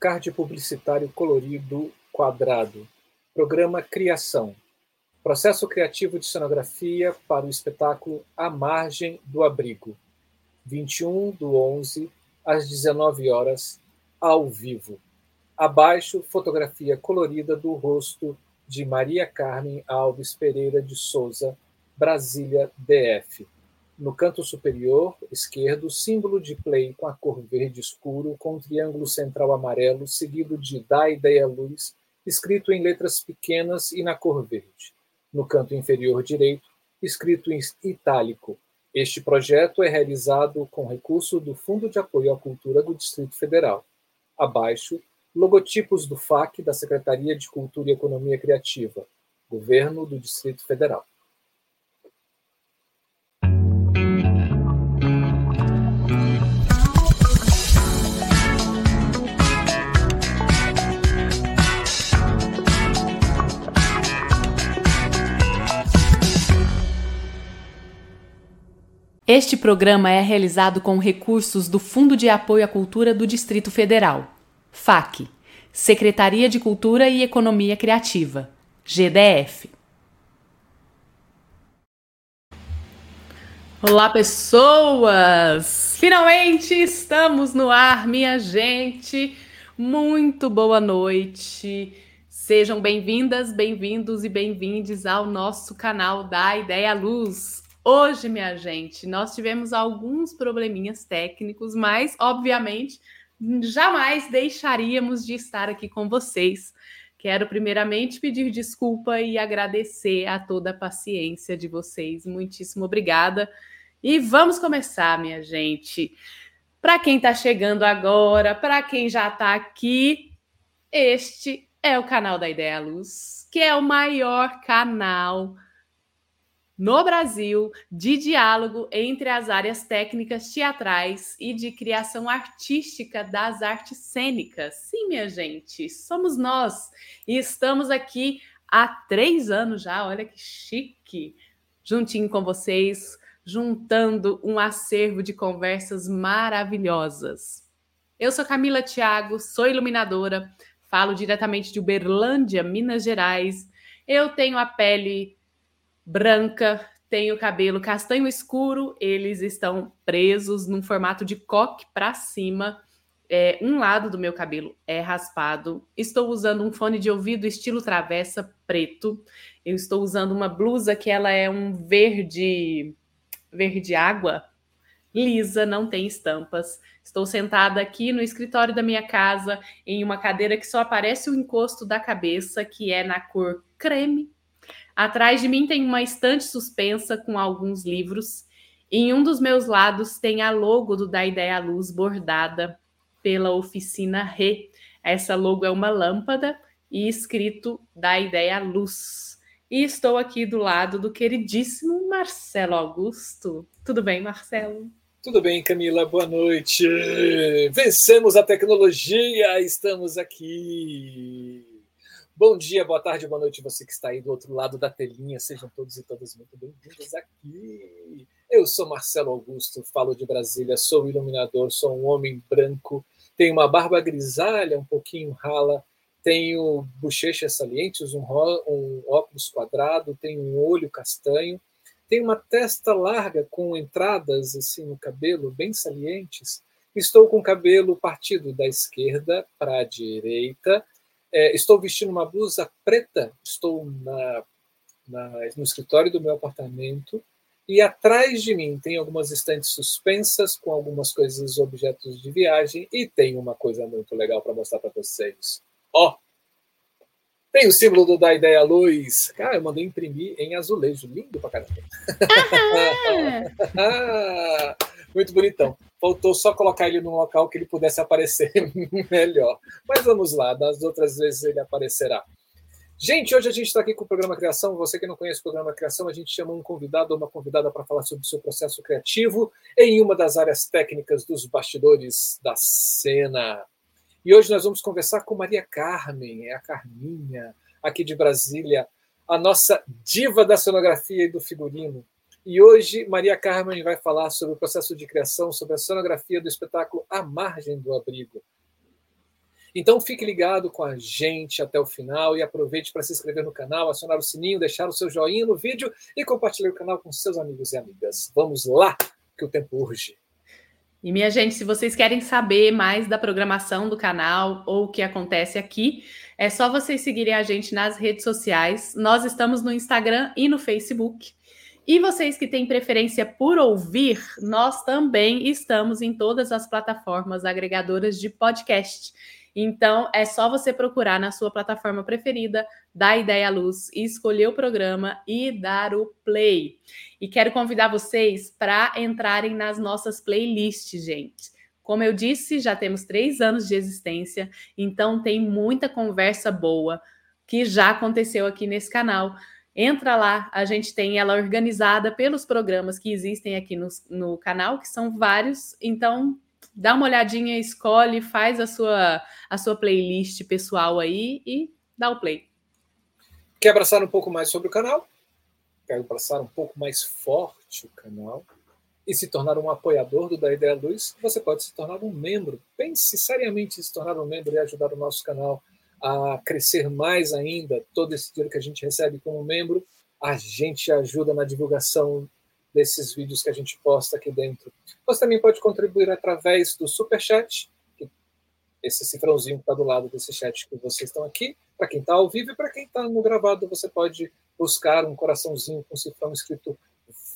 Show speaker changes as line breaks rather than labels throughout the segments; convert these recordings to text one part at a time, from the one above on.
card publicitário colorido quadrado. Programa Criação. Processo criativo de cenografia para o espetáculo A Margem do Abrigo. 21 do 11 às 19 horas, ao vivo. Abaixo, fotografia colorida do rosto de Maria Carmen Alves Pereira de Souza, Brasília, DF. No canto superior esquerdo, símbolo de play com a cor verde escuro, com um triângulo central amarelo, seguido de Da Ideia Luz, escrito em letras pequenas e na cor verde. No canto inferior direito, escrito em itálico. Este projeto é realizado com recurso do Fundo de Apoio à Cultura do Distrito Federal. Abaixo, logotipos do FAC da Secretaria de Cultura e Economia Criativa, Governo do Distrito Federal.
Este programa é realizado com recursos do Fundo de Apoio à Cultura do Distrito Federal, FAC, Secretaria de Cultura e Economia Criativa, GDF. Olá, pessoas! Finalmente estamos no ar, minha gente! Muito boa noite! Sejam bem-vindas, bem-vindos e bem-vindes ao nosso canal da Ideia Luz. Hoje, minha gente, nós tivemos alguns probleminhas técnicos, mas, obviamente, jamais deixaríamos de estar aqui com vocês. Quero, primeiramente, pedir desculpa e agradecer a toda a paciência de vocês. Muitíssimo obrigada. E vamos começar, minha gente. Para quem está chegando agora, para quem já está aqui, este é o canal da Ideia Luz, que é o maior canal no Brasil de diálogo entre as áreas técnicas teatrais e de criação artística das artes cênicas. Sim, minha gente, somos nós e estamos aqui há três anos já. Olha que chique! Juntinho com vocês, juntando um acervo de conversas maravilhosas. Eu sou Camila Thiago, sou iluminadora, falo diretamente de Uberlândia, Minas Gerais. Eu tenho a pele branca, tem o cabelo castanho escuro, eles estão presos num formato de coque para cima. É, um lado do meu cabelo é raspado. Estou usando um fone de ouvido estilo travessa preto. Eu estou usando uma blusa que ela é um verde verde água, lisa, não tem estampas. Estou sentada aqui no escritório da minha casa em uma cadeira que só aparece o encosto da cabeça, que é na cor creme Atrás de mim tem uma estante suspensa com alguns livros. Em um dos meus lados tem a logo do Da Ideia à Luz bordada pela oficina Re. Essa logo é uma lâmpada e escrito Da Ideia à Luz. E estou aqui do lado do queridíssimo Marcelo Augusto. Tudo bem, Marcelo?
Tudo bem, Camila, boa noite. Vencemos a tecnologia, estamos aqui. Bom dia, boa tarde, boa noite, você que está aí do outro lado da telinha. Sejam todos e todas muito bem-vindos aqui. Eu sou Marcelo Augusto, falo de Brasília, sou iluminador, sou um homem branco, tenho uma barba grisalha, um pouquinho rala, tenho bochechas salientes, um, um óculos quadrado, tenho um olho castanho, tenho uma testa larga com entradas assim no cabelo bem salientes. Estou com o cabelo partido da esquerda para a direita é, estou vestindo uma blusa preta, estou na, na, no escritório do meu apartamento e atrás de mim tem algumas estantes suspensas com algumas coisas, objetos de viagem e tem uma coisa muito legal para mostrar para vocês. Ó, oh, tem o símbolo do da ideia luz. Cara, eu mandei imprimir em azulejo, lindo pra caramba. muito bonitão. Faltou só colocar ele num local que ele pudesse aparecer melhor. Mas vamos lá, das outras vezes ele aparecerá. Gente, hoje a gente está aqui com o programa Criação. Você que não conhece o programa Criação, a gente chama um convidado ou uma convidada para falar sobre o seu processo criativo em uma das áreas técnicas dos bastidores da cena. E hoje nós vamos conversar com Maria Carmen, é a Carminha, aqui de Brasília, a nossa diva da cenografia e do figurino. E hoje Maria Carmen vai falar sobre o processo de criação, sobre a sonografia do espetáculo A Margem do Abrigo. Então fique ligado com a gente até o final e aproveite para se inscrever no canal, acionar o sininho, deixar o seu joinha no vídeo e compartilhar o canal com seus amigos e amigas. Vamos lá, que o tempo urge.
E minha gente, se vocês querem saber mais da programação do canal ou o que acontece aqui, é só vocês seguirem a gente nas redes sociais. Nós estamos no Instagram e no Facebook. E vocês que têm preferência por ouvir, nós também estamos em todas as plataformas agregadoras de podcast. Então, é só você procurar na sua plataforma preferida, dar ideia à luz, escolher o programa e dar o play. E quero convidar vocês para entrarem nas nossas playlists, gente. Como eu disse, já temos três anos de existência, então tem muita conversa boa que já aconteceu aqui nesse canal. Entra lá, a gente tem ela organizada pelos programas que existem aqui no, no canal, que são vários. Então, dá uma olhadinha, escolhe, faz a sua, a sua playlist pessoal aí e dá o play.
Quer abraçar um pouco mais sobre o canal? Quer abraçar um pouco mais forte o canal? E se tornar um apoiador do Da Ideia Luz, você pode se tornar um membro. Pense seriamente em se tornar um membro e ajudar o nosso canal a crescer mais ainda. Todo esse dinheiro que a gente recebe como membro, a gente ajuda na divulgação desses vídeos que a gente posta aqui dentro. Você também pode contribuir através do Super Chat, esse cifrãozinho que está do lado desse chat que vocês estão aqui. Para quem está ao vivo e para quem está no gravado, você pode buscar um coraçãozinho com cifrão escrito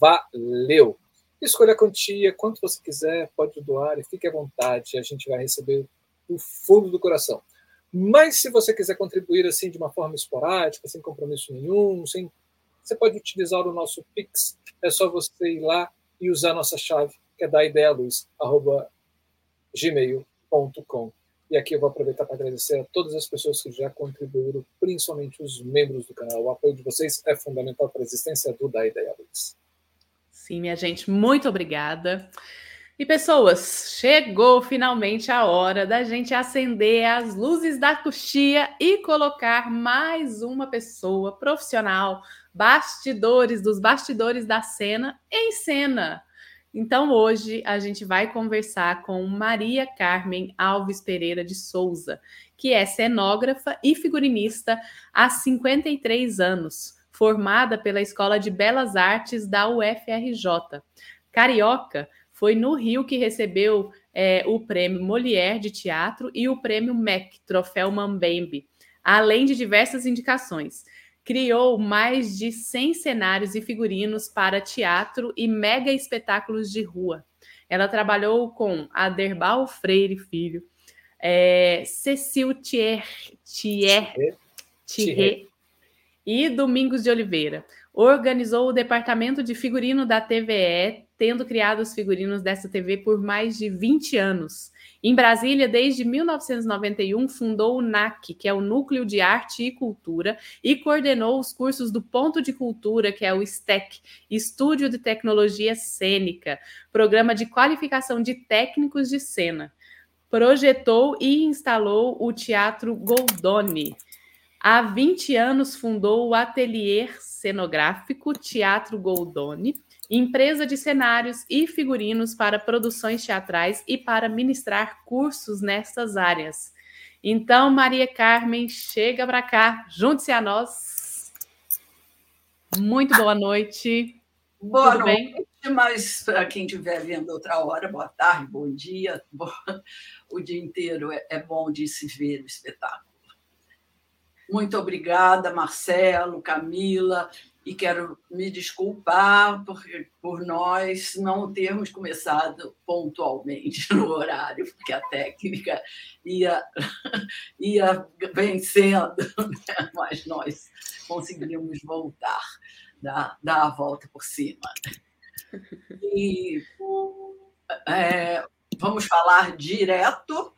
Valeu. Escolha a quantia, quanto você quiser, pode doar e fique à vontade. A gente vai receber do fundo do coração. Mas se você quiser contribuir assim de uma forma esporádica, sem compromisso nenhum, sem você pode utilizar o nosso Pix. É só você ir lá e usar a nossa chave, que é da idealuz@gmail.com. E aqui eu vou aproveitar para agradecer a todas as pessoas que já contribuíram, principalmente os membros do canal. O apoio de vocês é fundamental para a existência do Da Ideia Luz.
Sim, minha gente, muito obrigada. E pessoas, chegou finalmente a hora da gente acender as luzes da coxia e colocar mais uma pessoa profissional bastidores, dos bastidores da cena em cena. Então hoje a gente vai conversar com Maria Carmen Alves Pereira de Souza, que é cenógrafa e figurinista há 53 anos, formada pela Escola de Belas Artes da UFRJ. Carioca, foi no Rio que recebeu é, o prêmio Molière de Teatro e o prêmio MEC, Troféu Mambembe, além de diversas indicações criou mais de 100 cenários e figurinos para teatro e mega espetáculos de rua. Ela trabalhou com Aderbal Freire Filho, é, Cecil Thier, Thier, Thier e Domingos de Oliveira. Organizou o departamento de figurino da TVE, tendo criado os figurinos dessa TV por mais de 20 anos. Em Brasília, desde 1991, fundou o NAC, que é o Núcleo de Arte e Cultura, e coordenou os cursos do Ponto de Cultura, que é o STEC, Estúdio de Tecnologia Cênica, programa de qualificação de técnicos de cena. Projetou e instalou o Teatro Goldoni. Há 20 anos fundou o Atelier Cenográfico Teatro Goldoni, empresa de cenários e figurinos para produções teatrais e para ministrar cursos nessas áreas. Então, Maria Carmen, chega para cá, junte-se a nós. Muito boa noite.
Boa Tudo noite, bem? mas para quem estiver vendo outra hora, boa tarde, bom dia. O dia inteiro é, é bom de se ver o espetáculo. Muito obrigada, Marcelo, Camila, e quero me desculpar por, por nós não termos começado pontualmente no horário, porque a técnica ia, ia vencendo, né? mas nós conseguimos voltar, dar, dar a volta por cima. E é, vamos falar direto.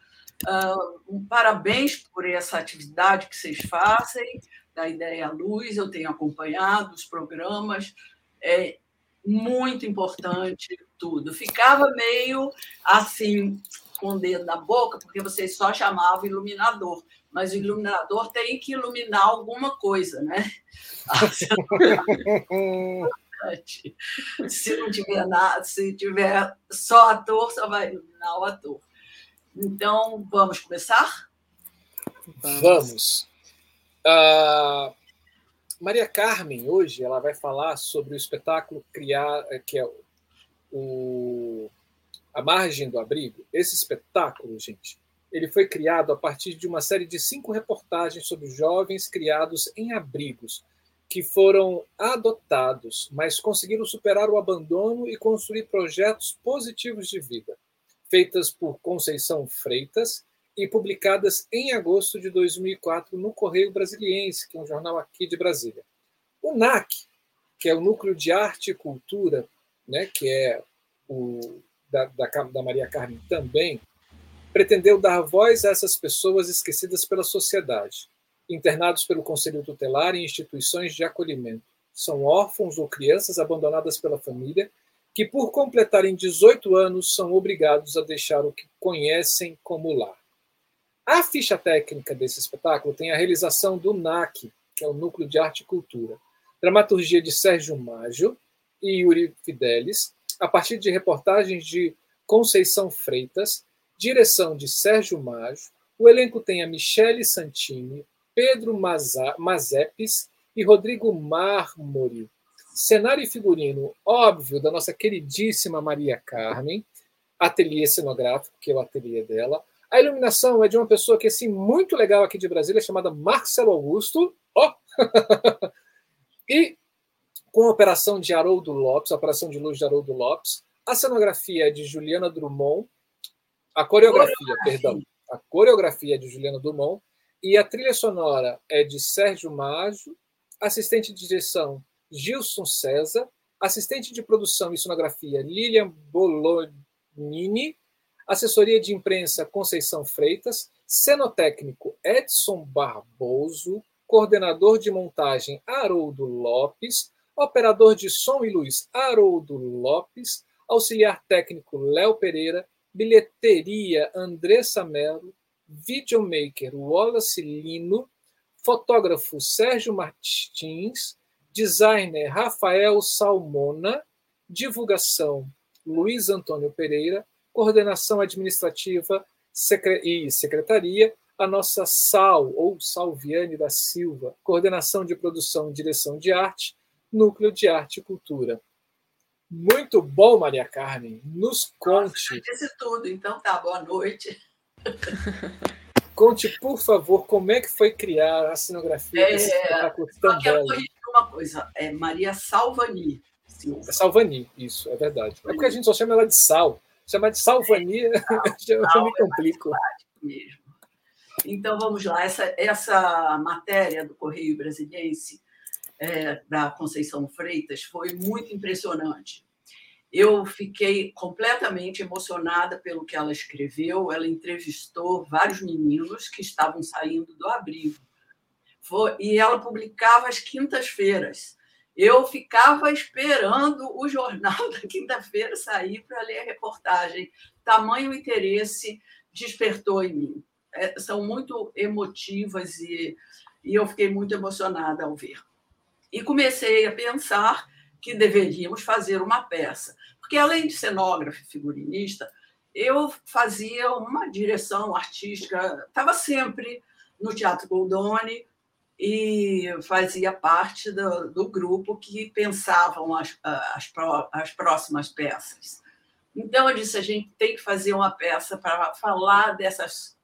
Uh, um parabéns por essa atividade que vocês fazem da Ideia Luz, eu tenho acompanhado os programas, é muito importante tudo. Ficava meio assim, com o dedo na boca, porque vocês só chamavam iluminador, mas o iluminador tem que iluminar alguma coisa, né? se não tiver nada, se tiver só ator, só vai iluminar o ator. Então, vamos começar?
Vamos. Uh, Maria Carmen, hoje, ela vai falar sobre o espetáculo criar, eh, que é o, A Margem do Abrigo. Esse espetáculo, gente, ele foi criado a partir de uma série de cinco reportagens sobre jovens criados em abrigos, que foram adotados, mas conseguiram superar o abandono e construir projetos positivos de vida, feitas por Conceição Freitas e publicadas em agosto de 2004 no Correio Brasiliense, que é um jornal aqui de Brasília. O NAC, que é o Núcleo de Arte e Cultura, né, que é o da, da, da Maria Carmen também, pretendeu dar voz a essas pessoas esquecidas pela sociedade, internados pelo Conselho Tutelar em instituições de acolhimento. São órfãos ou crianças abandonadas pela família que, por completarem 18 anos, são obrigados a deixar o que conhecem como lar. A ficha técnica desse espetáculo tem a realização do NAC, que é o Núcleo de Arte e Cultura, dramaturgia de Sérgio Mágio e Yuri Fidelis, a partir de reportagens de Conceição Freitas, direção de Sérgio Mágio. O elenco tem a Michele Santini, Pedro Mazepes e Rodrigo Mármore. Cenário e figurino, óbvio, da nossa queridíssima Maria Carmen, ateliê cenográfico, que é o ateliê dela, a iluminação é de uma pessoa que é assim, muito legal aqui de Brasília, chamada Marcelo Augusto. Oh! e com a operação de Haroldo Lopes, a operação de luz de Haroldo Lopes. A cenografia é de Juliana Drummond. A coreografia, coreografia. perdão. A coreografia é de Juliana Drummond. E a trilha sonora é de Sérgio Maggio. Assistente de direção, Gilson César. Assistente de produção e sonografia, Lilian Bolognini assessoria de imprensa Conceição Freitas, cenotécnico Edson Barboso, coordenador de montagem Haroldo Lopes, operador de som e luz Haroldo Lopes, auxiliar técnico Léo Pereira, bilheteria Andressa Melo, videomaker Wallace Lino, fotógrafo Sérgio Martins, designer Rafael Salmona, divulgação Luiz Antônio Pereira, coordenação administrativa e secretaria, a nossa Sal, ou Salviane da Silva, coordenação de produção e direção de arte, núcleo de arte e cultura. Muito bom, Maria Carmen. Nos conte.
Nossa, disse tudo, então tá, boa noite.
Conte, por favor, como é que foi criar a cenografia
desse é, espetáculo tão belo. uma coisa, é Maria Salvani.
É Salvani, isso, é verdade. É porque a gente só chama ela de Sal. Chamar de salvania, eu me complico.
Mesmo. Então, vamos lá. Essa, essa matéria do Correio Brasiliense, é, da Conceição Freitas, foi muito impressionante. Eu fiquei completamente emocionada pelo que ela escreveu. Ela entrevistou vários meninos que estavam saindo do abrigo. Foi, e ela publicava às quintas-feiras eu ficava esperando o jornal da quinta-feira sair para ler a reportagem. Tamanho interesse despertou em mim. É, são muito emotivas e, e eu fiquei muito emocionada ao ver. E comecei a pensar que deveríamos fazer uma peça, porque além de cenógrafo e figurinista, eu fazia uma direção artística, estava sempre no Teatro Goldoni, e fazia parte do, do grupo que pensavam as, as, as, próximas peças. Então, eu disse: a gente tem que fazer uma peça para falar dessas,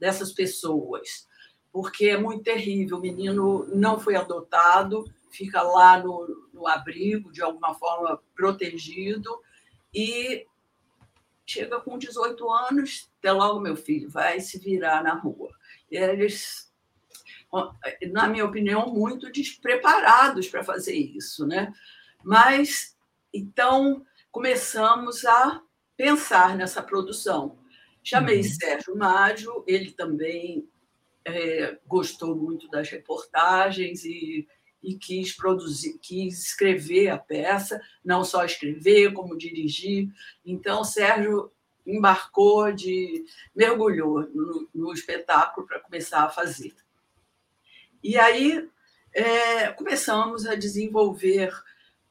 dessas pessoas, porque é muito terrível. O menino não foi adotado, fica lá no, no abrigo, de alguma forma protegido, e chega com 18 anos, até logo, meu filho, vai se virar na rua. E eles na minha opinião, muito despreparados para fazer isso, né? Mas então começamos a pensar nessa produção. Chamei uhum. Sérgio Mágio, ele também é, gostou muito das reportagens e, e quis produzir, quis escrever a peça, não só escrever, como dirigir. Então, Sérgio embarcou de mergulhou no, no espetáculo para começar a fazer. E aí é, começamos a desenvolver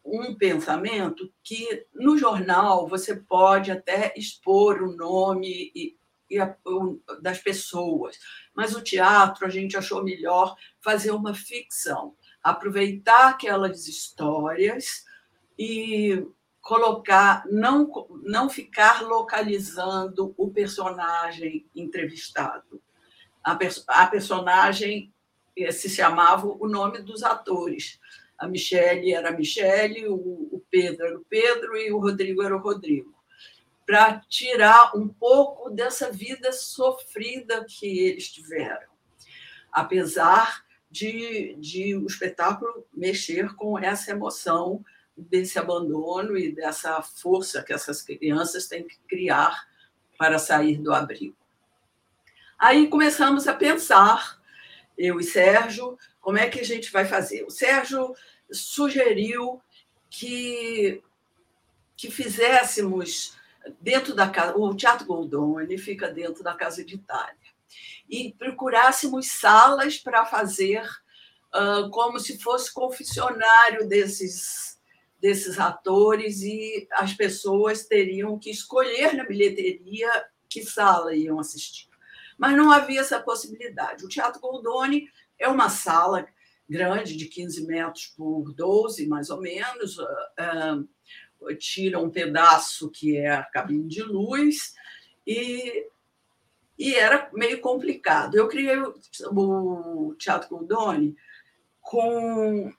um pensamento que no jornal você pode até expor o nome e, e a, das pessoas. Mas o teatro a gente achou melhor fazer uma ficção, aproveitar aquelas histórias e colocar, não, não ficar localizando o personagem entrevistado. A, a personagem se chamava o nome dos atores. A Michelle era a Michelle, o, o Pedro era o Pedro e o Rodrigo era o Rodrigo para tirar um pouco dessa vida sofrida que eles tiveram. Apesar de, de o espetáculo mexer com essa emoção desse abandono e dessa força que essas crianças têm que criar para sair do abrigo. Aí começamos a pensar, eu e Sérgio, como é que a gente vai fazer. O Sérgio sugeriu que, que fizéssemos dentro da casa, o Teatro Goldoni fica dentro da Casa de Itália, e procurássemos salas para fazer uh, como se fosse confessionário desses, desses atores, e as pessoas teriam que escolher na bilheteria que sala iam assistir. Mas não havia essa possibilidade. O Teatro Goldoni é uma sala grande, de 15 metros por 12, mais ou menos, uh, tira um pedaço que é a cabine de luz e, e era meio complicado. Eu criei o Teatro Goldoni com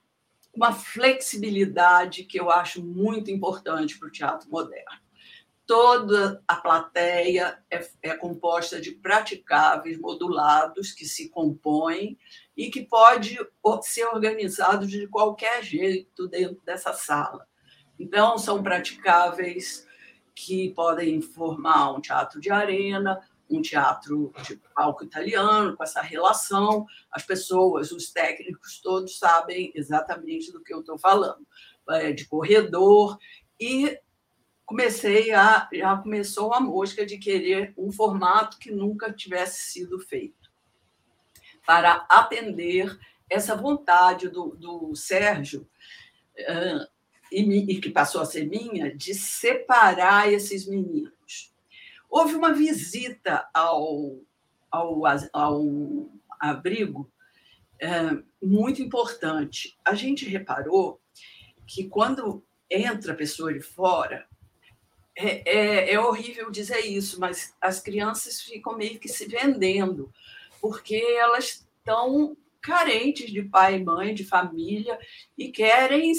uma flexibilidade que eu acho muito importante para o teatro moderno. Toda a plateia é, é, composta de praticáveis modulados que se compõem e que pode ser organizado de qualquer jeito dentro dessa sala. Então, são praticáveis que podem formar um teatro de arena, um teatro de palco italiano, com essa relação. As pessoas, os técnicos todos sabem exatamente do que eu estou falando, é, de corredor. E comecei a. Já começou a mosca de querer um formato que nunca tivesse sido feito, para atender essa vontade do, do Sérgio e, e que passou a ser minha, de separar esses meninos. Houve uma visita ao, ao, ao abrigo é, muito importante. A gente reparou que quando entra a pessoa de fora, é, é, é, horrível dizer isso, mas as crianças ficam meio que se vendendo, porque elas estão carentes de pai e mãe, de família, e querem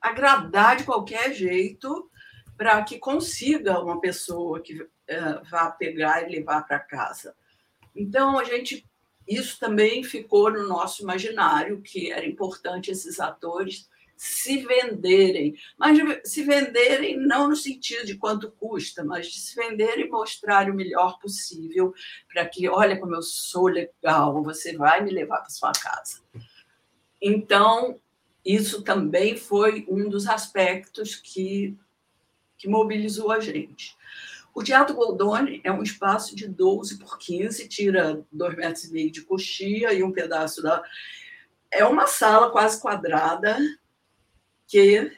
agradar de qualquer jeito para que consiga uma pessoa que uh, vá pegar e levar para casa. Então, a gente isso também ficou no nosso imaginário que era importante esses atores se venderem, mas se venderem não no sentido de quanto custa, mas de se venderem e mostrar o melhor possível para que, olha como eu sou legal, você vai me levar para sua casa. Então, isso também foi um dos aspectos que, que mobilizou a gente. O Teatro Goldoni é um espaço de 12 por 15, tira dois metros e meio de coxia e um pedaço da. É uma sala quase quadrada que,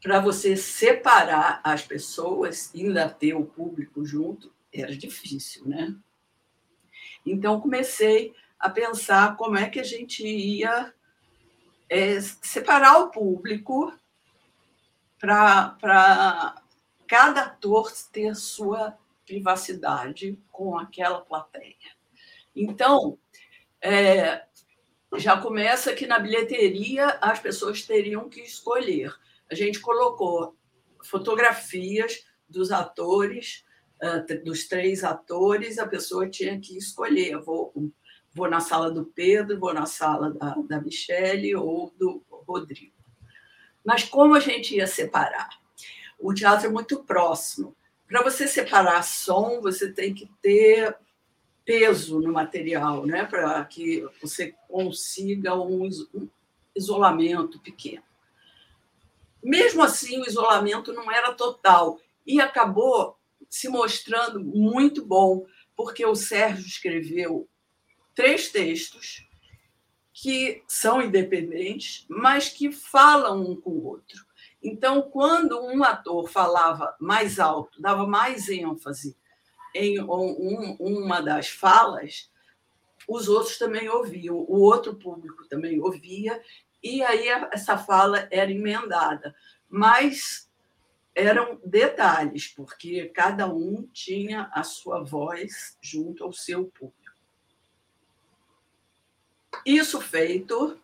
para você separar as pessoas e ainda ter o público junto, era difícil, né? Então, comecei a pensar como é que a gente ia é, separar o público para cada ator ter sua privacidade com aquela plateia. Então, é, já começa que na bilheteria as pessoas teriam que escolher. A gente colocou fotografias dos atores, dos três atores, a pessoa tinha que escolher. vou vou na sala do Pedro, vou na sala da, da Michele ou do Rodrigo. Mas como a gente ia separar? O teatro é muito próximo. Para você separar som, você tem que ter peso no material, né? para que você consiga um isolamento pequeno. Mesmo assim, o isolamento não era total e acabou se mostrando muito bom, porque o Sérgio escreveu três textos que são independentes, mas que falam um com o outro. Então, quando um ator falava mais alto, dava mais ênfase em um, uma das falas, os outros também ouviam, o outro público também ouvia, e aí essa fala era emendada. Mas eram detalhes, porque cada um tinha a sua voz junto ao seu público. Isso feito,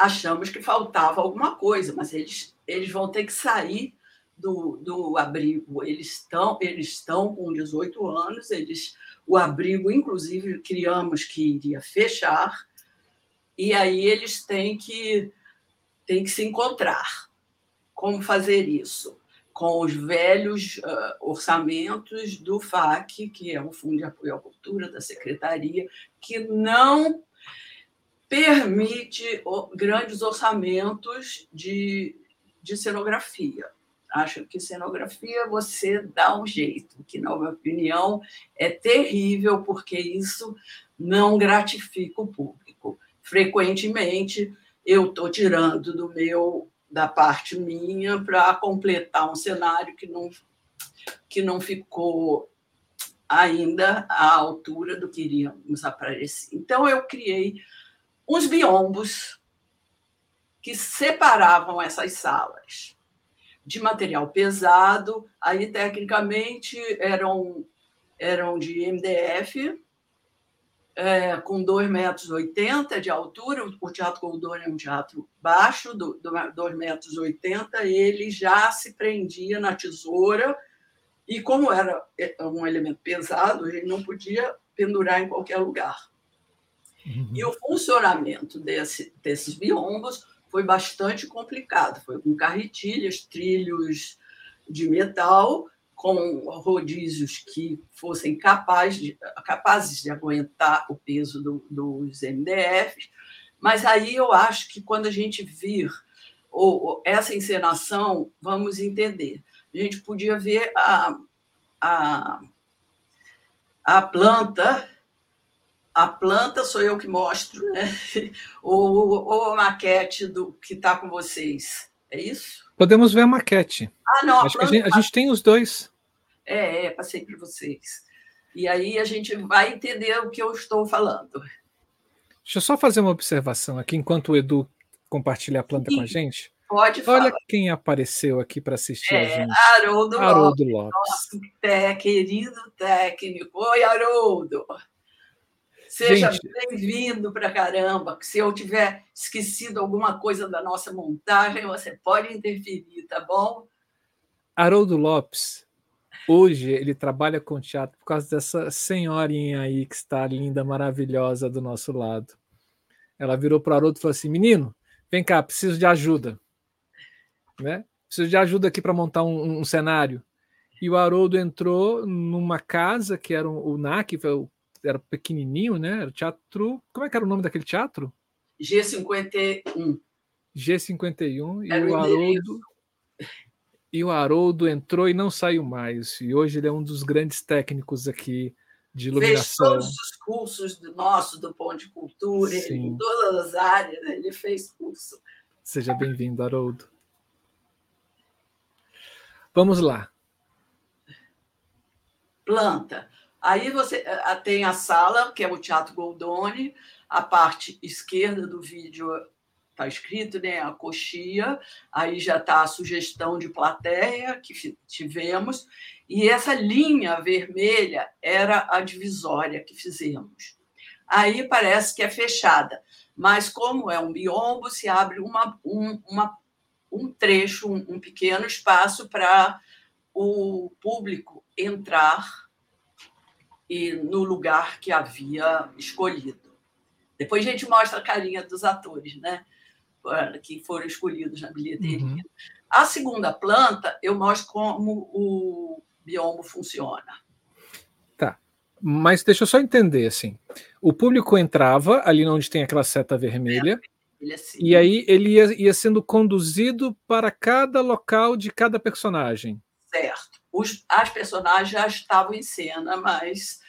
achamos que faltava alguma coisa, mas eles, eles vão ter que sair do, do abrigo. Eles estão, eles estão com 18 anos, eles o abrigo, inclusive, criamos que iria fechar, e aí eles têm que, têm que se encontrar. Como fazer isso? Com os velhos uh, orçamentos do FAC, que é o Fundo de Apoio à Cultura da Secretaria, que não permite grandes orçamentos de, de cenografia. Acho que cenografia você dá um jeito, que, na minha opinião, é terrível, porque isso não gratifica o público. Frequentemente, eu estou tirando do meu da parte minha para completar um cenário que não, que não ficou ainda à altura do que iríamos aparecer. Então, eu criei uns biombos que separavam essas salas de material pesado, aí tecnicamente eram, eram de MDF, é, com 2,80 metros de altura, o Teatro Goldoni é um teatro baixo, do, do 2,80 metros, ele já se prendia na tesoura, e como era é, um elemento pesado, ele não podia pendurar em qualquer lugar. Uhum. E o funcionamento desse, desses biombos foi bastante complicado. Foi com carretilhas, trilhos de metal, com rodízios que fossem capazes de, capazes de aguentar o peso do, dos MDFs. Mas aí eu acho que quando a gente vir ou, essa encenação, vamos entender. A gente podia ver a, a, a planta a planta sou eu que mostro, né? ou, ou a maquete do que está com vocês. É isso?
Podemos ver a maquete.
Ah, não.
Acho a, planta... a, gente, a gente tem os dois.
É, é, passei para vocês. E aí a gente vai entender o que eu estou falando.
Deixa eu só fazer uma observação aqui, enquanto o Edu compartilha a planta Sim, com a gente.
Pode
falar. Olha quem apareceu aqui para assistir é, a gente.
Haroldo, Haroldo Lopes. Lopes. Nosso querido técnico. Oi, Haroldo. Seja bem-vindo para caramba. Se eu tiver esquecido alguma coisa da nossa montagem, você pode interferir, tá bom?
Haroldo Lopes, hoje ele trabalha com teatro por causa dessa senhorinha aí que está linda, maravilhosa do nosso lado. Ela virou para o Haroldo e falou assim: Menino, vem cá, preciso de ajuda. Né? Preciso de ajuda aqui para montar um, um, cenário. E o Haroldo entrou numa casa que era o NAC, o era pequenininho, né? Era o teatro. Como é que era o nome daquele teatro?
G51.
G51 e o Haroldo. E o Haroldo entrou e não saiu mais. E hoje ele é um dos grandes técnicos aqui de iluminação.
Fez todos os cursos do nosso, do Pão de Cultura, em todas as áreas, ele fez curso.
Seja bem-vindo, Haroldo. Vamos lá.
Planta. Aí você eh, tem a sala, que é o Teatro Goldoni, a parte esquerda do vídeo está escrito, né, a coxia, aí já está a sugestão de plateia que tivemos, e essa linha vermelha era a divisória que fizemos. Aí parece que é fechada, mas como é um biombo, se abre uma, um, uma, um trecho, um, um pequeno espaço para o público entrar e no lugar que havia escolhido. Depois a gente mostra a carinha dos atores, né? Que foram escolhidos na bilheteria. Uhum. A segunda planta, eu mostro como o biombo funciona.
Tá. Mas deixa eu só entender assim. O público entrava ali onde tem aquela seta vermelha. É, assim. E aí ele ia, ia sendo conduzido para cada local de cada personagem.
Certo os, as personagens já estavam em cena, mas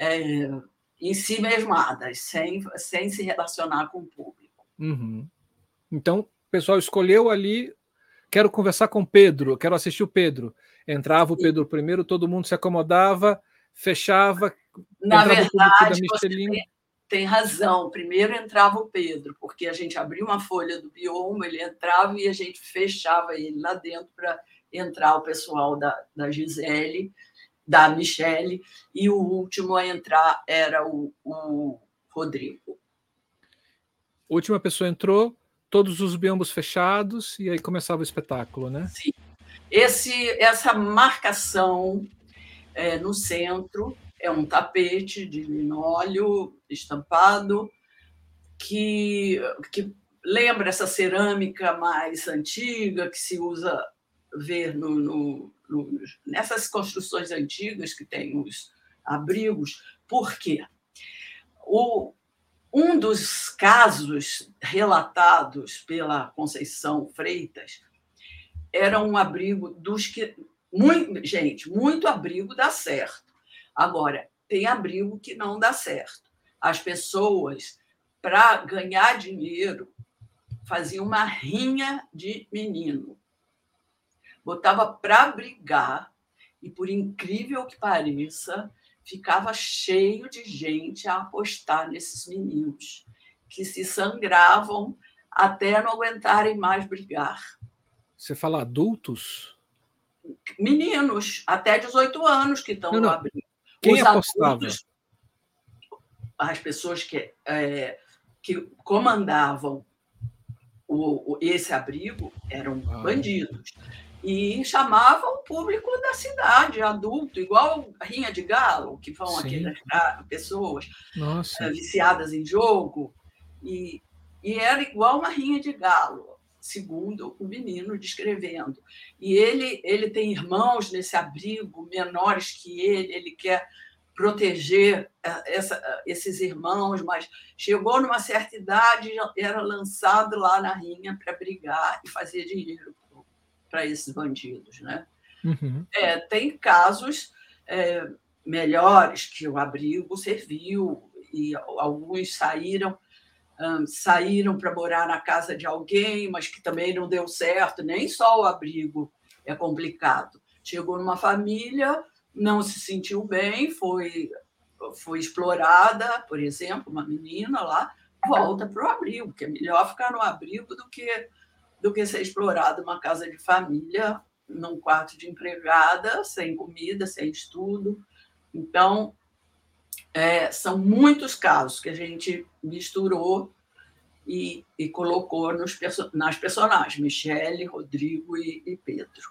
é, em si mesmadas, sem, sem se relacionar com o público.
Uhum. Então, o pessoal escolheu ali, quero conversar com o Pedro, quero assistir o Pedro. Entrava o Pedro primeiro, todo mundo se acomodava, fechava.
Na verdade, tem, tem, razão. Primeiro entrava o Pedro, porque a gente abria uma folha do bioma, ele entrava e a gente fechava ele lá dentro para entrar o pessoal da, da Gisele, da Michele, e o último a entrar era o, o Rodrigo.
última pessoa entrou, todos os biombos fechados, e aí começava o espetáculo, né?
Sim. Esse, essa marcação é, no centro é um tapete de linóleo estampado que, que lembra essa cerâmica mais antiga que se usa ver no, no, no, nessas construções antigas que tem os abrigos. Por quê? O, um dos casos relatados pela Conceição Freitas era um abrigo dos que. Muito, gente, muito abrigo dá certo. Agora, tem abrigo que não dá certo. As pessoas, para ganhar dinheiro, faziam uma rinha de menino. Botava para brigar, e por incrível que pareça, ficava cheio de gente a apostar nesses meninos, que se sangravam até não aguentarem mais brigar.
Você fala adultos?
Meninos, até 18 anos que estão no abrigo.
Quem Os apostava? Adultos,
as pessoas que, é, que comandavam o, o, esse abrigo eram ah. bandidos. E chamavam o público da cidade, adulto, igual a Rinha de Galo, que vão Sim. aquelas pessoas é, viciadas em jogo. E, e era igual uma Rinha de Galo segundo o menino descrevendo. E ele, ele tem irmãos nesse abrigo, menores que ele, ele quer proteger eh, essa, eh, esses irmãos, mas chegou numa certa idade era lançado lá na rinha para brigar e fazer dinheiro para esses bandidos. Né? Uhum. É, tem casos é, melhores que o abrigo serviu e alguns saíram um, saíram para morar na casa de alguém, mas que também não deu certo, nem só o abrigo é complicado. Chegou numa família, não se sentiu bem, foi, foi explorada, por exemplo, uma menina lá, volta para o abrigo, que é melhor ficar no abrigo do que, do que ser explorado numa casa de família, num quarto de empregada, sem comida, sem estudo. Então, é, são muitos casos que a gente misturou e, e colocou nos, nas personagens, Michele, Rodrigo e, e Pedro.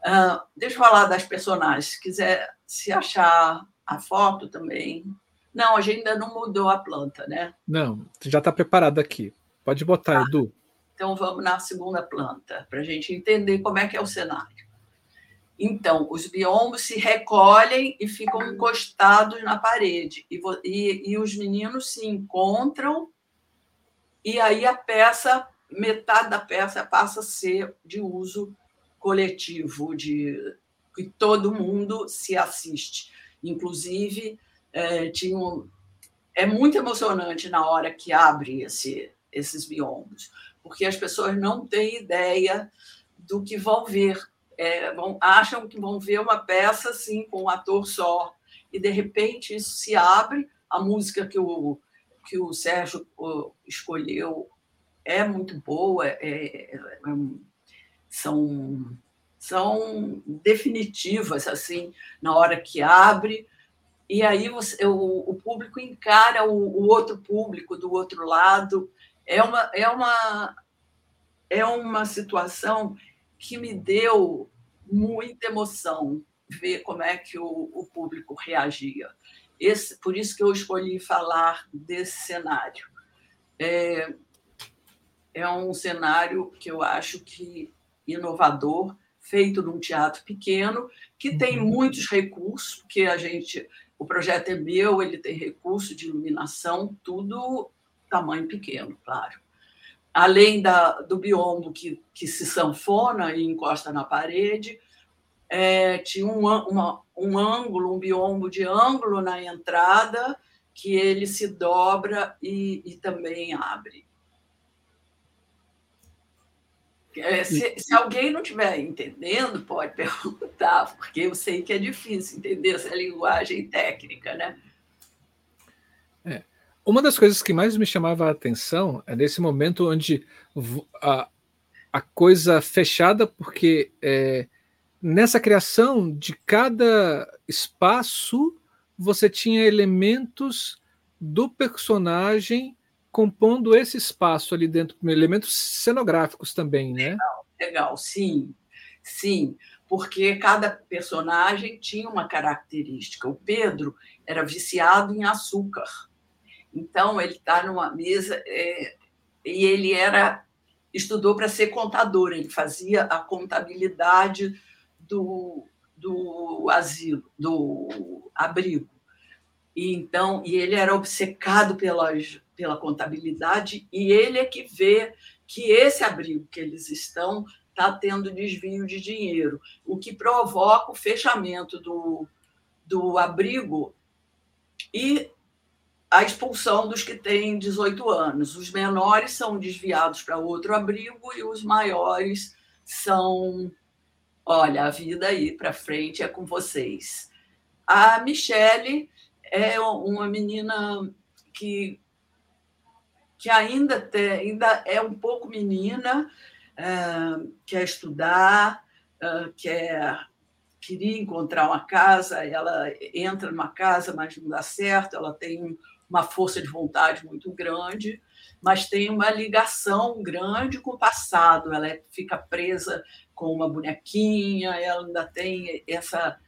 Uh, deixa eu falar das personagens, se quiser se achar a foto também. Não, a gente ainda não mudou a planta, né?
Não, já está preparado aqui. Pode botar, ah, Edu.
Então vamos na segunda planta, para a gente entender como é que é o cenário. Então, os biombos se recolhem e ficam encostados na parede. E, e, e, os meninos se encontram, e aí a peça, metade da peça passa a ser de uso coletivo, de que todo mundo se assiste. Inclusive, é, tinha um, é muito emocionante na hora que abre esse, esses biombos, porque as pessoas não têm ideia do que vão ver é, vão, acham que vão ver uma peça assim, com um ator só, e de repente isso se abre, a música que o, que o Sérgio escolheu é muito boa, é, é, é, são, são definitivas assim na hora que abre, e aí você, o, o público encara o, o outro público do outro lado. É uma, é uma, é uma situação que me deu muita emoção ver como é que o, o público reagia. Esse, por isso que eu escolhi falar desse cenário. É, é um cenário que eu acho que inovador, feito num teatro pequeno, que tem uhum. muitos recursos, porque a gente, o projeto é meu, ele tem recurso de iluminação, tudo tamanho pequeno, claro além da, do biombo que, que se sanfona e encosta na parede, é, tinha um, uma, um ângulo, um biombo de ângulo na entrada, que ele se dobra e, e também abre. É, se, se, alguém não estiver entendendo, pode perguntar, porque eu sei que é difícil entender essa linguagem técnica, né?
Uma das coisas que mais me chamava a atenção é nesse momento onde a, a coisa fechada, porque é, nessa criação de cada espaço você tinha elementos do personagem compondo esse espaço ali dentro, elementos cenográficos também, né?
Legal, legal, sim, sim, porque cada personagem tinha uma característica. O Pedro era viciado em açúcar, então ele está numa mesa é, e ele era estudou para ser contador, ele fazia a contabilidade do, do asilo, do abrigo. E então, e ele era obcecado pelas pela contabilidade, e ele é que vê que esse abrigo que eles estão está tendo desvio de dinheiro, o que provoca o fechamento do, do abrigo e a expulsão dos que têm 18 anos. Os menores são desviados para outro abrigo e os maiores são. Olha, a vida aí para frente é com vocês. A Michele é uma menina que que ainda, tem, ainda é um pouco menina, uh, quer estudar, uh, quer queria encontrar uma casa, ela entra numa casa, mas não dá certo, ela tem uma força de vontade muito grande, mas tem uma ligação grande com o passado, ela é, fica presa com uma bonequinha, ela ainda tem essa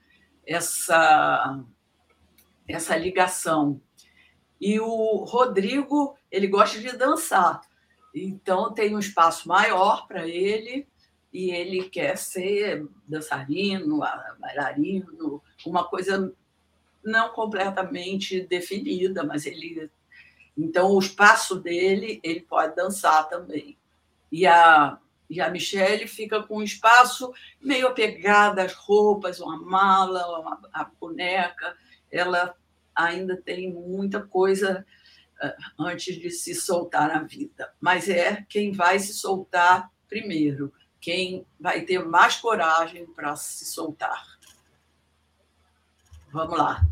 essa essa ligação. E o Rodrigo, ele gosta de dançar. Então tem um espaço maior para ele e ele quer ser dançarino, bailarino, uma coisa não completamente definida, mas ele então o espaço dele, ele pode dançar também. E a e a Michelle fica com um espaço meio apegada às roupas, uma mala, uma, a boneca. Ela ainda tem muita coisa uh, antes de se soltar na vida, mas é quem vai se soltar primeiro, quem vai ter mais coragem para se soltar. Vamos lá.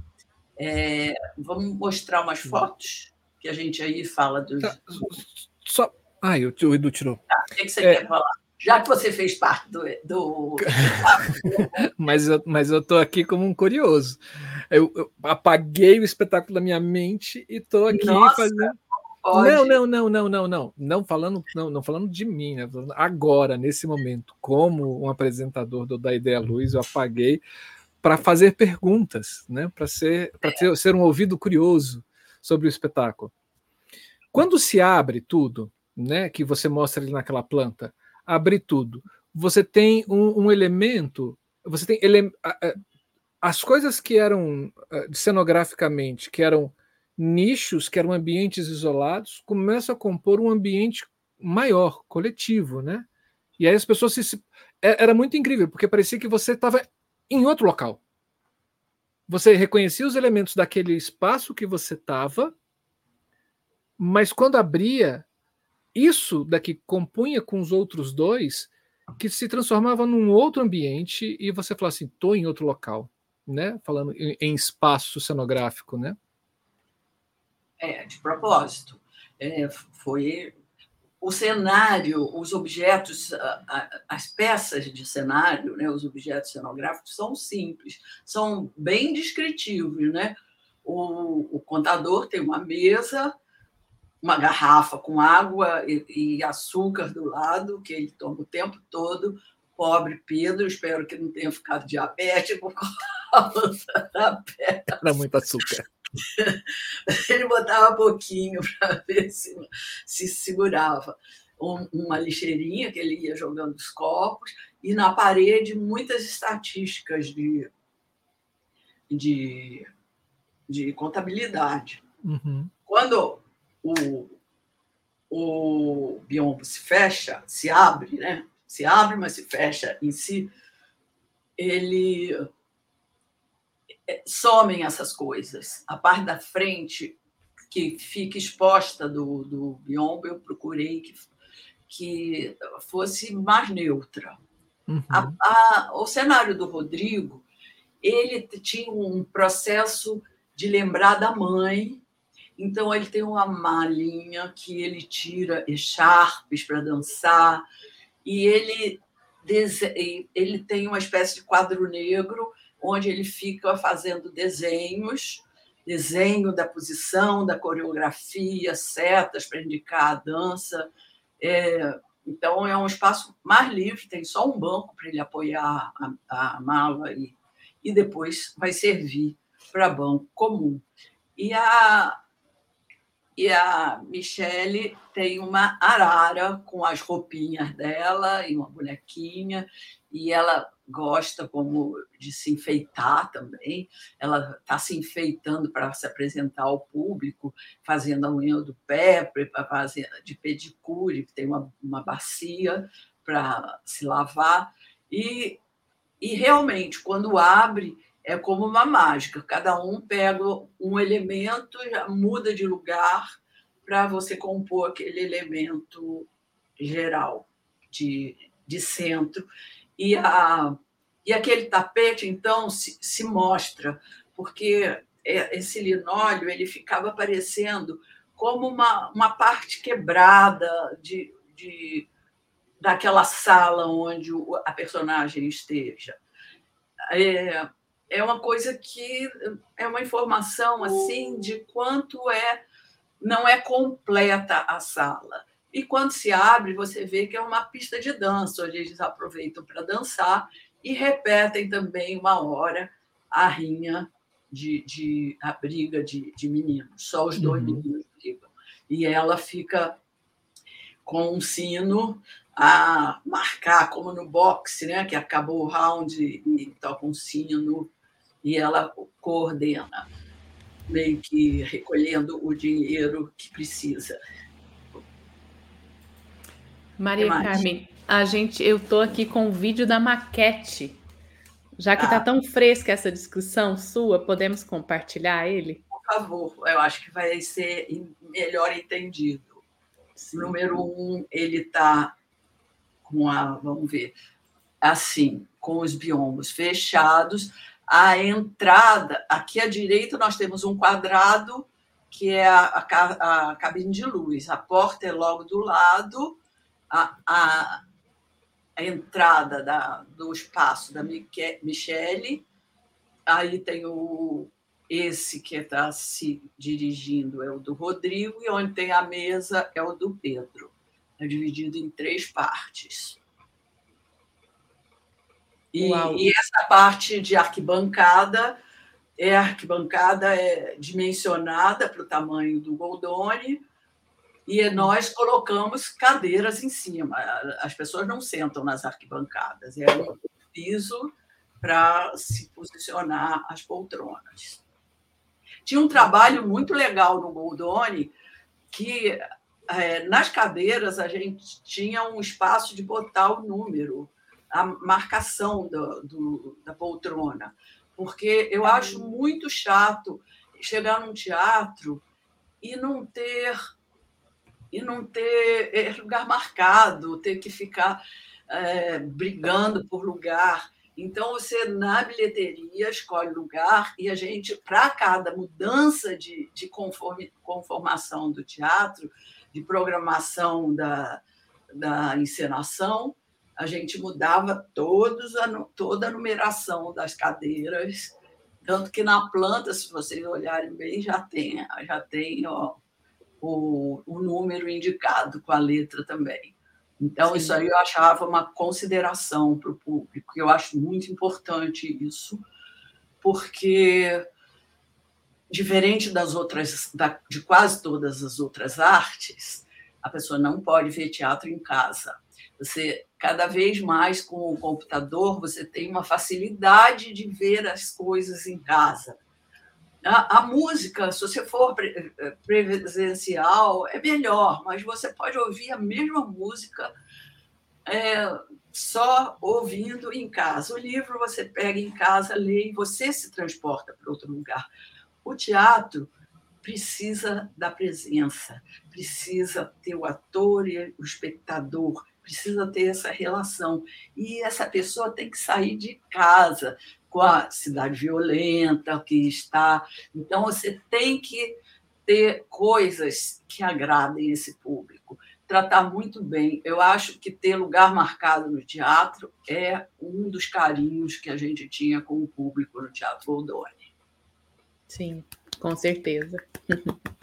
É, vamos mostrar umas fotos que a gente aí fala dos. Tá,
só. Ai, o Edu tirou.
Tá, o que, você é... quer falar? Já que você fez parte do. do...
mas, eu, mas eu tô aqui como um curioso. Eu, eu apaguei o espetáculo da minha mente e tô aqui Nossa, fazendo. Pode. Não, não, não, não, não, não. Não falando, não, não falando de mim, né? Agora, nesse momento, como um apresentador do Da Ideia Luz, eu apaguei para fazer perguntas, né? Para ser, para ser um ouvido curioso sobre o espetáculo. Quando se abre tudo, né? Que você mostra ali naquela planta, abrir tudo. Você tem um, um elemento, você tem ele, as coisas que eram cenograficamente, que eram nichos, que eram ambientes isolados, começam a compor um ambiente maior, coletivo, né? E aí as pessoas se, é, era muito incrível, porque parecia que você estava em outro local. Você reconhecia os elementos daquele espaço que você estava, mas quando abria, isso daqui compunha com os outros dois que se transformava num outro ambiente e você fala assim, estou em outro local, né? Falando em, em, espaço cenográfico, né?
É, de propósito. É, foi o cenário, os objetos, as peças de cenário, né, os objetos cenográficos são simples, são bem descritivos, né? O, o contador tem uma mesa, uma garrafa com água e, e, açúcar do lado, que ele toma o tempo todo. Pobre Pedro, espero que não tenha ficado diabético por causa da pedra.
Era muito açúcar.
Ele botava pouquinho para ver se, se segurava. Um, uma lixeirinha que ele ia jogando os copos, e na parede muitas estatísticas de, de, de contabilidade. Uhum. Quando o, o biombo se fecha, se abre, né? se abre, mas se fecha em si, ele somem essas coisas. A parte da frente que fica exposta do, do biombo, eu procurei que, que fosse mais neutra. Uhum. A, a, o cenário do Rodrigo ele tinha um processo de lembrar da mãe, então ele tem uma malinha que ele tira echarpes para dançar e ele ele tem uma espécie de quadro negro onde ele fica fazendo desenhos, desenho da posição, da coreografia, setas para indicar a dança. É, então, é um espaço mais livre, tem só um banco para ele apoiar a, a mala e, e depois vai servir para banco comum. E a, e a Michelle tem uma arara com as roupinhas dela e uma bonequinha, e ela gosta como de se enfeitar também. Ela está se enfeitando para se apresentar ao público, fazendo a unha do pé, de pedicure, tem uma, uma bacia para se lavar. E, e realmente, quando abre, é como uma mágica. Cada um pega um elemento, já muda de lugar para você compor aquele elemento geral de, de centro. E, a, e aquele tapete, então, se, se mostra, porque é, esse linóleo ele ficava parecendo como uma, uma parte quebrada de, de, daquela sala onde a personagem esteja. É, é uma coisa que é uma informação assim de quanto é não é completa a sala. E quando se abre, você vê que é uma pista de dança, onde eles aproveitam para dançar e repetem também uma hora a rinha de, de a briga de, de meninos. Só os dois uhum. meninos brigam. E ela fica com um sino a marcar, como no boxe, né? que acabou o round e toca um sino e ela coordena, meio que recolhendo o dinheiro que precisa.
Maria Carmen, a gente, eu estou aqui com o vídeo da maquete. Já que está ah. tão fresca essa discussão sua, podemos compartilhar ele?
Por favor, eu acho que vai ser melhor entendido. Sim. Número um, ele está com a, vamos ver, assim, com os biomas fechados, a entrada, aqui à direita nós temos um quadrado que é a, a, a cabine de luz, a porta é logo do lado, a, a, a entrada da, do espaço da Michele, aí tem o esse que está se dirigindo é o do Rodrigo, e onde tem a mesa é o do Pedro. É dividido em três partes. E, e, essa parte de arquibancada é arquibancada é dimensionada para o tamanho do Goldoni e nós colocamos cadeiras em cima. As pessoas não sentam nas arquibancadas, é um piso para se posicionar as poltronas. Tinha um trabalho muito legal no Goldoni que é, nas cadeiras a gente tinha um espaço de botar o número a marcação do, do, da poltrona, porque eu acho muito chato chegar num teatro e não ter e não ter é, lugar marcado, ter que ficar é, brigando por lugar. Então, você, na bilheteria, escolhe lugar e a gente, para cada mudança de, de conforme, conformação do teatro, de programação da, da encenação, a gente mudava todos a, toda a numeração das cadeiras, tanto que na planta, se vocês olharem bem, já tem, já tem ó, o, o número indicado com a letra também. Então, Sim. isso aí eu achava uma consideração para o público, eu acho muito importante isso, porque, diferente das outras, da, de quase todas as outras artes, a pessoa não pode ver teatro em casa. Você cada vez mais com o computador você tem uma facilidade de ver as coisas em casa. A, a música, se você for pre, presencial, é melhor, mas você pode ouvir a mesma música é, só ouvindo em casa. O livro você pega em casa, lê e você se transporta para outro lugar. O teatro precisa da presença, precisa ter o ator e o espectador, precisa ter essa relação. E essa pessoa tem que sair de casa com a cidade violenta que está. Então, você tem que ter coisas que agradem esse público, tratar muito bem. Eu acho que ter lugar marcado no teatro é um dos carinhos que a gente tinha com o público no Teatro Oldoni.
Sim, com certeza.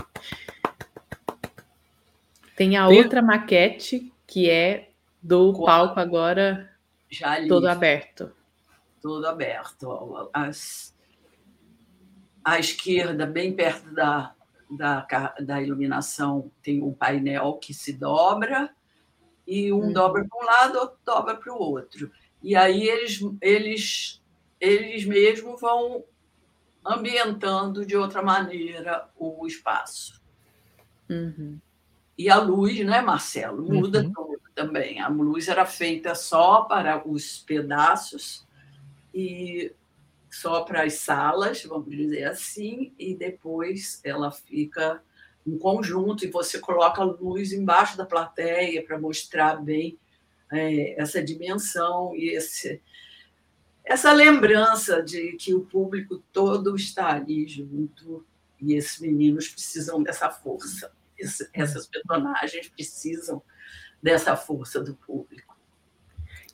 Tem a Tem... outra maquete que é do palco agora Já todo aberto.
Todo aberto. As, à esquerda, bem perto da, da, da iluminação, tem um painel que se dobra, e um uhum. dobra para um lado, outro dobra para o outro. E aí eles, eles, eles mesmos vão ambientando de outra maneira o espaço.
Uhum.
E a luz, né, Marcelo? Muda uhum. tudo também. A luz era feita só para os pedaços e só para as salas, vamos dizer assim, e depois ela fica um conjunto e você coloca a luz embaixo da plateia para mostrar bem é, essa dimensão e esse, essa lembrança de que o público todo está ali junto e esses meninos precisam dessa força essas personagens precisam dessa força do público.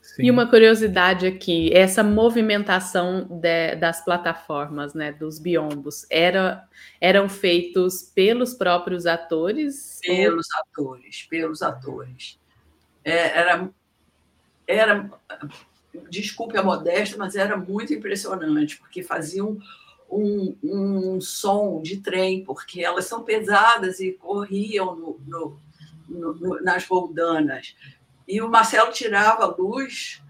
Sim. E uma curiosidade aqui, essa movimentação de, das plataformas, né, dos biombos, era, eram feitos pelos próprios atores?
Pelos ou... atores, pelos atores. É, era, era, desculpe a modéstia, mas era muito impressionante, porque faziam um, um som de trem, porque elas são pesadas e corriam no, no, no, nas roldanas. E o Marcelo tirava a luz,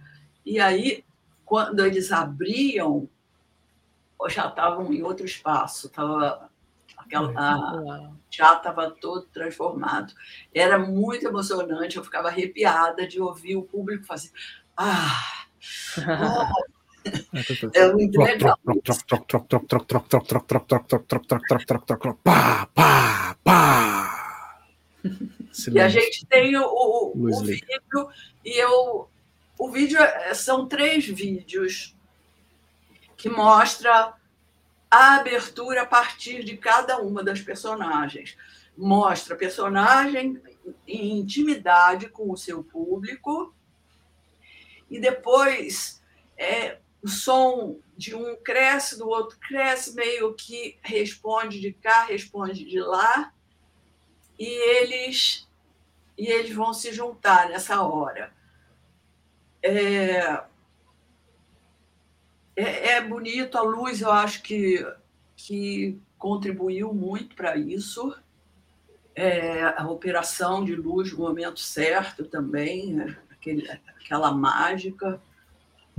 e aí, quando eles abriam, já estavam em outro espaço, tava, aquela, a, já estava todo transformado. Era muito emocionante, eu ficava arrepiada de ouvir o público fazer. Ah! Oh, é muito legal.
Pá, pá, pá.
E a gente tem o, o, o vídeo, e eu. O vídeo são três vídeos que mostra a abertura a partir de cada uma das personagens. Mostra a personagem em intimidade com o seu público e depois é, o som de um cresce, do outro cresce, meio que responde de cá, responde de lá, e eles e eles vão se juntar nessa hora. É, é, é bonito, a luz eu acho que, que contribuiu muito para isso. É, a operação de luz no momento certo também, né? Aquele, aquela mágica.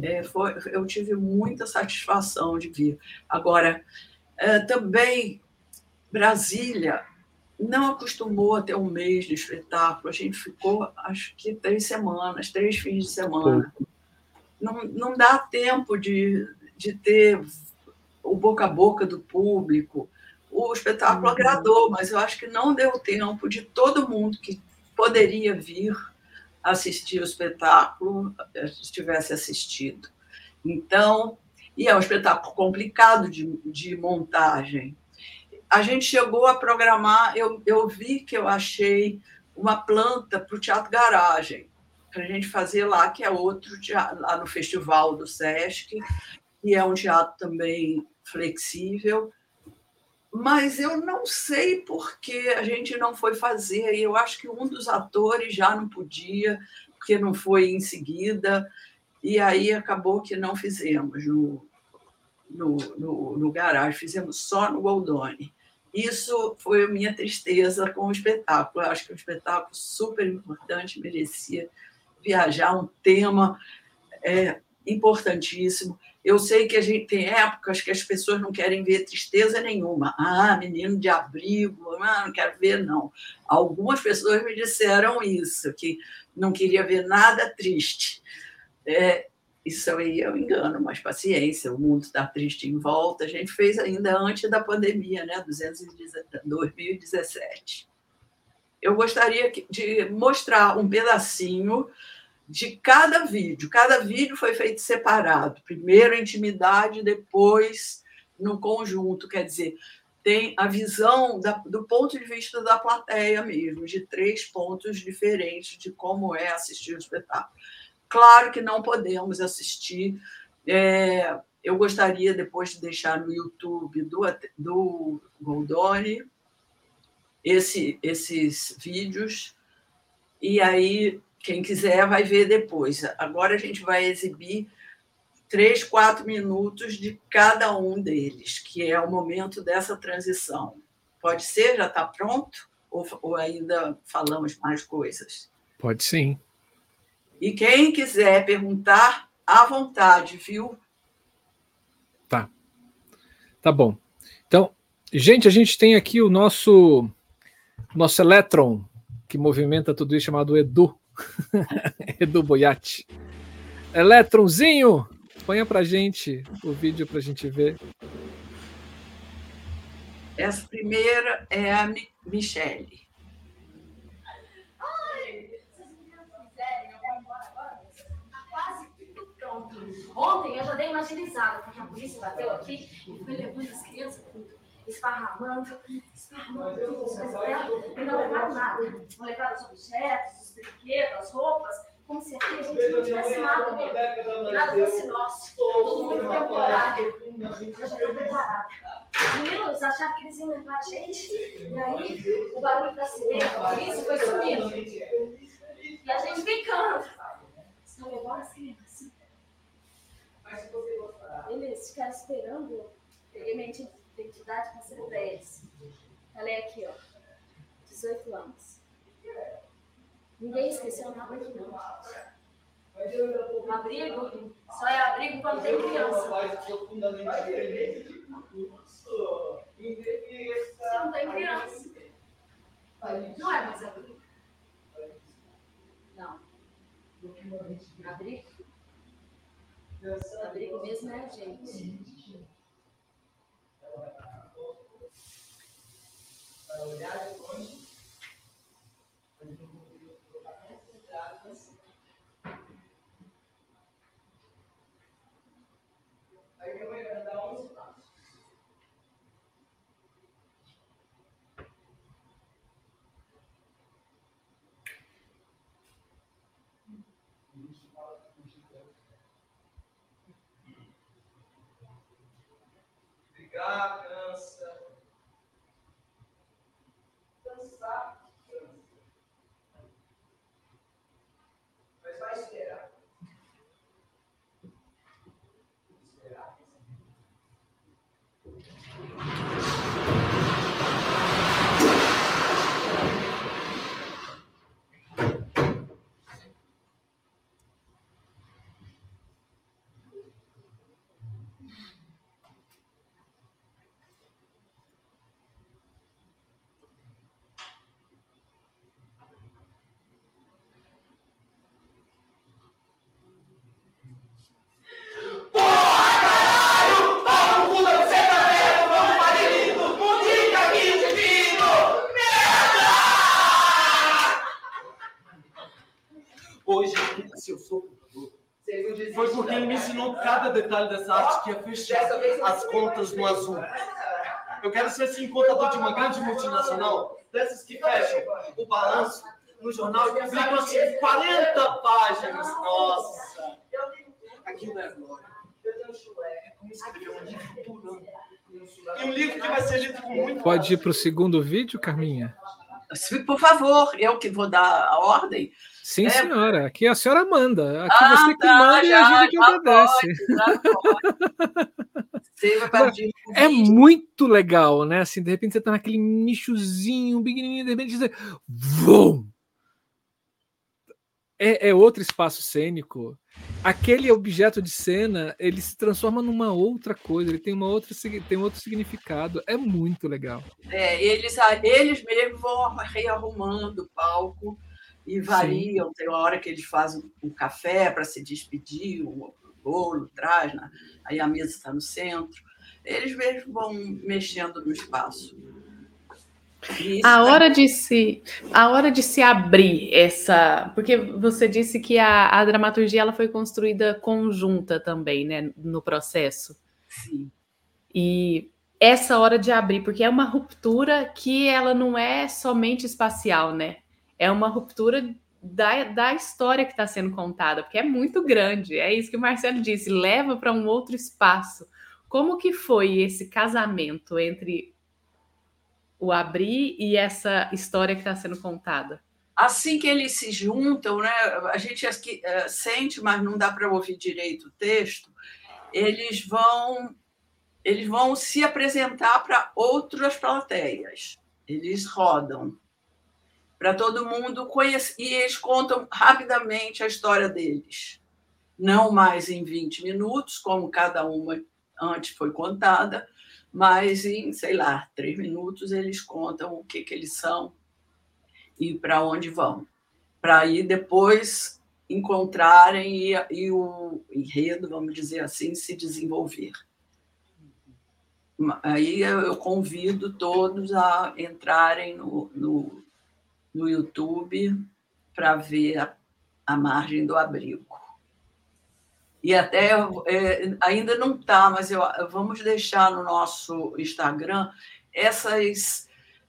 É, foi, eu tive muita satisfação de vir. Agora, é, também Brasília não acostumou a ter um mês de espetáculo. A gente ficou, acho que três semanas, três fins de semana. Não, não dá tempo de, de ter o boca a boca do público. O espetáculo uhum. agradou, mas eu acho que não deu tempo de todo mundo que poderia vir assistir o espetáculo tivesse assistido. Então, e é um espetáculo complicado de, de montagem. A gente chegou a programar, eu, eu vi que eu achei uma planta para o Teatro Garagem, para a gente fazer lá, que é outro teatro, lá no Festival do Sesc, e é um teatro também flexível, mas eu não sei por que a gente não foi fazer. Eu acho que um dos atores já não podia, porque não foi em seguida, e aí acabou que não fizemos no, no, no, no garagem, fizemos só no Goldoni. Isso foi a minha tristeza com o espetáculo. Eu acho que é um espetáculo super importante, merecia viajar, um tema é, importantíssimo. Eu sei que a gente tem épocas que as pessoas não querem ver tristeza nenhuma. Ah, menino de abrigo, ah, não quero ver, não. Algumas pessoas me disseram isso, que não queria ver nada triste. É, isso aí é um engano, mas paciência, o mundo está triste em volta. A gente fez ainda antes da pandemia, né? 2017. Eu gostaria de mostrar um pedacinho de cada vídeo. Cada vídeo foi feito separado. Primeiro a intimidade, depois no conjunto. Quer dizer, tem a visão da, do ponto de vista da plateia mesmo, de três pontos diferentes de como é assistir o espetáculo. Claro que não podemos assistir. É, eu gostaria depois de deixar no YouTube do, do Goldoni esse, esses vídeos, e aí quem quiser vai ver depois. Agora a gente vai exibir três, quatro minutos de cada um deles, que é o momento dessa transição. Pode ser? Já está pronto? Ou, ou ainda falamos mais coisas?
Pode sim.
E quem quiser perguntar, à vontade, viu?
Tá. Tá bom. Então, gente, a gente tem aqui o nosso nosso elétron que movimenta tudo isso chamado Edu. Edu Boiati. Elétronzinho, Ponha pra gente o vídeo pra gente ver.
Essa primeira é a Michelle.
Ontem eu já dei uma agilizada, porque a polícia bateu aqui e foi levando as crianças esparramando, esparramando tudo, e não levaram nada. Não levaram os objetos, os brinquedos, as roupas como se aqui a gente não tivesse nada mesmo. Nada fosse nosso. Todo mundo temporário. Eu já estou preparada. Os meninos achavam que eles iam levar a gente, e aí o barulho da sirene, a polícia foi subindo. E a gente brincando. Estão levando as crianças. Eles ficaram esperando. Peguei minha identidade, para eles. Falei aqui, ó. 18 anos. Ninguém esqueceu nada aqui, não. Abrigo só é abrigo quando tem criança. Se não tem criança. Não é mais abrigo. Não. Abrigo? Abrigo mesmo é a gente. Para olhar de longe.
Brigar, cansa. Cansar, cansa. Mas vai esperar. Esperar. Hoje, se eu sou cultor, foi porque ele me ensinou cada detalhe dessa arte que é fechar as contas no azul. Eu quero ser assim, contador de uma grande multinacional, dessas que fecham o balanço no jornal e publicam assim 40 páginas. Nossa! Aquilo é glória. É como escrever um livro. E um livro que vai ser lido com muito.
Pode ir para o segundo vídeo, Carminha?
Por favor, eu que vou dar a ordem.
Sim,
É.
senhora. Aqui a senhora manda. Aqui
Ah,
você que
tá,
manda e a
já,
gente que
já
obedece.
Já pode.
É muito legal, né? Assim, de repente você tá naquele nichozinho, pequenininho, de repente você. Vum! É, é outro espaço cênico. Aquele objeto de cena, ele se transforma numa outra coisa, ele tem, uma outra, tem outro significado. É muito legal.
É, eles, eles mesmos vão rearrumando o palco e variam. Tem uma hora que eles fazem um café para se despedir, um- bolo, traz, né? aí a mesa está no centro. Eles mesmo vão mexendo no espaço.
A hora de se a hora de se abrir essa, porque você disse que a, a dramaturgia ela foi construída conjunta também, né, no processo.
Sim.
E essa hora de abrir, porque é uma ruptura que ela não é somente espacial, né? É uma ruptura da, da história que está sendo contada, porque é muito grande. É isso que o Marcelo disse, leva para um outro espaço. Como que foi esse casamento entre o abrir e essa história que está sendo contada?
Assim que eles se juntam, né, a gente é, sente, mas não dá para ouvir direito o texto, eles vão, eles vão se apresentar para outras plateias. Eles rodam para todo mundo conhecer. E eles contam rapidamente a história deles. Não mais em 20 minutos, como cada uma antes foi contada, mas em, sei lá, três minutos eles contam o que, que eles são e para onde vão. Para aí depois encontrarem e, e, o enredo, vamos dizer assim, se desenvolver. Aí eu convido todos a entrarem no, no, no YouTube para ver a, a margem do abrigo e até é, ainda não está, mas eu, vamos deixar no nosso Instagram essas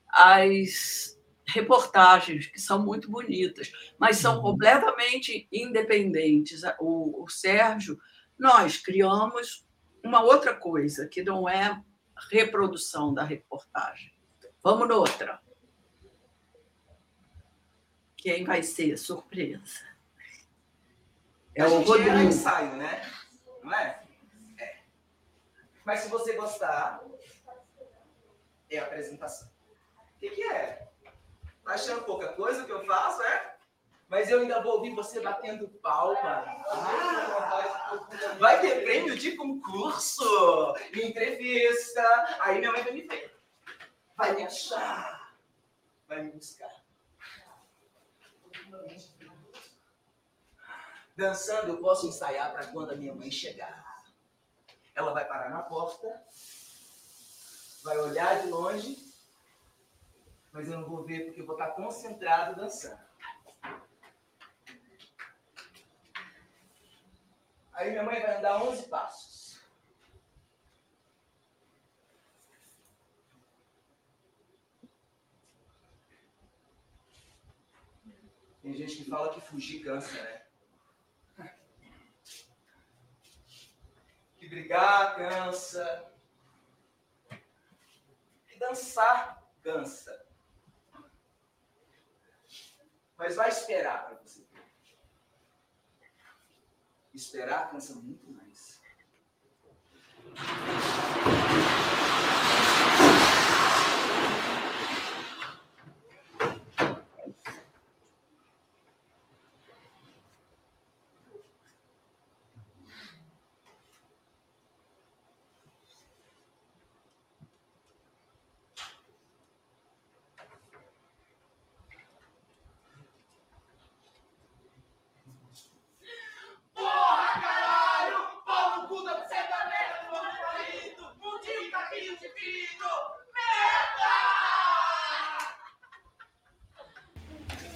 as reportagens que são muito bonitas, mas são uhum. completamente independentes. O, o Sérgio, nós criamos uma outra coisa que não é reprodução da reportagem. Vamos noutra. Quem vai ser? Surpresa.
É a o Rodrigo. É ensaio, né? Não é? é? Mas se você gostar, é a apresentação. O que, que é? Tá achando pouca coisa que eu faço, é? Mas eu ainda vou ouvir você batendo palma. Ah, vai ter prêmio de concurso, entrevista. Aí minha mãe vai me ver. Vai me achar. Vai me buscar. Dançando, eu posso ensaiar para quando a minha mãe chegar. Ela vai parar na porta, vai olhar de longe, mas eu não vou ver porque eu vou estar concentrado dançando. Aí minha mãe vai andar 11 passos. Tem gente que fala que fugir cansa, né? que brigar cansa, que dançar cansa. Mas vai esperar para você. Esperar cansa muito mais.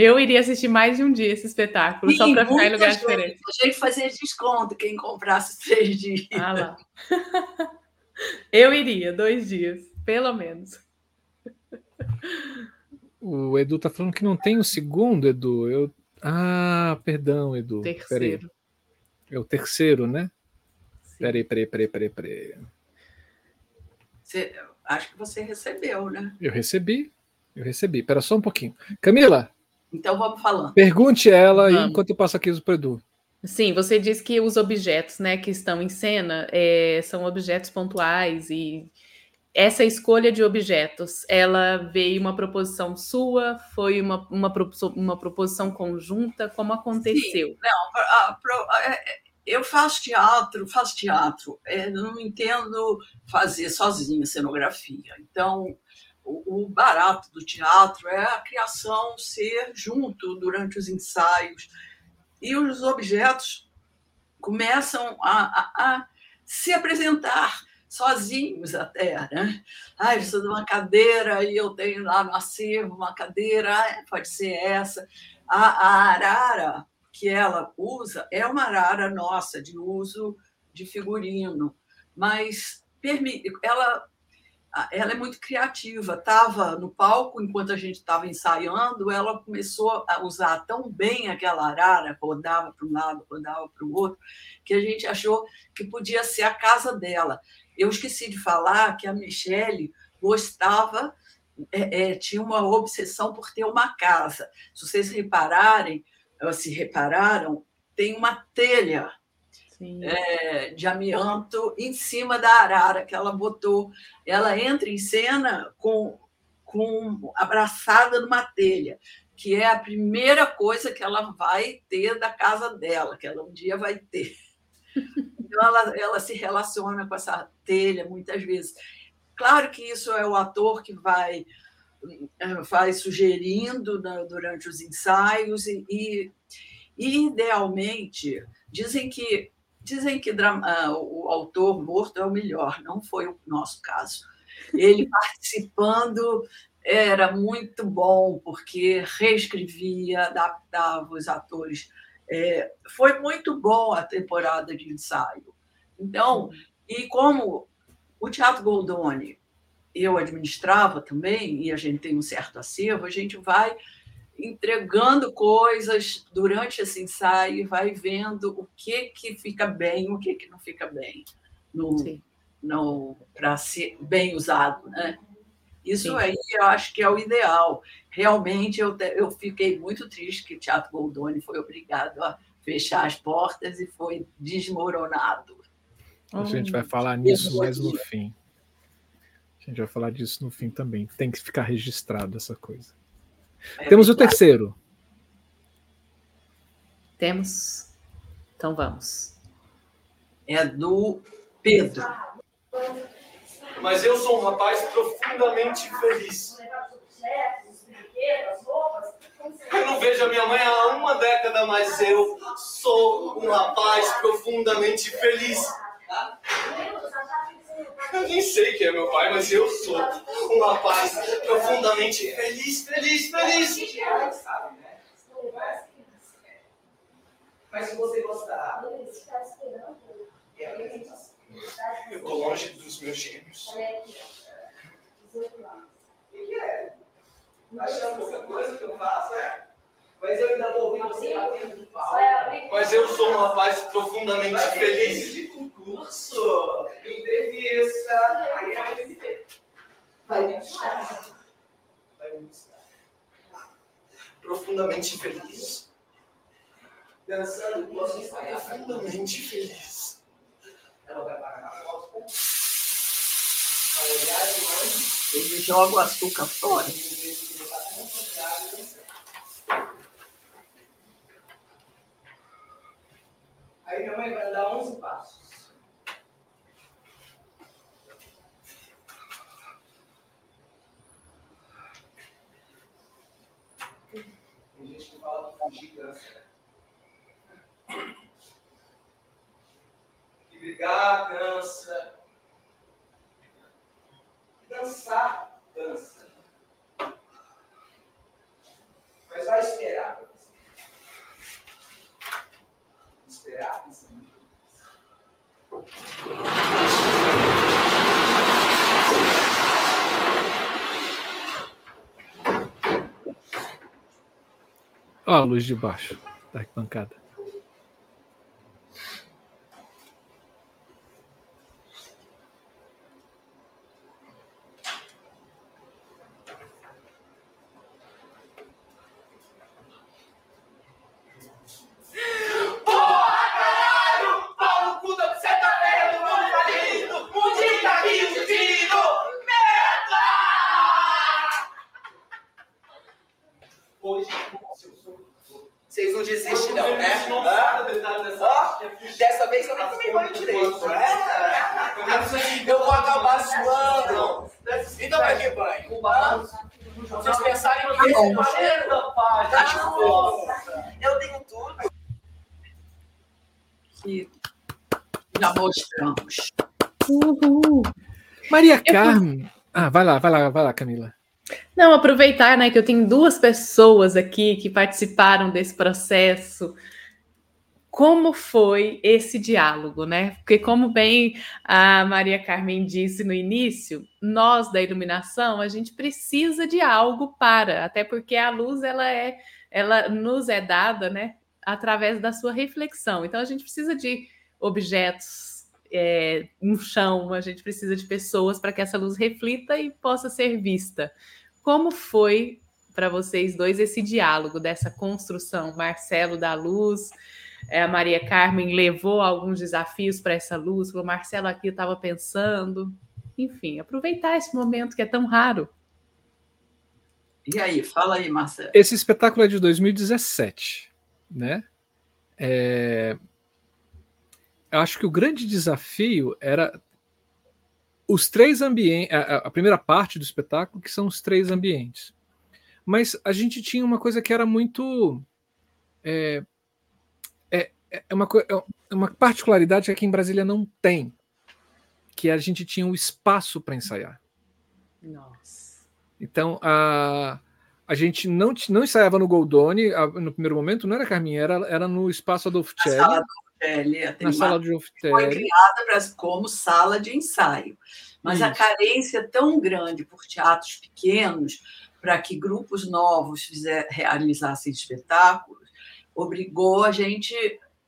Eu iria assistir mais de um dia esse espetáculo, Sim, só para ficar em lugares diferentes.
A gente fazer desconto quem comprasse três dias.
Ah lá. Eu iria, dois dias, pelo menos.
O Edu tá falando que não tem o segundo, Edu. Eu... Ah, perdão, Edu.
Terceiro.
É o terceiro, né? Peraí, peraí, peraí, peraí, peraí.
Você, acho que você recebeu, né?
Eu recebi. Eu recebi. Espera só um pouquinho. Camila.
Então vamos falando.
Pergunte ela vamos. enquanto eu passo aqui o Edu.
Sim, você disse que os objetos né, que estão em cena é, são objetos pontuais e essa escolha de objetos, ela veio uma proposição sua? Foi uma, uma, uma proposição conjunta? Como aconteceu? Sim,
não, a, a, é, é, eu faço teatro, faço teatro, é, não entendo fazer sozinha cenografia. Então, o, barato do teatro é a criação ser junto durante os ensaios. E os objetos começam a, a, a se apresentar sozinhos até, né? Ah, eu preciso de uma cadeira e eu tenho lá no acervo uma cadeira, pode ser essa. A, a arara que ela usa é uma arara nossa, de uso de figurino, mas ela, ela é muito criativa. Estava no palco enquanto a gente estava ensaiando, ela começou a usar tão bem aquela arara, rodava para um lado, rodava para o outro, que a gente achou que podia ser a casa dela. Eu esqueci de falar que a Michelle gostava, é, é, tinha uma obsessão por ter uma casa. Se vocês repararem, se repararam, tem uma telha é, de amianto em cima da arara que ela botou. Ela entra em cena com, com abraçada numa telha, que é a primeira coisa que ela vai ter da casa dela, que ela um dia vai ter. Então, ela, ela se relaciona com essa telha muitas vezes. Claro que isso é o ator que vai, vai sugerindo né, durante os ensaios e, e, idealmente, dizem que dizem que drama, o autor morto é o melhor, não foi o nosso caso. Ele participando era muito bom, porque reescrevia, adaptava os atores é, foi muito bom a temporada de ensaio. Então, e como o Teatro Goldoni eu administrava também, e a gente tem um certo acervo, a gente vai entregando coisas durante esse ensaio e vai vendo o que, que fica bem o que, que não fica bem no, no, para ser bem usado. Né? Isso Sim. aí eu acho que é o ideal. Realmente eu, eu fiquei muito triste que o Teatro Goldoni foi obrigado a fechar as portas e foi desmoronado.
A gente vai falar nisso mais no fim. A gente vai falar disso no fim também. Tem que ficar registrado essa coisa. É Temos o terceiro.
Temos. Então vamos.
É do Pedro.
Mas eu sou um rapaz profundamente feliz. Eu não vejo a minha mãe há uma década, mas eu sou um rapaz profundamente feliz. Eu nem sei quem é meu pai, mas eu sou um rapaz profundamente feliz, feliz, feliz. Mas se você gostar. Eu estou longe dos meus gêmeos. O que é? Achando pouca coisa que eu faço, é? Mas eu ainda vou ouvir você batendo pau. Mas eu sou um rapaz profundamente Vai feliz. de concurso, entrevista, aí vai me ver. Vai me buscar. Vai me buscar. Profundamente feliz. Dançando, posso estar profundamente feliz. Ela vai pagar na foto. Vai olhar demais.
Ele joga o açúcar fora.
Aí minha mãe vai dar 11 passos. Tem gente que fala que fugir cansa. brigar cansa. Dançar cansa. Mas vai esperar.
Ó, a luz de baixo da arquibancada. Maria Carmen. Ah, vai lá, vai lá, vai lá, Camila.
Não, aproveitar, né, que eu tenho duas pessoas aqui que participaram desse processo. Como foi esse diálogo, né? Porque, como bem a Maria Carmen disse no início, nós da iluminação a gente precisa de algo para, até porque a luz ela é, ela nos é dada, né, através da sua reflexão. Então a gente precisa de objetos é, no chão, a gente precisa de pessoas para que essa luz reflita e possa ser vista. Como foi para vocês dois esse diálogo dessa construção? Marcelo da luz, é, a Maria Carmen levou alguns desafios para essa luz, falou, Marcelo aqui eu estava pensando. Enfim, aproveitar esse momento que é tão raro.
E aí, fala aí, Marcelo.
Esse espetáculo é de 2017, né? É... Eu acho que o grande desafio era os três ambientes, a, a, primeira parte do espetáculo, que são os três ambientes. Mas a gente tinha uma coisa que era muito. É, é, é, uma, é uma particularidade que aqui em Brasília não tem, que a gente tinha um espaço para ensaiar.
Nossa.
Então, a, a gente não, não ensaiava no Goldoni no primeiro momento, não era Carminha, era, era no espaço Adolfo Celli.
Oftélia.
Na sala de.
Foi criada pra, como sala de ensaio. Mas Isso. a carência é tão grande por teatros pequenos, para que grupos novos fizer, realizassem espetáculos, obrigou a gente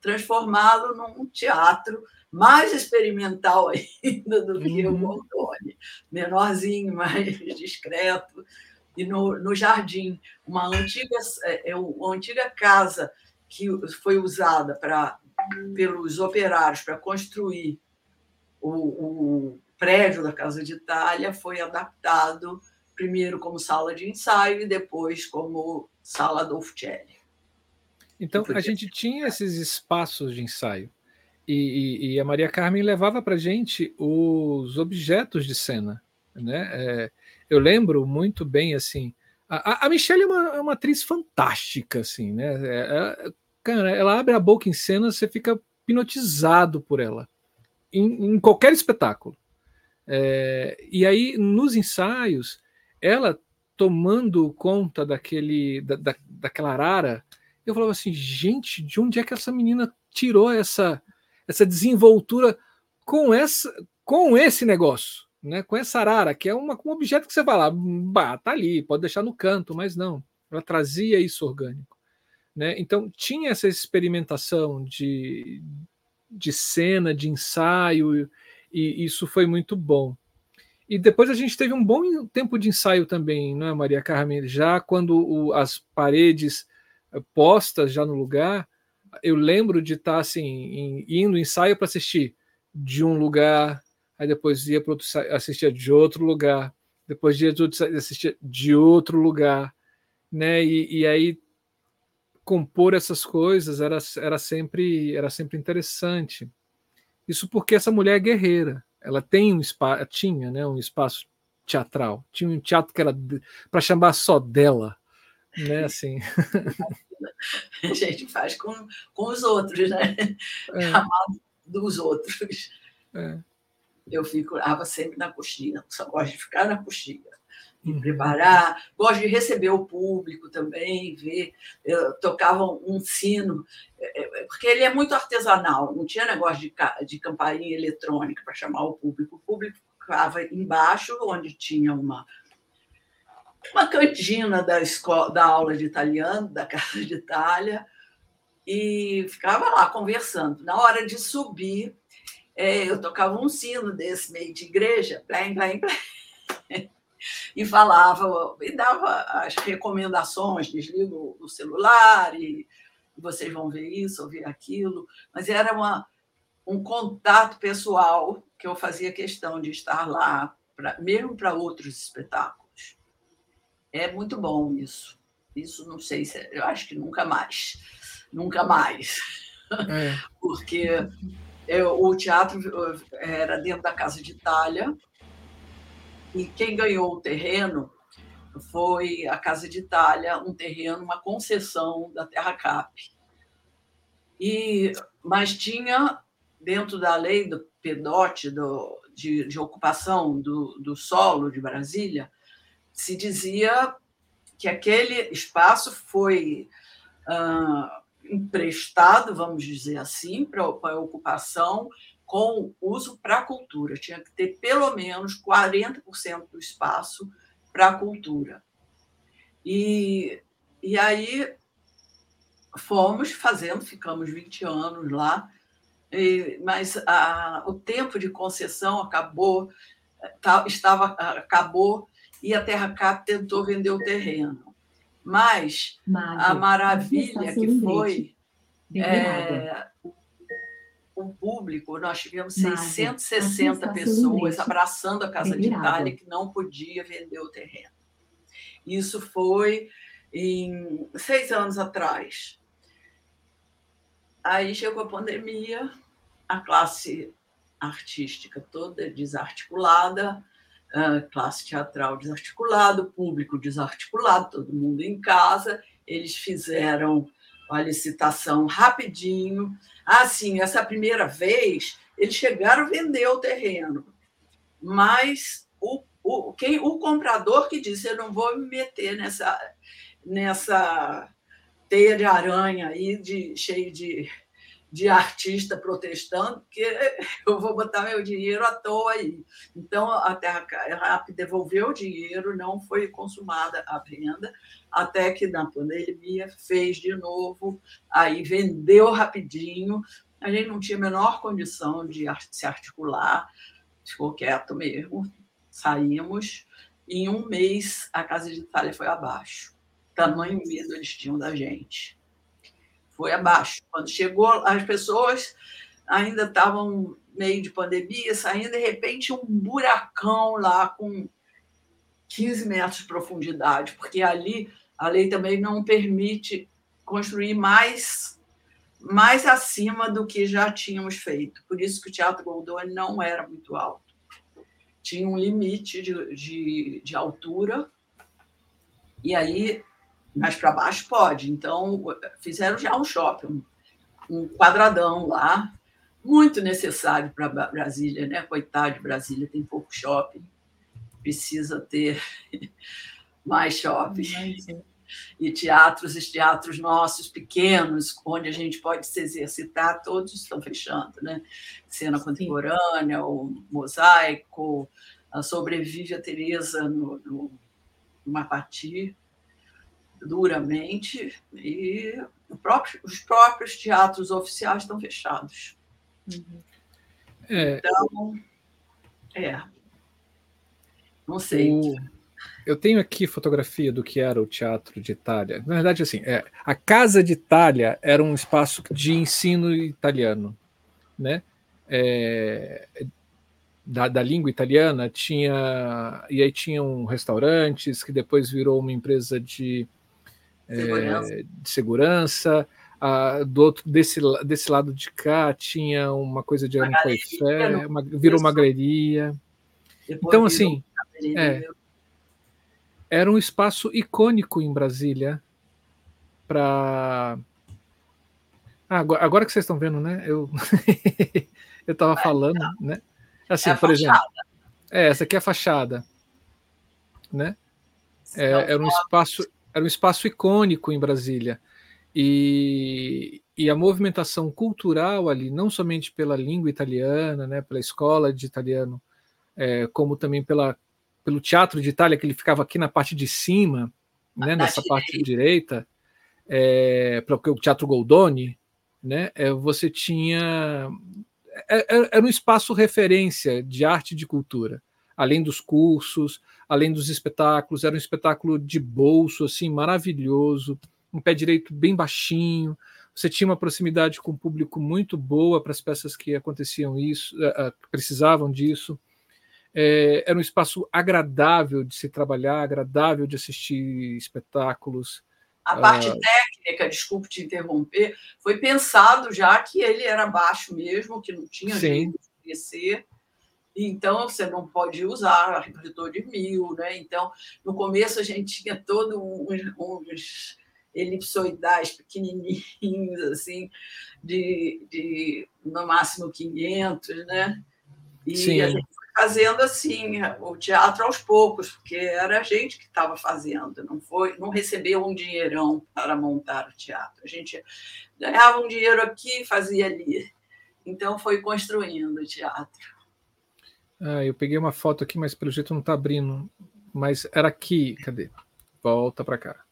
transformá-lo num teatro mais experimental ainda do que uhum. o Montoni, menorzinho, mais discreto. E no, no jardim, uma antiga, é, é uma antiga casa que foi usada para pelos operários para construir o, o, prédio da Casa de Itália foi adaptado primeiro como sala de ensaio e depois como sala do Ufcelli.
Então, a gente tinha esses espaços de ensaio. E, e, e a Maria Carmen levava para gente os objetos de cena. Né? É, eu lembro muito bem assim. A, a Michelle é uma, é uma atriz fantástica, assim, né? É, é cara, ela abre a boca em cena, você fica hipnotizado por ela, em, em qualquer espetáculo. É, e aí, nos ensaios, ela tomando conta daquele, da, da, daquela arara, eu falava assim, gente, de onde é que essa menina tirou essa, essa desenvoltura com essa com esse negócio, né? Com essa arara, que é uma, um objeto que você lá, bah, tá ali, pode deixar no canto, mas não. Ela trazia isso orgânico. Né? Então, tinha essa experimentação de, de cena, de ensaio, e isso foi muito bom. E depois a gente teve um bom tempo de ensaio também, não é, Maria Carmen? Já quando o, as paredes eh, postas já no lugar, eu lembro de estar assim, em, indo ensaio para assistir de um lugar, aí depois ia para outro assistia de outro lugar, depois ia assistir de outro lugar, né? E, e aí compor essas coisas era, era, sempre, era sempre interessante. Isso porque essa mulher é guerreira. Ela tem um espaço, tinha né, um espaço teatral. Tinha um teatro que era para chamar só dela. Né, assim.
A gente faz com, com os outros, né? É. Chamado dos outros. É. Eu ficava sempre na coxinha, só gosto de ficar na coxinha me preparar, gosto de receber o público também, ver. Eu tocava um sino, é, é, porque ele é muito artesanal, não tinha negócio de, de campainha eletrônica para chamar o público. O público ficava embaixo, onde tinha uma, uma cantina da, escola, da aula de italiano, da Casa de Itália, e ficava lá conversando. Na hora de subir, é, eu tocava um sino desse meio de igreja, blém, blém, blém e falava, e dava as recomendações, desliga o celular e vocês vão ver isso ou ver aquilo, mas era uma, um contato pessoal que eu fazia questão de estar lá, pra, mesmo para outros espetáculos. É muito bom isso. Isso não sei se eu acho que nunca mais, nunca mais. é. porque eu, o teatro era dentro da Casa de Itália, e quem ganhou o terreno foi a Casa de Itália, um terreno, uma concessão da Terra Cap. E, mas tinha, dentro da lei do PEDOT, do, de, de ocupação do, do solo de Brasília, se dizia que aquele espaço foi ah, emprestado, vamos dizer assim, para a ocupação com uso para a cultura. Tinha que ter pelo menos 40% do espaço para a cultura. E, e aí fomos fazendo, ficamos 20 anos lá, e, mas a, o tempo de concessão acabou, tá, estava, acabou e a Terra Cap tentou vender o terreno. Mas a maravilha que foi é, o público, nós tivemos 660 pessoas abraçando a Casa de Itália que não podia vender o terreno. Isso foi em seis anos atrás. Aí chegou a pandemia, a classe artística toda desarticulada, a classe teatral desarticulada, o público desarticulado, todo mundo em casa. Eles fizeram a licitação rapidinho. Assim, essa primeira vez, eles chegaram a vender o terreno, mas o, o, quem, o comprador que disse: Eu não vou me meter nessa, nessa teia de aranha aí, de, cheio de de artista protestando, porque eu vou botar meu dinheiro à toa aí. Então, a Terra Rap devolveu o dinheiro, não foi consumada a venda, até que na pandemia fez de novo, aí vendeu rapidinho. A gente não tinha a menor condição de se articular, ficou quieto mesmo. Saímos. Em um mês, a Casa de Itália foi abaixo. Tamanho medo eles tinham da gente foi abaixo. Quando chegou, as pessoas ainda estavam meio de pandemia, saindo, de repente, um buracão lá com 15 metros de profundidade, porque ali a lei também não permite construir mais mais acima do que já tínhamos feito. Por isso que o Teatro Goldoni não era muito alto. Tinha um limite de, de, de altura, e aí mas para baixo pode. Então, fizeram já um shopping, um quadradão lá, muito necessário para Brasília, né? Coitado de Brasília, tem pouco shopping, precisa ter mais shopping. E teatros, os teatros nossos pequenos, onde a gente pode se exercitar, todos estão fechando, né? Cena contemporânea, o mosaico, a sobrevive a Tereza no, no, no Mapati, duramente e próprio, os próprios teatros oficiais estão fechados. Uhum. É, então, é. Não sei. O...
Eu tenho aqui fotografia do que era o Teatro de Itália. Na verdade, assim, é, a Casa de Itália era um espaço de ensino italiano, né? É, da, da, língua italiana tinha e aí tinham restaurantes que depois virou uma empresa de segurança. É, de segurança. Ah, do outro, desse, desse lado de cá tinha uma coisa de uma Coifé, uma, virou uma galeria. Então, assim, é, era um espaço icônico em Brasília para. Ah, agora, agora, que vocês estão vendo, né? Eu eu estava falando, né? Assim, é por exemplo, é, essa aqui é a fachada, né? É, era um espaço era um espaço icônico em Brasília. E, e a movimentação cultural ali, não somente pela língua italiana, né, pela escola de italiano, é, como também pela, pelo teatro de Itália, que ele ficava aqui na parte de cima, né, nessa parte direita, é, para o teatro Goldoni, né, é, você tinha. É, é, era um espaço referência de arte e de cultura, além dos cursos, além dos espetáculos, era um espetáculo de bolso, assim, maravilhoso, um pé direito bem baixinho, você tinha uma proximidade com o público muito boa para as peças que aconteciam isso, uh, precisavam disso. É, era um espaço agradável de se trabalhar, agradável de assistir espetáculos.
A parte uh... técnica, desculpe te interromper, foi pensado já que ele era baixo mesmo, que não tinha jeito de crescer. Então, você não pode usar reprodutor de mil, né? Então, no começo a gente tinha todo uns, uns elipsoidais pequenininhos, assim, de, de no máximo 500, né? E Sim. a gente foi fazendo assim o teatro aos poucos, porque era a gente que estava fazendo, não foi, não recebeu um dinheirão para montar o teatro. A gente ganhava um dinheiro aqui e fazia ali. Então foi construindo o teatro.
Ah, eu peguei uma foto aqui, mas pelo jeito não está abrindo. Mas era aqui, cadê? Volta para cá.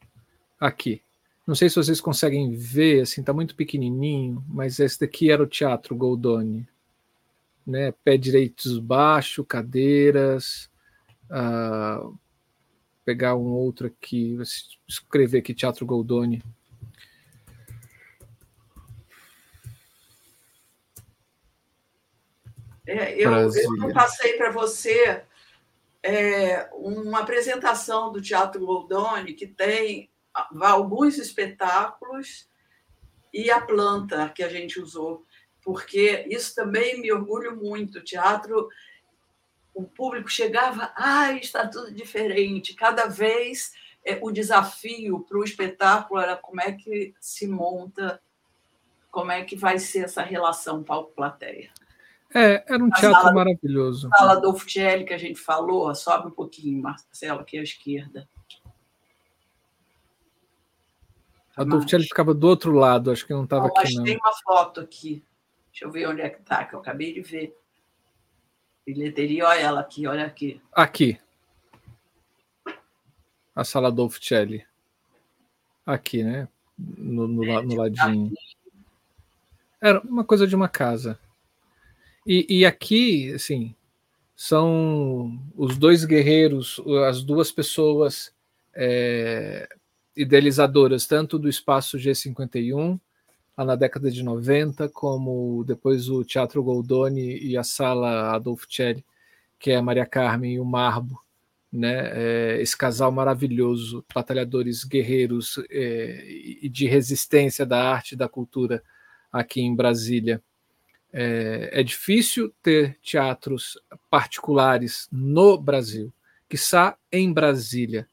Aqui. Não sei se vocês conseguem ver, assim, tá muito pequenininho, mas esse daqui era o Teatro Goldoni. Né? Pé direitos baixo, cadeiras. Uh, pegar um outro aqui, escrever aqui Teatro Goldoni.
É, eu, eu não passei para você é, uma apresentação do Teatro Goldoni que tem alguns espetáculos e a planta que a gente usou, porque isso também me orgulho muito. O teatro, o público chegava, ah, está tudo diferente. Cada vez é, o desafio para o espetáculo era como é que se monta, como é que vai ser essa relação palco-plateia.
É, era um a teatro sala, maravilhoso.
A sala do Uftielli que a gente falou, sobe um pouquinho, Marcelo, aqui à esquerda.
A Dolphin ficava do outro lado, acho que não estava aqui. Não.
tem uma foto aqui. Deixa eu ver onde é que está, que eu acabei de ver. Bilheteria, olha ela aqui, olha aqui.
Aqui. A sala Dolphin Aqui, né? No, no, no ladinho. Era uma coisa de uma casa. E, e aqui, assim, são os dois guerreiros, as duas pessoas é, idealizadoras tanto do espaço G51 lá na década de 90, como depois o Teatro Goldoni e a Sala Adolfo Celli, que é a Maria Carmen e o Marbo, né? É, esse casal maravilhoso, batalhadores guerreiros é, e de resistência da arte e da cultura aqui em Brasília. É, é difícil ter teatros particulares no Brasil, que está em Brasília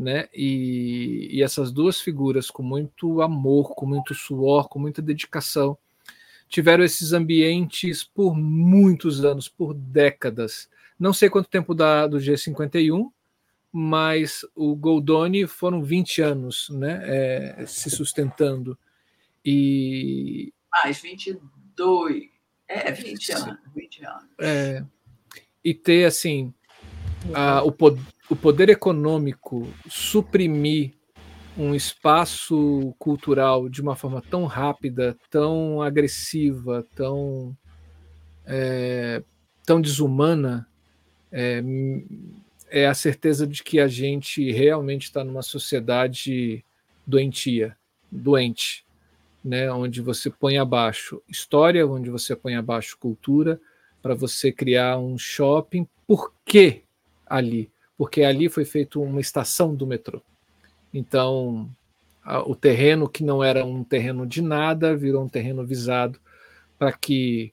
né? E, e, essas duas figuras, com muito amor, com muito suor, com muita dedicação, tiveram esses ambientes por muitos anos, por décadas. Não sei quanto tempo da, do G51, mas o Goldoni foram 20 anos né, é, se sustentando. E.
Mais 22. É, 20 anos. 20 anos.
É, e ter, assim, a, o poder o poder econômico suprimir um espaço cultural de uma forma tão rápida, tão agressiva, tão, é, tão desumana, é, é, a certeza de que a gente realmente está numa sociedade doentia, doente, né? onde você põe abaixo história, onde você põe abaixo cultura, para você criar um shopping. Por que ali? porque ali foi feita uma estação do metrô. Então, a, o terreno que não era um terreno de nada virou um terreno visado para que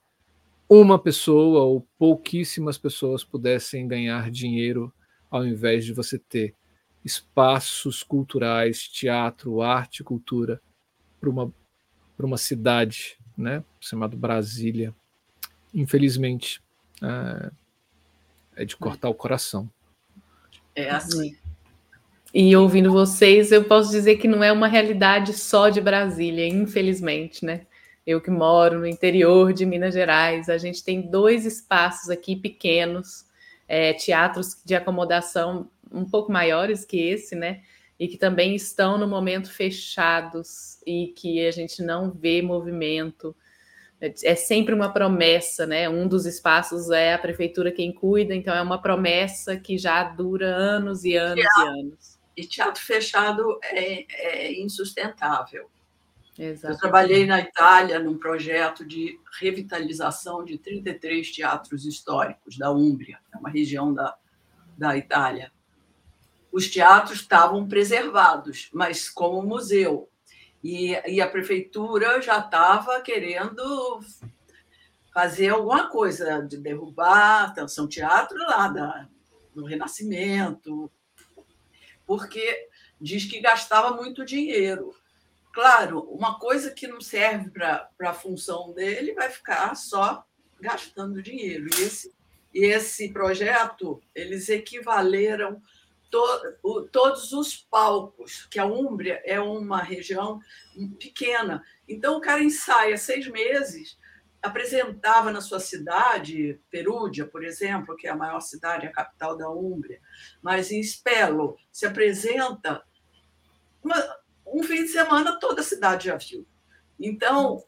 uma pessoa ou pouquíssimas pessoas pudessem ganhar dinheiro ao invés de você ter espaços culturais, teatro, arte, cultura para uma para uma cidade, né, chamado Brasília. Infelizmente, é, é de cortar o coração.
É assim.
E ouvindo vocês, eu posso dizer que não é uma realidade só de Brasília, infelizmente, né? Eu que moro no interior de Minas Gerais, a gente tem dois espaços aqui pequenos, é, teatros de acomodação um pouco maiores que esse, né? E que também estão no momento fechados e que a gente não vê movimento é sempre uma promessa, né? Um dos espaços é a prefeitura quem cuida, então é uma promessa que já dura anos e anos teatro, e anos.
E teatro fechado é, é insustentável. Exatamente. Eu trabalhei na Itália num projeto de revitalização de 33 teatros históricos da Úmbria, é uma região da, da Itália. Os teatros estavam preservados, mas como museu. E, e a prefeitura já estava querendo fazer alguma coisa, de derrubar Atenção Teatro lá da, do Renascimento, porque diz que gastava muito dinheiro. Claro, uma coisa que não serve para a função dele vai ficar só gastando dinheiro. E esse, esse projeto, eles equivaleram to, o, todos os palcos, que a Úmbria é uma região pequena. Então, o cara ensaia seis meses, apresentava na sua cidade, Perúdia, por exemplo, que é a maior cidade, a capital da Úmbria, mas em Spelo se apresenta uma, um fim de semana toda a cidade já viu. Então,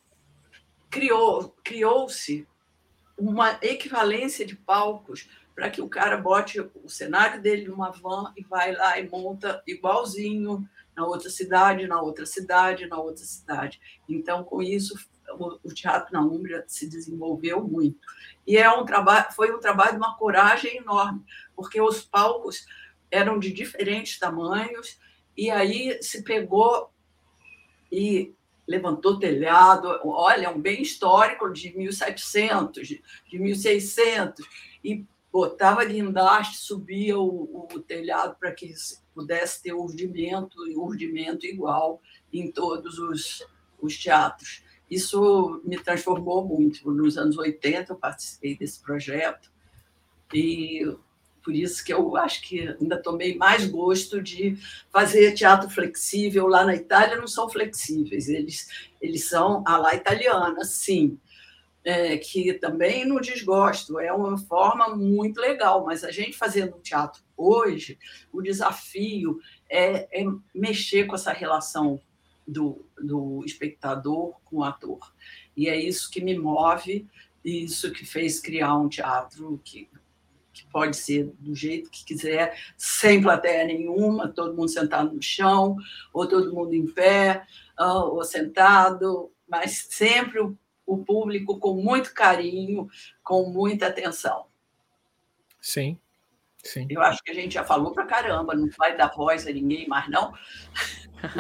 criou criou-se uma equivalência de palcos para que o cara bote o cenário dele numa van e vai lá e monta igualzinho na outra cidade, na outra cidade, na outra cidade. Então, com isso, o, teatro na Úmbria se desenvolveu muito. E é um trabalho, foi um trabalho de uma coragem enorme, porque os palcos eram de diferentes tamanhos, e aí se pegou e levantou telhado. Olha, é um bem histórico de 1700, de 1600, e botava guindaste, subia o, o telhado para que pudesse ter urdimento e urdimento igual em todos os, os teatros. Isso me transformou muito. Nos anos 80 eu participei desse projeto e por isso que eu acho que ainda tomei mais gosto de fazer teatro flexível. Lá na Itália não são flexíveis, eles, eles são a lá italiana, sim é, que também não desgosto, é uma forma muito legal, mas a gente fazendo teatro hoje, o desafio é, é mexer com essa relação do, do espectador com o ator. E é isso que me move, isso que fez criar um teatro que, que pode ser do jeito que quiser, sem plateia nenhuma, todo mundo sentado no chão, ou todo mundo em pé, ah, ou sentado, mas sempre o o público com muito carinho, com muita atenção.
Sim, sim.
Eu acho que a gente já falou para caramba, não vai dar voz a ninguém mais, não?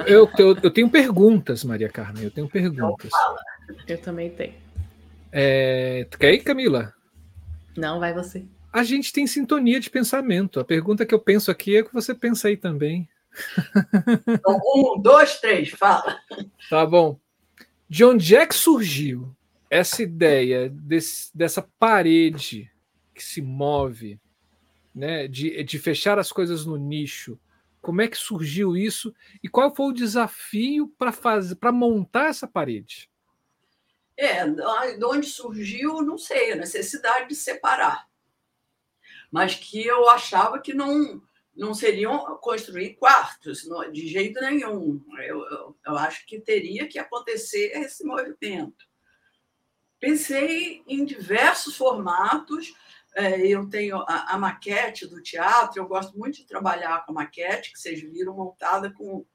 Eu, eu, eu tenho perguntas, Maria Carmen, eu tenho perguntas.
Então, eu também tenho.
É, quer ir, Camila?
Não, vai você.
A gente tem sintonia de pensamento. A pergunta que eu penso aqui é que você pensa aí também.
Então, um, dois, três, fala.
Tá bom. De onde é que surgiu essa ideia desse, dessa parede que se move, né, de, de fechar as coisas no nicho, como é que surgiu isso e qual foi o desafio para fazer, para montar essa parede?
É, de onde surgiu, não sei, a necessidade de separar. Mas que eu achava que não não seriam construir quartos de jeito nenhum. Eu, eu, eu acho que teria que acontecer esse movimento. Pensei em diversos formatos. É, eu tenho a, maquete do teatro, eu gosto muito de trabalhar com a maquete, que vocês viram montada com,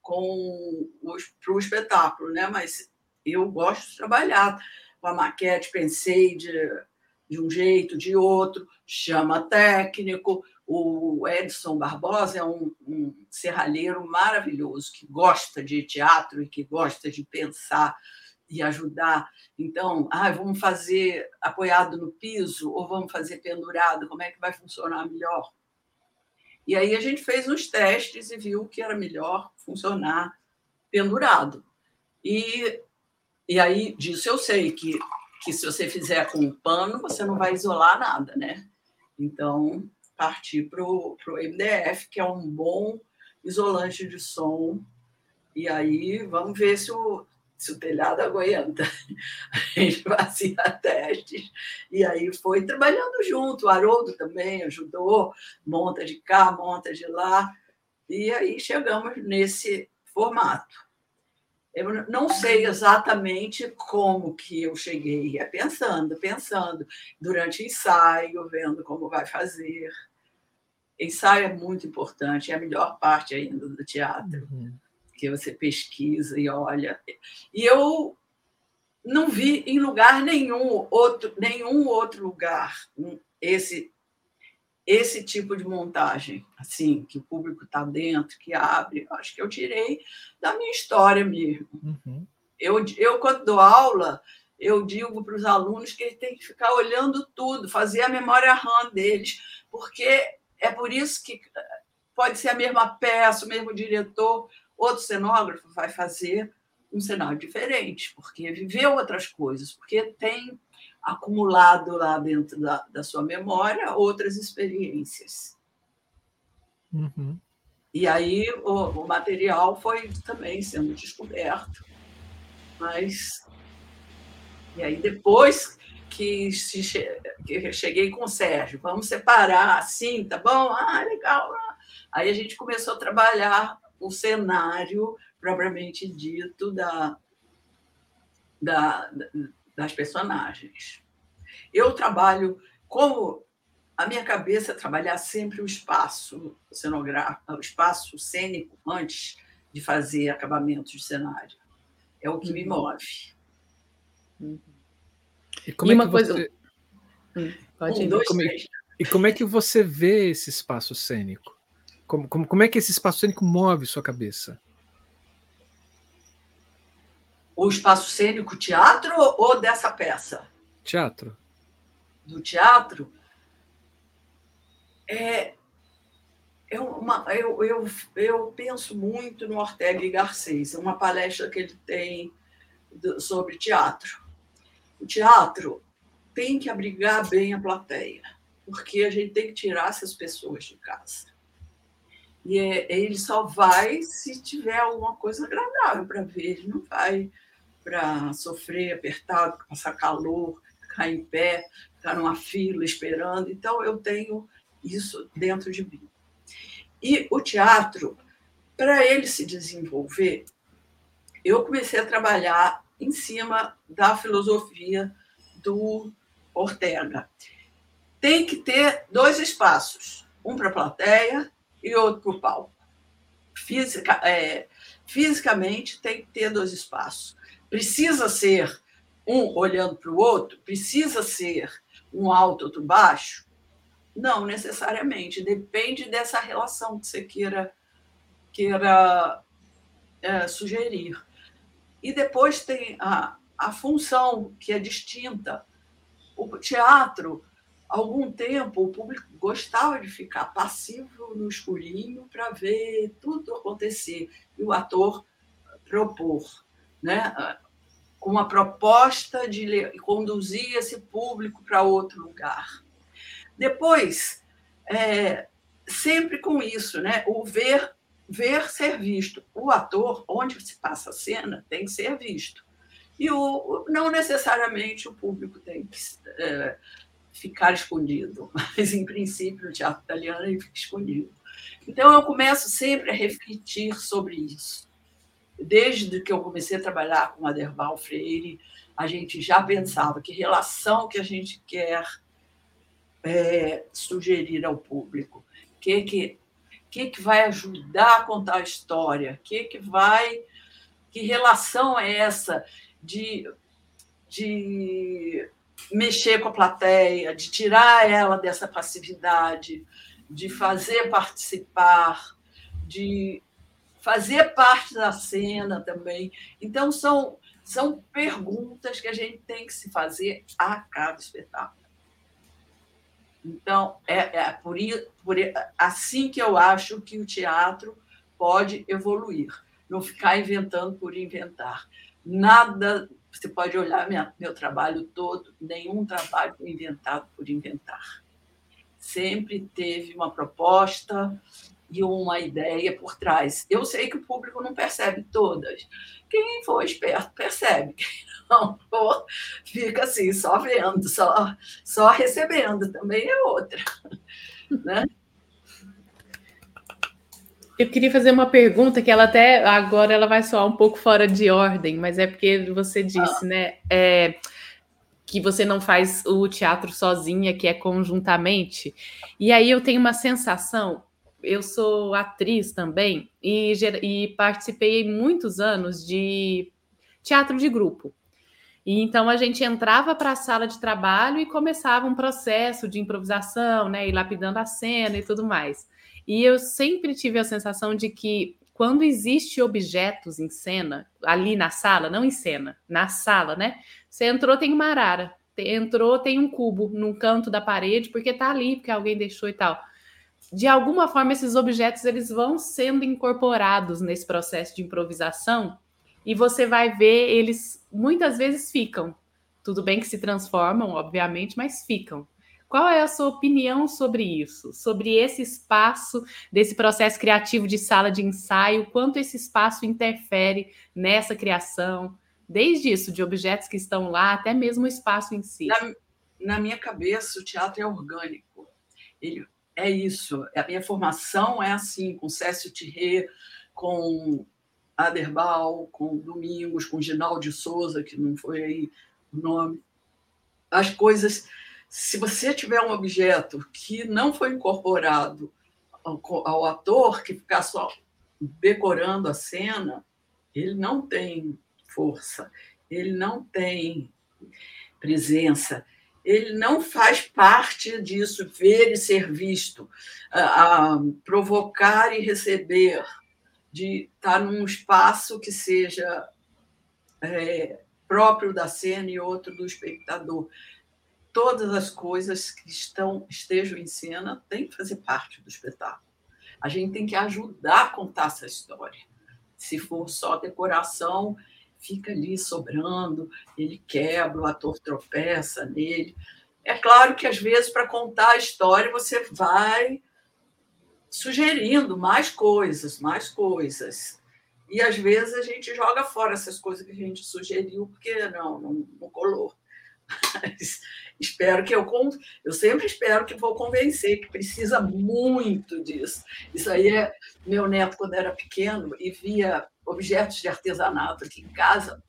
com para o espetáculo, né? mas eu gosto de trabalhar com a maquete, pensei de, de um jeito, de outro, chama técnico. O Edson Barbosa é um, um serralheiro maravilhoso, que gosta de teatro e que gosta de pensar e ajudar. Então, ah, vamos fazer apoiado no piso ou vamos fazer pendurado? Como é que vai funcionar melhor? E aí a gente fez uns testes e viu que era melhor funcionar pendurado. E, e aí disso eu sei que, que se você fizer com um pano, você não vai isolar nada, né? Então, partir para o MDF, que é um bom isolante de som. E aí vamos ver se o, se o telhado aguenta. A gente fazia testes e aí foi trabalhando junto. O Haroldo também ajudou, monta de cá, monta de lá. E aí chegamos nesse formato. Eu não sei exatamente como que eu cheguei, é pensando, pensando, durante o ensaio, vendo como vai fazer. Ensaio é muito importante, é a melhor parte ainda do teatro. Uhum que você pesquisa e olha. E eu não vi em lugar nenhum outro, nenhum outro lugar esse esse tipo de montagem, assim, que o público está dentro, que abre, acho que eu tirei da minha história mesmo. Uhum. Eu, eu, quando dou aula, eu digo para os alunos que eles têm que ficar olhando tudo, fazer a memória RAM deles, porque é por isso que pode ser a mesma peça, o mesmo diretor, outro cenógrafo vai fazer um cenário diferente, porque viveu outras coisas, porque tem acumulado lá dentro da, da sua memória outras experiências. Uhum. E aí o, o, material foi também sendo descoberto. Mas. E aí depois que, se, que cheguei com o Sérgio, vamos separar assim, tá bom? Ah, legal. Aí a gente começou a trabalhar o cenário propriamente dito da, da, das personagens. Eu trabalho como a minha cabeça é trabalhar sempre o espaço cenográfico, o espaço cênico antes de fazer acabamentos de cenário. É o que me uhum. move.
E como e é que coisa... você... Hum, pode um, dois, como é... E como é que você vê esse espaço cênico? Como, como, como é que esse espaço cênico move sua cabeça?
O espaço cênico teatro ou dessa peça?
Teatro.
Do teatro? É, é uma, eu, eu, eu penso muito no Ortega e Garcês, é uma palestra que ele tem sobre teatro. O teatro tem que abrigar bem a plateia, porque a gente tem que tirar essas pessoas de casa. E é, ele só vai se tiver alguma coisa agradável para ver, ele não vai para sofrer apertado, passar calor, ficar em pé, ficar numa fila esperando. Então, eu tenho isso dentro de mim. E o teatro, para ele se desenvolver, eu comecei a trabalhar em cima da filosofia do Ortega. Tem que ter dois espaços, um para a plateia e outro para o palco. Física, é, fisicamente tem que ter dois espaços. Precisa ser um olhando para o outro? Precisa ser um alto, outro baixo? Não necessariamente. Depende dessa relação que você queira, queira é, sugerir. E depois tem a, a função, que é distinta. O teatro algum tempo o público gostava de ficar passivo no escurinho para ver tudo acontecer e o ator propor, né? uma proposta de conduzir esse público para outro lugar. Depois, é, sempre com isso, né? o ver, ver ser visto. O ator, onde se passa a cena, tem que ser visto. E o, não necessariamente o público tem que é, ficar escondido, mas em princípio no teatro italiano ele fica escondido. Então eu começo sempre a refletir sobre isso. Desde que eu comecei a trabalhar com Aderval Freire, a gente já pensava que relação que a gente quer é, sugerir ao público, que que que que vai ajudar a contar a história, que que vai que relação é essa de de mexer com a plateia, de tirar ela dessa passividade, de fazer participar, de fazer parte da cena também. Então, são, são perguntas que a gente tem que se fazer a cada espetáculo. Então, é, é por, por, assim que eu acho que o teatro pode evoluir, não ficar inventando por inventar. Nada você pode olhar minha, meu trabalho todo, nenhum trabalho inventado por inventar. Sempre teve uma proposta e uma ideia por trás. Eu sei que o público não percebe todas. Quem for esperto percebe. Quem não for, fica assim, só vendo, só, só recebendo. Também é outra. Né?
Eu queria fazer uma pergunta que ela até agora ela vai soar um pouco fora de ordem, mas é porque você disse, ah. né, é, que você não faz o teatro sozinha, que é conjuntamente. E aí eu tenho uma sensação. Eu sou atriz também e, e participei muitos anos de teatro de grupo. E então a gente entrava para a sala de trabalho e começava um processo de improvisação, né, e lapidando a cena e tudo mais. E eu sempre tive a sensação de que quando existe objetos em cena, ali na sala, não em cena, na sala, né? Você entrou, tem uma arara. Entrou, tem um cubo num canto da parede, porque tá ali, porque alguém deixou e tal. De alguma forma, esses objetos eles vão sendo incorporados nesse processo de improvisação e você vai ver eles muitas vezes ficam. Tudo bem que se transformam, obviamente, mas ficam. Qual é a sua opinião sobre isso? Sobre esse espaço desse processo criativo de sala de ensaio? Quanto esse espaço interfere nessa criação? Desde isso, de objetos que estão lá, até mesmo o espaço em si.
Na, na minha cabeça, o teatro é orgânico. Ele é isso. A minha formação é assim, com Cécio Thierry, com Aderbal, com Domingos, com Ginaldo de Souza, que não foi aí o nome. As coisas se você tiver um objeto que não foi incorporado ao, ao ator, que ficar só decorando a cena, ele não tem força, ele não tem presença, ele não faz parte disso, ver e ser visto, a, a provocar e receber, de estar num espaço que seja é, próprio da cena e outro do espectador todas as coisas que estão estejam em cena têm que fazer parte do espetáculo. A gente tem que ajudar a contar essa história. Se for só decoração, fica ali sobrando, ele quebra, o ator tropeça nele. É claro que às vezes para contar a história você vai sugerindo mais coisas, mais coisas. E às vezes a gente joga fora essas coisas que a gente sugeriu porque não, não, não colou. Mas espero que eu eu sempre espero que vou convencer que precisa muito disso. Isso aí é meu neto quando era pequeno e via objetos de artesanato aqui em casa.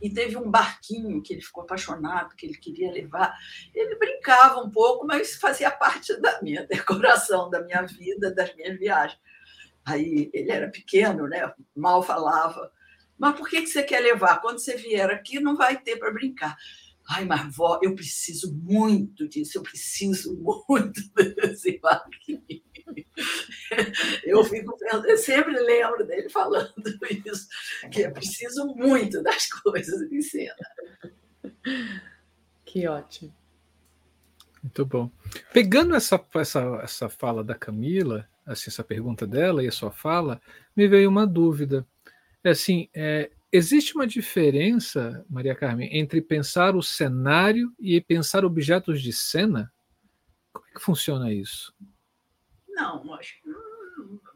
E teve um barquinho que ele ficou apaixonado, que ele queria levar. Ele brincava um pouco, mas fazia parte da minha decoração, da minha vida, das minhas viagens. Aí ele era pequeno, né? mal falava. Mas por que você quer levar? Quando você vier aqui, não vai ter para brincar. Ai, mas vó, eu preciso muito disso, eu preciso muito desse barquinho. Eu fico eu sempre lembro dele falando isso, que eu preciso muito das coisas em cena.
Que ótimo.
Muito bom. Pegando essa, essa, essa fala da Camila, assim, essa pergunta dela e a sua fala, me veio uma dúvida. É assim, é, Existe uma diferença, Maria Carmen, entre pensar o cenário e pensar objetos de cena? Como é que funciona isso?
Não, acho que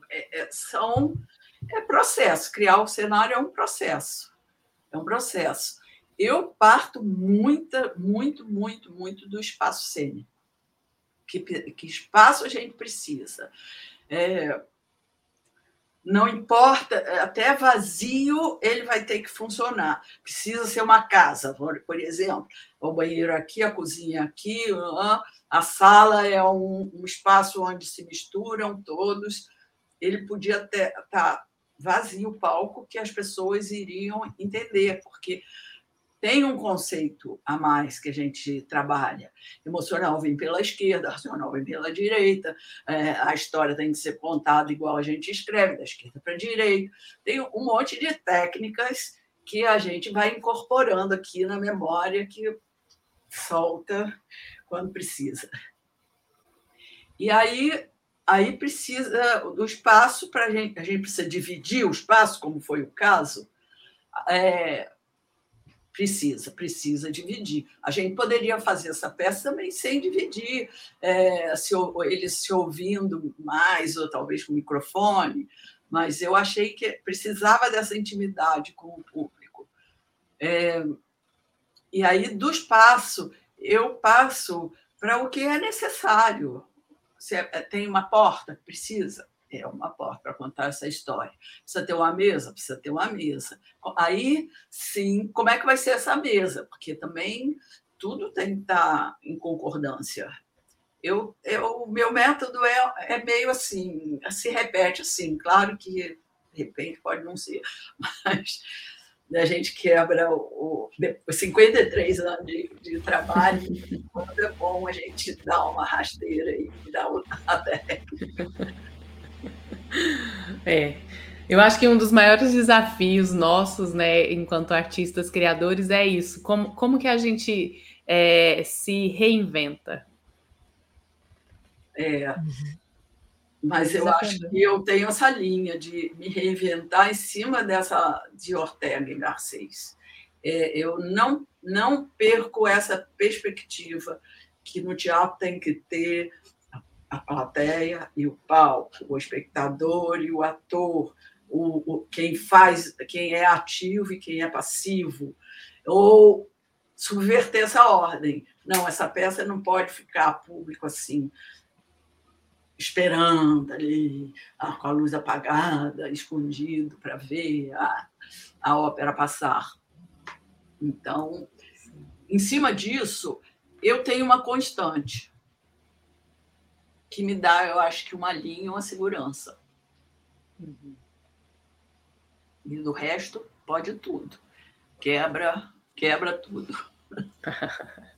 é, é, são é processo. Criar o cenário é um processo. É um processo. Eu parto muita, muito, muito, muito do espaço cênico. Que, que espaço a gente precisa? É, não importa, até vazio ele vai ter que funcionar. Precisa ser uma casa, por exemplo, o banheiro aqui, a cozinha aqui, a sala é um, um espaço onde se misturam todos. Ele podia estar tá vazio o palco que as pessoas iriam entender, porque tem um conceito a mais que a gente trabalha. Emocional vem pela esquerda, racional vem pela direita, é, a história tem que ser contada igual a gente escreve, da esquerda para a direita. Tem um monte de técnicas que a gente vai incorporando aqui na memória que solta quando precisa. E aí, aí precisa do espaço para a gente, a gente precisa dividir o espaço, como foi o caso. É, Precisa, precisa dividir. A gente poderia fazer essa peça também sem dividir, é, se, eles se ouvindo mais, ou talvez com microfone, mas eu achei que precisava dessa intimidade com o público. É, e aí, do espaço, eu passo para o que é necessário. Se é, tem uma porta, precisa é uma porta para contar essa história. Precisa ter uma mesa? Precisa ter uma mesa. Aí, sim, como é que vai ser essa mesa? Porque também tudo tem que estar em concordância. Eu, eu, o meu método é, é meio assim, se repete assim, claro que de repente pode não ser, mas a gente quebra o, os 53 anos de, de trabalho, quando é bom a gente dar uma rasteira e dar uma
É. Eu acho que um dos maiores desafios nossos, né, enquanto artistas criadores, é isso. Como, como que a gente é, se reinventa?
É. Mas eu Exatamente. acho que eu tenho essa linha de me reinventar em cima dessa de Ortega e Garcês. É, eu não, não perco essa perspectiva que no teatro tem que ter a plateia e o palco, o espectador e o ator, o, o, quem faz, quem é ativo e quem é passivo, ou subverter essa ordem. Não, essa peça não pode ficar público assim, esperando ali, ah, com a luz apagada, escondido para ver a, a ópera passar. Então, em cima disso, eu tenho uma constante que me dá, eu acho que uma linha, uma segurança. Uhum. E do resto, pode tudo. Quebra, quebra tudo.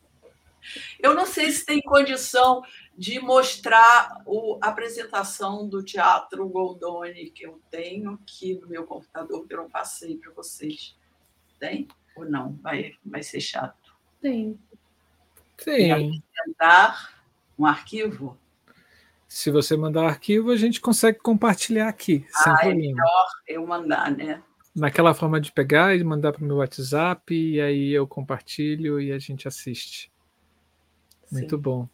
Eu não sei se tem condição de mostrar o, a apresentação do Teatro Goldoni que eu tenho aqui no meu computador, que eu não passei para vocês. Tem ou não? Vai, vai ser chato.
Tem.
Tem.
Tentar um arquivo?
Se você mandar o arquivo, a gente consegue compartilhar aqui,
ah, sem é problema. É melhor eu mandar, né?
Naquela forma de pegar e mandar para o meu WhatsApp, e aí eu compartilho e a gente assiste. Sim. Muito bom.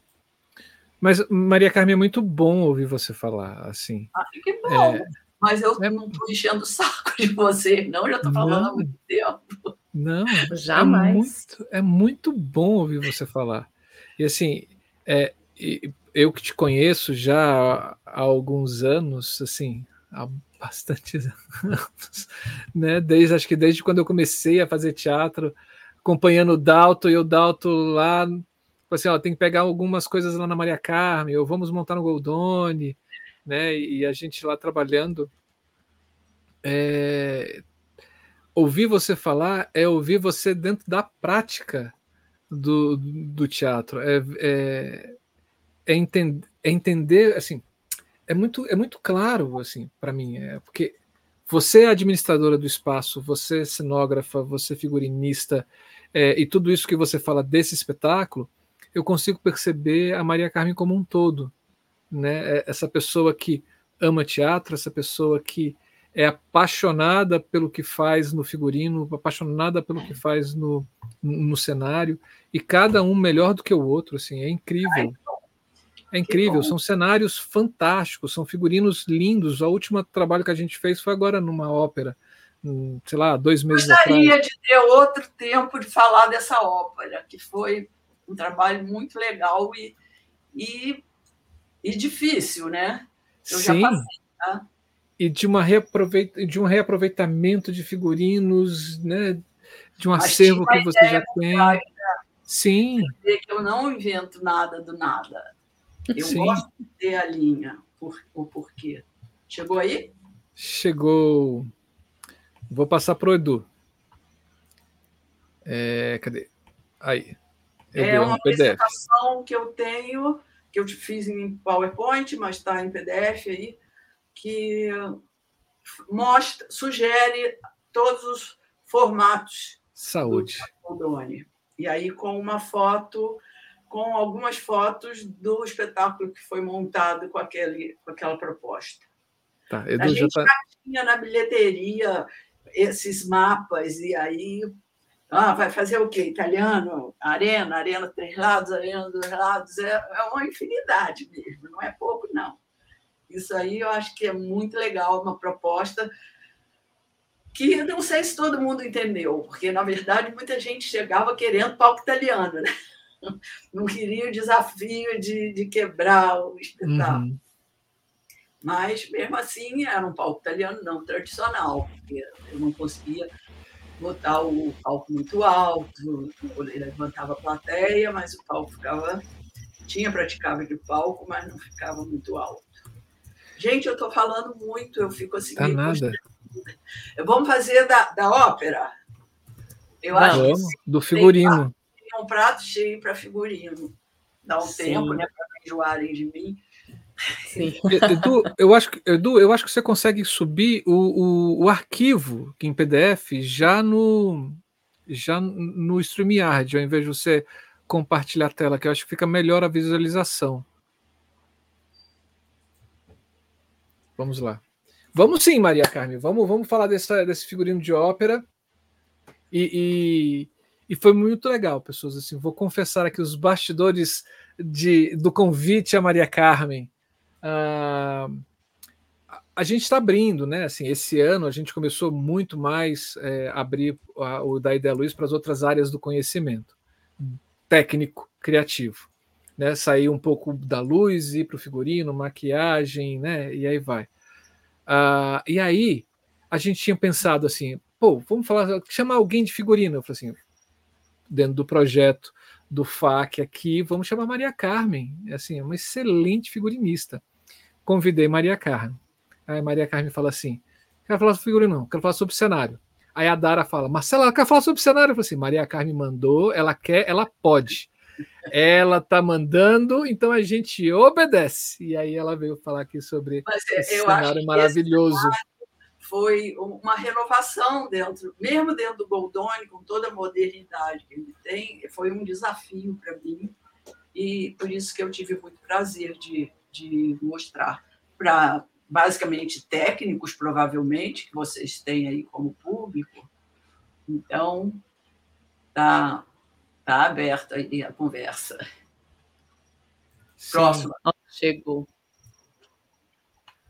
Mas, Maria Carmen, é muito bom ouvir você falar assim.
Ah, que bom. É... Mas eu é... não estou enchendo o saco de você, não, já estou falando não, há muito tempo.
Não, jamais. É muito, é muito bom ouvir você falar. E assim, é, eu que te conheço já há alguns anos, assim, há bastantes anos, né? Desde acho que desde quando eu comecei a fazer teatro, acompanhando o Dalto e o Dalto lá, assim, ó, tem que pegar algumas coisas lá na Maria Carmen, ou vamos montar no Goldoni, né? E a gente lá trabalhando. É... Ouvir você falar é ouvir você dentro da prática do, do teatro. É, é, é, é entender, assim, é muito, é muito claro, assim, para mim, é, porque você é administradora do espaço, você é cenógrafa, você é figurinista, é, e tudo isso que você fala desse espetáculo, eu consigo perceber a Maria Carmen como um todo, né? É, essa pessoa que ama teatro, essa pessoa que é apaixonada pelo que faz no figurino, apaixonada pelo que faz no, no cenário, e cada um melhor do que o outro, assim, é incrível. É incrível, são cenários fantásticos, são figurinos lindos. O último trabalho que a gente fez foi agora numa ópera, sei lá, dois meses
Gostaria atrás. de ter outro tempo de falar dessa ópera, que foi um trabalho muito legal e, e, e difícil, né?
Eu Sim. já passei, tá? E de, uma reaproveita, de um reaproveitamento de figurinos, né? De um Mas acervo que você já tem. Sim.
Que eu não invento nada do nada. Eu Sim. gosto de ter a linha, por, o porquê. Chegou aí?
Chegou. Vou passar para o Edu. É, cadê? Aí.
Edu, é uma apresentação que eu tenho, que eu te fiz em PowerPoint, mas está em PDF aí, que mostra, sugere todos os formatos
Saúde.
do E aí, com uma foto com algumas fotos do espetáculo que foi montado com, aquele, com aquela proposta.
Tá,
Edu a gente já, tá... tinha na bilheteria esses mapas, e aí ah, vai fazer o quê? Italiano, arena, arena três lados, arena dois lados, é, é uma infinidade mesmo, não é pouco, não. Isso aí eu acho que é muito legal, uma proposta que não sei se todo mundo entendeu, porque, na verdade, muita gente chegava querendo palco italiano, né? não queria o desafio de, de quebrar o espetáculo. Uhum. Mas, mesmo assim, era um palco italiano não tradicional, porque eu não conseguia botar o palco muito alto, ele levantava a plateia, mas o palco ficava. Tinha praticável de palco, mas não ficava muito alto. Gente, eu estou falando muito, eu fico assim.
Tá nada.
Vamos fazer da, da ópera? Eu acho
Vamos,
que
do figurino.
Um prato cheio para figurino. Dá um
Sim.
tempo, né, para enjoarem de mim.
Sim.
Edu, eu acho que, Edu, eu acho que você consegue subir o, o, o arquivo em PDF já no já no StreamYard, ao invés de você compartilhar a tela, que eu acho que fica melhor a visualização. Vamos lá. Vamos sim, Maria Carmen. Vamos, vamos falar dessa, desse figurino de ópera. E, e, e foi muito legal, pessoas. Assim, vou confessar aqui os bastidores de, do convite a Maria Carmen. Ah, a gente está abrindo, né? Assim, esse ano a gente começou muito mais é, abrir a, o da Ideia Luz para as outras áreas do conhecimento técnico, criativo. Né? Sair um pouco da luz, ir para o figurino, maquiagem, né? E aí vai. Ah, e aí a gente tinha pensado assim, pô, vamos falar, chamar alguém de figurino. Eu falei assim, dentro do projeto do FAC aqui, vamos chamar Maria Carmen, é assim, uma excelente figurinista. Convidei Maria Carmen. Aí Maria Carmen fala assim: quero falar sobre figurino, não, quero falar sobre cenário. Aí a Dara fala, Marcela, ela quer falar sobre cenário. Eu falei assim, Maria Carmen mandou, ela quer, ela pode. Ela tá mandando, então a gente obedece. E aí ela veio falar aqui sobre
Mas
esse cenário maravilhoso.
Foi uma renovação dentro, mesmo dentro do Goldoni, com toda a modernidade que ele tem, foi um desafio para mim e por isso que eu tive muito prazer de, de mostrar para basicamente técnicos, provavelmente, que vocês têm aí como público. Então, tá, tá aberta aí a conversa.
Sim.
Próxima.
Chegou.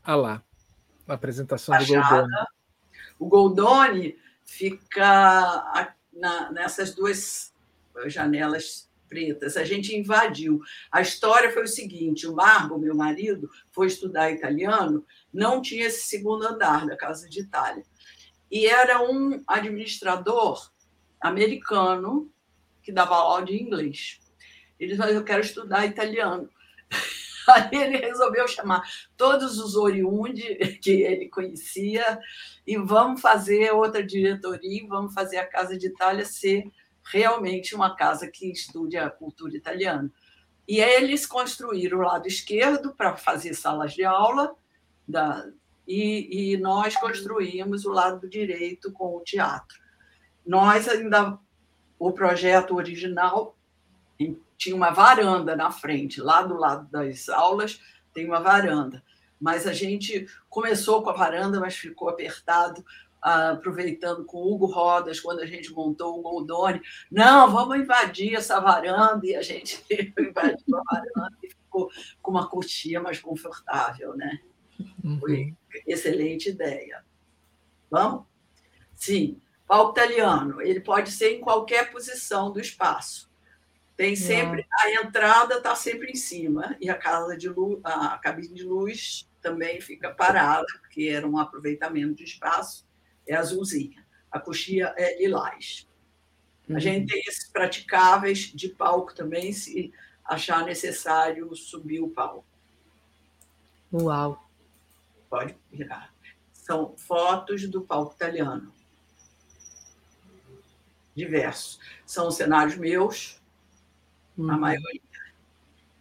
Ah lá, a apresentação do
Fachada.
Goldoni.
O Goldoni fica na- nessas duas janelas pretas. A gente invadiu. A história foi o seguinte: o Margo, meu marido, foi estudar italiano, não tinha esse segundo andar da Casa de Itália. E era um administrador americano que dava aula de inglês. Ele disse: eu quero estudar italiano. Aí ele resolveu chamar todos os oriundi que ele conhecia e vamos fazer outra diretoria, vamos fazer a Casa de Itália ser realmente uma casa que estude a cultura italiana. E aí eles construíram o lado esquerdo para fazer salas de aula, da, e, e nós construímos o lado direito com o teatro. Nós ainda, o projeto original tinha uma varanda na frente, lá do lado das aulas tem uma varanda. Mas a gente começou com a varanda, mas ficou apertado, ah, aproveitando com o Hugo Rodas, quando a gente montou o Goldoni. Não, vamos invadir essa varanda, e a gente invadiu a varanda e ficou com uma coxinha mais confortável, né? Foi
Uhum.
excelente ideia. Vamos? Sim. Palco italiano, ele pode ser em qualquer posição do espaço. Tem sempre a entrada está sempre em cima e a casa de luz, a cabine de luz também fica parada porque era um aproveitamento de espaço. É azulzinha. A coxia é lilás. A gente tem esses praticáveis de palco também, se achar necessário subir o palco.
Uau.
Pode virar. São fotos do palco italiano. Diversos. São cenários meus, a
Uhum.
maioria.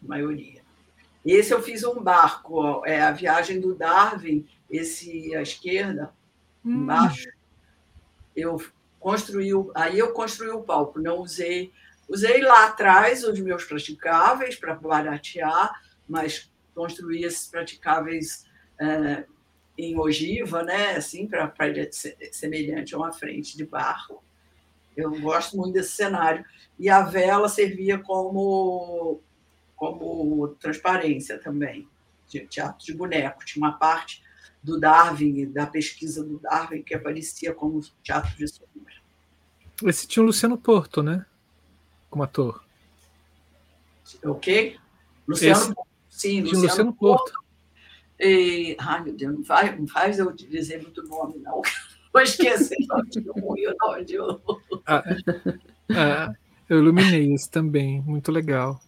A maioria. Esse eu fiz um barco, ó, é a viagem do Darwin, esse à esquerda,
Hum.
embaixo. Eu construí, aí eu construí o palco, não usei, usei lá atrás os meus praticáveis para baratear, mas construí esses praticáveis é, em ogiva, né, assim, para semelhante a uma frente de barro. Eu gosto muito desse cenário. E a vela servia como, como transparência também, de teatro de boneco. Tinha uma parte do Darwin, da pesquisa do Darwin, que aparecia como teatro de sombra.
Esse tinha o Luciano Porto, né? Como ator.
Ok? Luciano
Esse-
Porto. Sim,
Tinha o Luciano Porto.
E, ai, meu Deus, não faz, não faz eu dizer muito nome, não. Vou esquecer o nome de um e o nome de outro.
Ah, eu iluminei esse também, muito legal.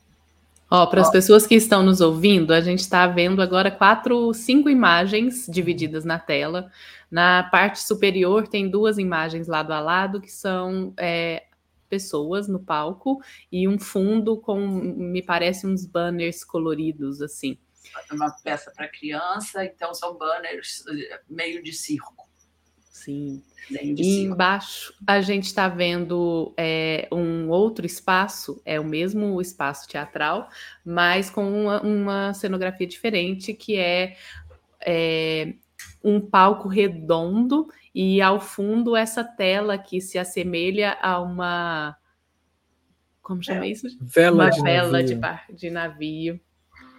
Ó, para as pessoas que estão nos ouvindo, a gente está vendo agora quatro, cinco imagens divididas na tela. Na parte superior tem duas imagens lado a lado que são é, pessoas no palco e um fundo com, me parece, uns banners coloridos assim.
Uma peça para criança, então são banners eh, meio de circo.
Sim. E embaixo a gente está vendo é, um outro espaço, é o mesmo espaço teatral, mas com uma, uma cenografia diferente, que é, é, um palco redondo e ao fundo essa tela que se assemelha a uma. Como chama é. isso?
Vela
uma
de
vela
navio.
De, de navio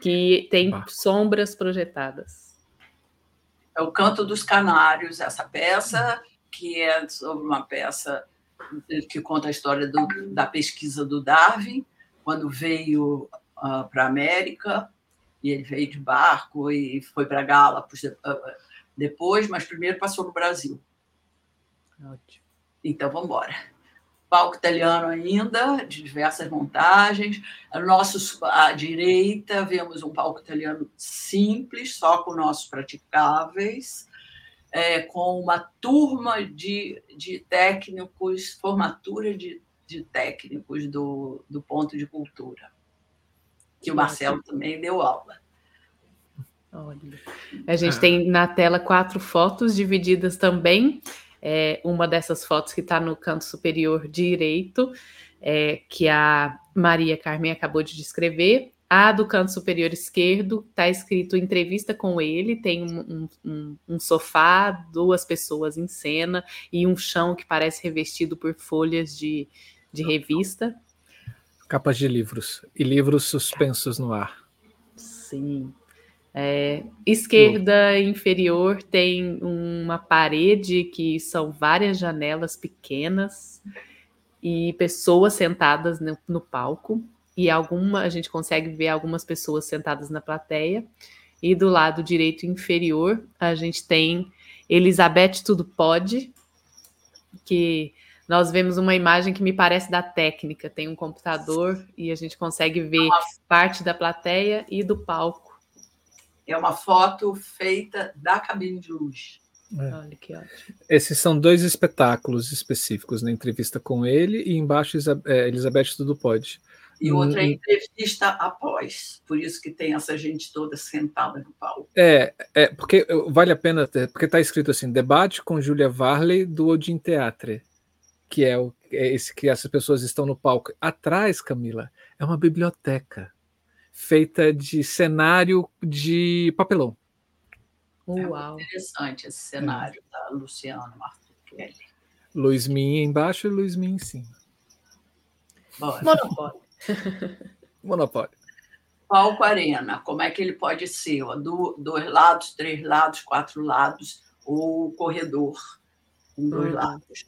que tem sombras projetadas.
É o Canto dos Canários, essa peça, que é sobre uma peça que conta a história do, da pesquisa do Darwin, quando veio uh, para a América, e ele veio de barco e foi para Galápagos depois, mas primeiro passou no Brasil. Ótimo. Então, vamos embora palco italiano ainda, de diversas montagens. Nossos, à direita, vemos um palco italiano simples, só com nossos praticáveis, é, com uma turma de, de técnicos, formatura de, de técnicos do, do ponto de cultura, que o Marcelo também deu aula.
Olha. A gente ah. tem na tela quatro fotos divididas também é, uma dessas fotos que está no canto superior direito, é, que a Maria Carmen acabou de descrever. A do canto superior esquerdo está escrito entrevista com ele, tem um, um, um, sofá, duas pessoas em cena e um chão que parece revestido por folhas de, de revista.
Capas de livros e livros suspensos no ar.
Sim. É, esquerda inferior tem uma parede que são várias janelas pequenas e pessoas sentadas no, no, palco. E alguma a gente consegue ver algumas pessoas sentadas na plateia. E do lado direito inferior a gente tem Elizabeth tudo pode que nós vemos uma imagem que me parece da técnica. Tem um computador e a gente consegue ver parte da plateia e do palco
é uma foto feita da cabine de luz.
É. Olha que ótimo.
Esses são dois espetáculos específicos na entrevista com ele e embaixo é, Elizabeth Tudo Pode.
E outra hum, entrevista após, por isso que tem essa gente toda sentada no palco.
É, é porque vale a pena, porque está escrito assim: debate com Julia Varley do Odin Teatre, que é, o, é esse que essas pessoas estão no palco. Atrás, Camila, é uma biblioteca feita de cenário de papelão.
Uau. É interessante esse cenário é. da Luciano Martelli.
Luiz Min embaixo e Luiz Min em cima.
Bora. Monopólio.
Monopólio.
Palco Arena, como é que ele pode ser? Do, dois lados, três lados, quatro lados, ou corredor com dois hum. lados.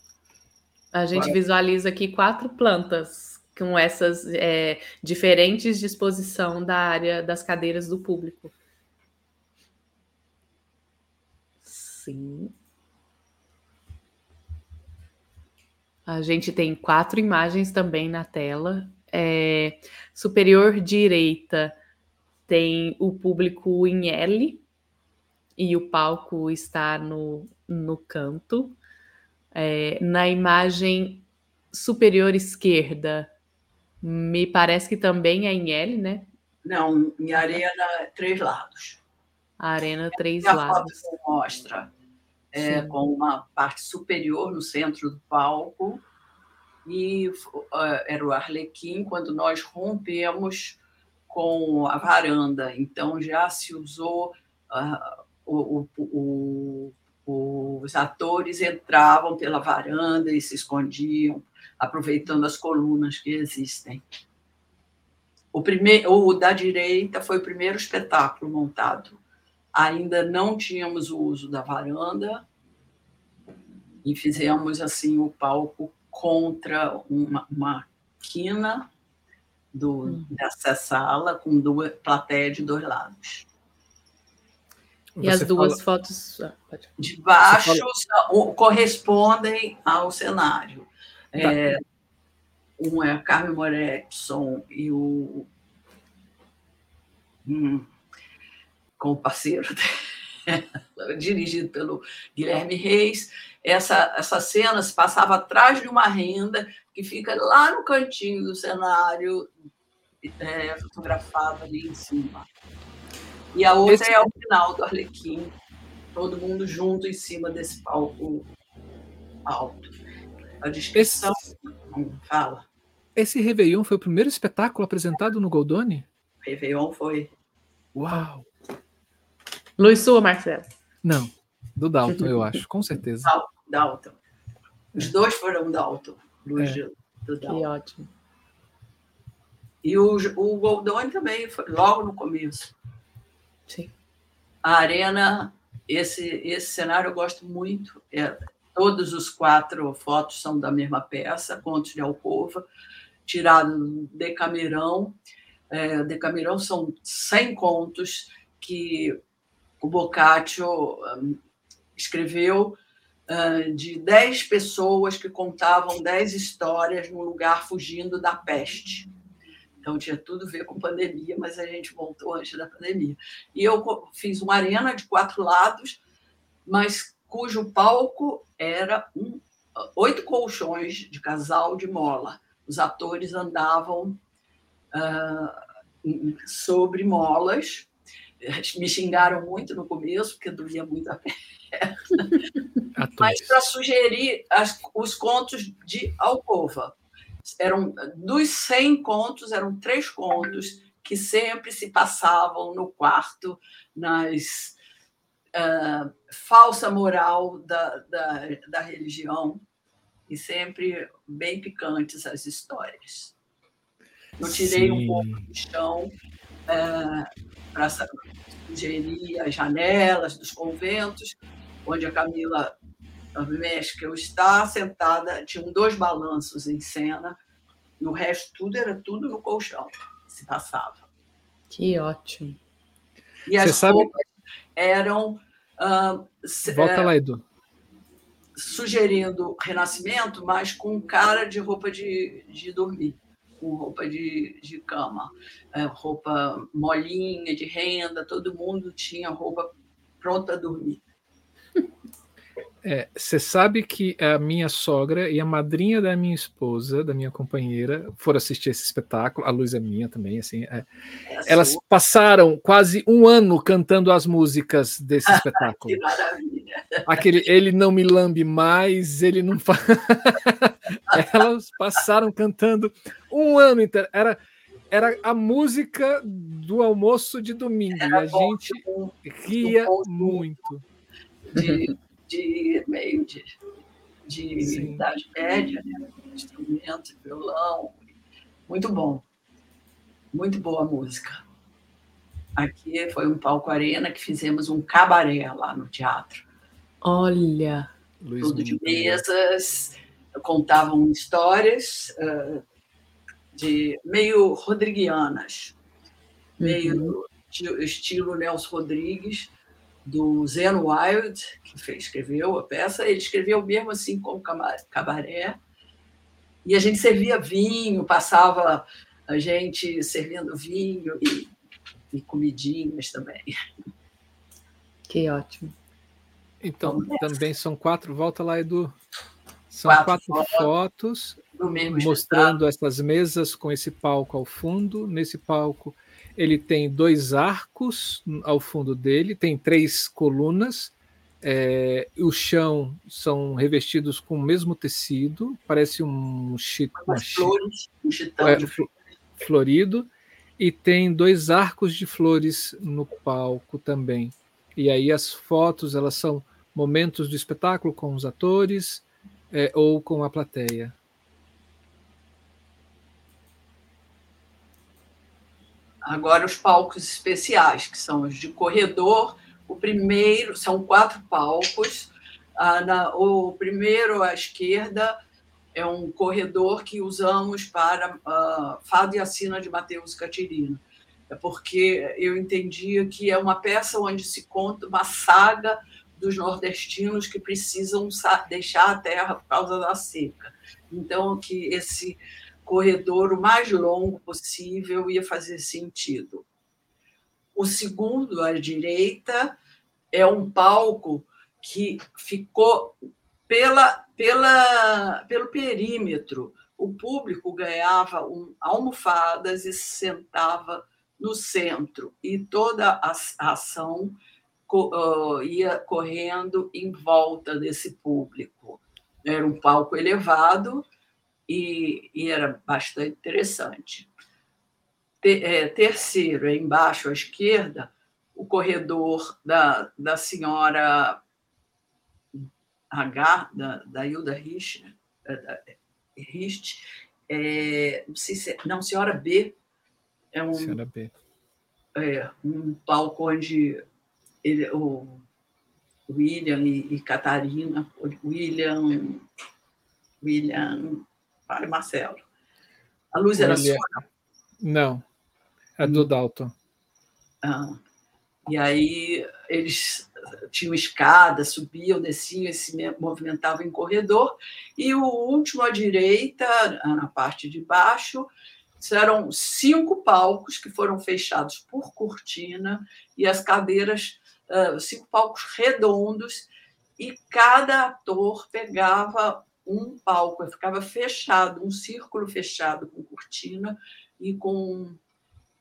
A gente Agora... visualiza aqui quatro plantas com essas é, diferentes disposição da área das cadeiras do público. Sim. A gente tem quatro imagens também na tela. É, superior direita tem o público em L e o palco está no, no canto. É, na imagem superior esquerda me parece que também é em L, né?
Não, em arena, três lados.
Arena, três a lados.
A foto mostra é, com uma parte superior no centro do palco e uh, era o Arlequim quando nós rompemos com a varanda. Então já se usou uh, o, o, o, os atores entravam pela varanda e se escondiam aproveitando as colunas que existem. O, primeiro, o da direita foi o primeiro espetáculo montado. Ainda não tínhamos o uso da varanda e fizemos assim o palco contra uma, uma quina do, hum. dessa sala com duas plateia de dois lados.
E Você as duas fala... fotos ah,
de baixo fala... correspondem ao cenário. Tá. É, um é Carmen Moretson e o, hum, com o parceiro dirigido pelo Guilherme Reis. Essa, essa cena se passava atrás de uma renda que fica lá no cantinho do cenário, é, fotografado ali em cima. E a outra Esse... é o final do Arlequim, todo mundo junto em cima desse palco alto. A descrição. Esse... Fala.
Esse Réveillon foi o primeiro espetáculo apresentado no Goldoni?
Réveillon foi.
Uau!
Luiz Sua, Marcelo?
Não, do Dalton, eu acho, com certeza.
Dalton. Os dois foram Dalton. Luiz é. do
Dalton. Que ótimo.
E o, o Goldoni também, foi logo no começo.
Sim.
A Arena, esse, esse cenário eu gosto muito. É, todos os quatro fotos são da mesma peça, Contos de Alcova, tirado do Decamerão. É, Decamerão são 100 contos que o Boccaccio um, escreveu de 10 pessoas que contavam 10 histórias num lugar fugindo da peste. Então tinha tudo a ver com pandemia, mas a gente voltou antes da pandemia. E eu fiz uma arena de quatro lados, mas cujo palco era um, oito colchões de casal de mola. Os atores andavam uh, sobre molas. Me xingaram muito no começo, porque doía muito a perna. Mas para sugerir as, os contos de Alcova eram dos 100 contos, eram três contos que sempre se passavam no quarto, nas uh, falsa moral da, da, da, religião, e sempre bem picantes as histórias. Eu tirei Sim. um pouco do chão uh, para sugerir as janelas dos conventos, onde a Camila eu estava sentada, tinham dois balanços em cena, no resto tudo era tudo no colchão, se passava.
Que ótimo.
E as Você roupas sabe... eram. Uh,
Volta lá, Edu.
Sugerindo renascimento, mas com cara de roupa de, de dormir, com roupa de, de cama, é, roupa molinha, de renda, todo mundo tinha roupa pronta a dormir.
Você é, sabe que a minha sogra e a madrinha da minha esposa, da minha companheira, foram assistir esse espetáculo. A luz é minha também, assim. É. É elas sua. passaram quase um ano cantando as músicas desse espetáculo.
que maravilha!
Aquele, ele não me lambe mais, ele não faz. elas passaram cantando um ano inteiro. Era, era a música do almoço de domingo. Era e a gente bom, ria bom, muito.
De de meio de, de idade média, né? instrumento, violão. Muito bom. Muito boa música. Aqui foi um palco arena que fizemos um cabaré lá no teatro.
Olha!
Luiz Tudo de mesas, contavam histórias uh, de meio rodriguianas, meio uhum. estilo Nelson Rodrigues, do Zen Wild, que fez, escreveu a peça, ele escreveu mesmo assim como cabaré. E a gente servia vinho, passava a gente servindo vinho e, e comidinhas também.
Que ótimo.
Então, também são quatro, volta lá, Edu. São quatro, quatro fotos, fotos mostrando essas mesas com esse palco ao fundo. Nesse palco ele tem dois arcos ao fundo dele, tem três colunas. É, o chão são revestidos com o mesmo tecido, parece um chit,
flores, um chitão é,
florido, e tem dois arcos de flores no palco também. E aí as fotos elas são momentos do espetáculo com os atores é, ou com a plateia.
Agora, os palcos especiais, que são os de corredor. O primeiro, são quatro palcos. Ah, na, o primeiro à esquerda é um corredor que usamos para uh, Fado e a Sina de Mateus Catirino. É porque eu entendia que é uma peça onde se conta uma saga dos nordestinos que precisam deixar a terra por causa da seca. Então, que esse corredor o mais longo possível ia fazer sentido. o segundo à direita é um palco que ficou pela, pela, pelo perímetro. O público ganhava um, almofadas e se sentava no centro, e toda a ação ia correndo em volta desse público. Era um palco elevado e, e era bastante interessante. Te, é, terceiro, é embaixo à esquerda, o corredor da, da senhora H, da, da Hilda Rich, é, Rist, é, não, sei se, é, não, senhora B, é um, senhora B. É, um palco onde ele, o William e, e Catarina, William, William, Marcelo. A luz era sua?
Não, é do hum. Dalton.
Ah, e aí eles tinham escada, subiam, desciam e se movimentavam em corredor. E o último à direita, na parte de baixo, eram cinco palcos que foram fechados por cortina e as cadeiras, cinco palcos redondos, e cada ator pegava um palco, ficava fechado, um círculo fechado com cortina e com,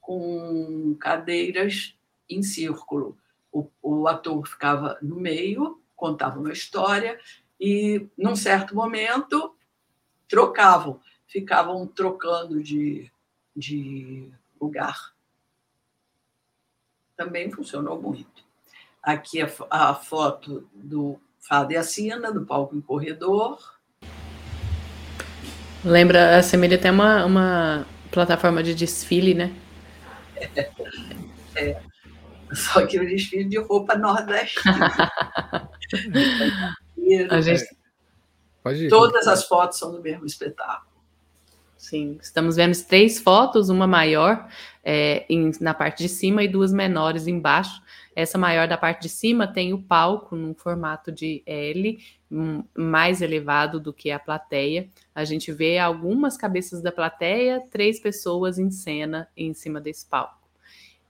com cadeiras em círculo. O, o ator ficava no meio, contava uma história, e, num certo momento, trocavam, ficavam trocando de, de lugar. Também funcionou muito. Aqui a, a foto do Fada e a Sina, do palco em corredor.
Lembra, assemelha até uma, uma plataforma de desfile, né?
É, é. Só que o desfile de roupa nordestina. a gente... Ir, Todas as fotos são do mesmo espetáculo.
Sim, estamos vendo três fotos, uma maior é, em, na parte de cima e duas menores embaixo. Essa maior da parte de cima tem o palco num formato de L, um, mais elevado do que a plateia. A gente vê algumas cabeças da plateia, três pessoas em cena em cima desse palco.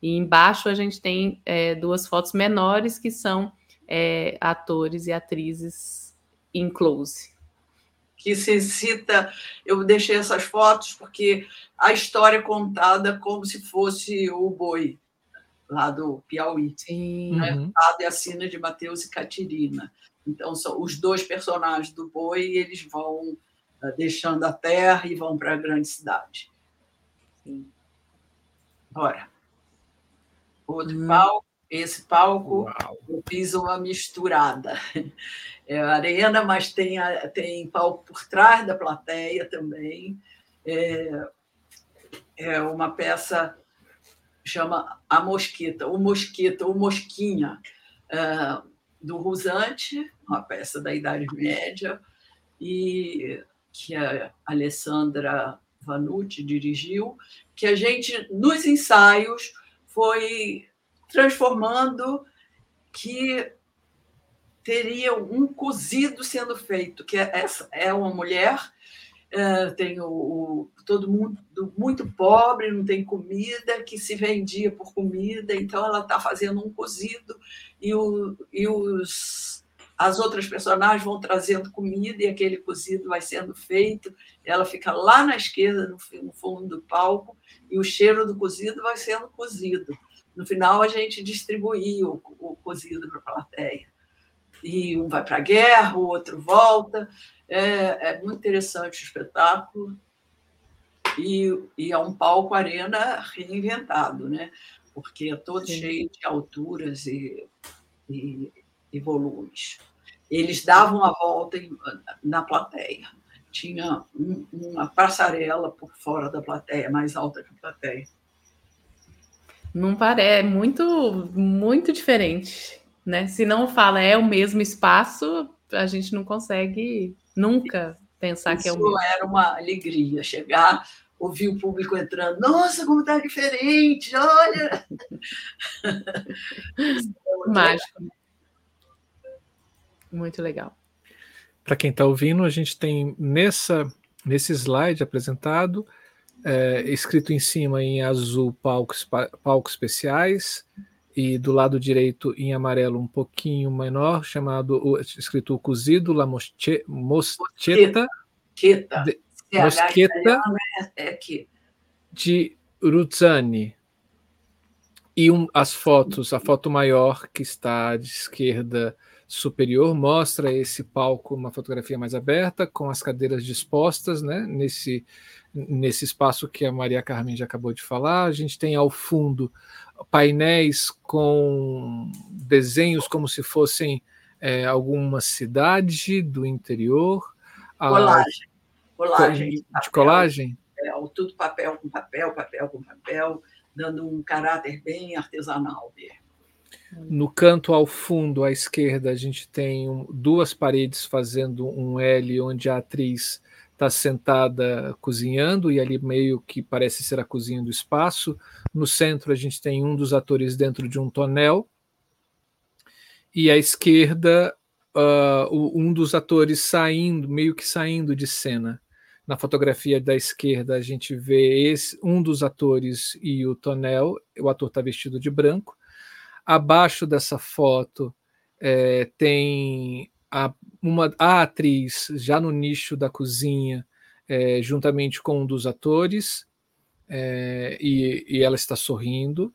E embaixo a gente tem é, duas fotos menores que são é, atores e atrizes em close.
Que se cita, eu deixei essas fotos porque a história é contada como se fosse o boi lá do Piauí.
Sim.
Né? Uhum. E a cena de Mateus e Catirina. Então, são os dois personagens do boi, eles vão deixando a terra e vão para a grande cidade. Sim. Bora outro hum. palco. Esse palco Uau. eu fiz uma misturada. É arena, mas tem, tem palco por trás da plateia também. É, é uma peça chama A Mosquita, o Mosquita, o Mosquinha, é, do Rusante, uma peça da Idade Média, e que a Alessandra Vanucci dirigiu, que a gente, nos ensaios, foi transformando que teria um cozido sendo feito, que é essa é uma mulher é, tem o, o, todo mundo muito pobre, não tem comida, que se vendia por comida, então ela está fazendo um cozido e, o, e os, as outras personagens vão trazendo comida e aquele cozido vai sendo feito. Ela fica lá na esquerda, no, fundo do palco, e o cheiro do cozido vai sendo cozido. No final, a gente distribuía o, o cozido para a plateia. E um vai para a guerra, o outro volta. É, é muito interessante o espetáculo. E, e, é um palco arena reinventado, né? porque é todo Sim. cheio de alturas e, e, e, volumes. Eles davam a volta em, na plateia. Tinha um, uma passarela por fora da plateia, mais alta que a plateia.
Não parece, é muito, muito diferente, né? Se não fala é o mesmo espaço, a gente não consegue nunca pensar
Isso
que é o mesmo.
era uma alegria chegar, ouvir o público entrando, nossa, como tá diferente, olha!
Mágico. Muito legal.
Para quem está ouvindo, a gente tem nessa, nesse slide apresentado é, escrito em cima em azul palcos, palcos especiais e do lado direito em amarelo um pouquinho menor, chamado escrito cozido La Moschetta, Moschetta, de, Moschetta é, é de Ruzzani. E um, as fotos, a foto maior que está de esquerda superior mostra esse palco, uma fotografia mais aberta, com as cadeiras dispostas, né, nesse nesse espaço que a Maria Carmen já acabou de falar. A gente tem ao fundo painéis com desenhos como se fossem é, alguma cidade do interior.
Colagem. Colagem.
De, de colagem?
Papel, tudo papel com papel, papel com papel, dando um caráter bem artesanal mesmo.
No canto ao fundo, à esquerda, a gente tem duas paredes fazendo um L, onde a atriz está sentada cozinhando e ali meio que parece ser a cozinha do espaço. No centro a gente tem um dos atores dentro de um tonel e à esquerda uh, um dos atores saindo, meio que saindo de cena. Na fotografia da esquerda a gente vê esse, um dos atores e o tonel. O ator está vestido de branco. Abaixo dessa foto é, tem a, uma, a atriz já no nicho da cozinha, é, juntamente com um dos atores, é, e, e, ela está sorrindo.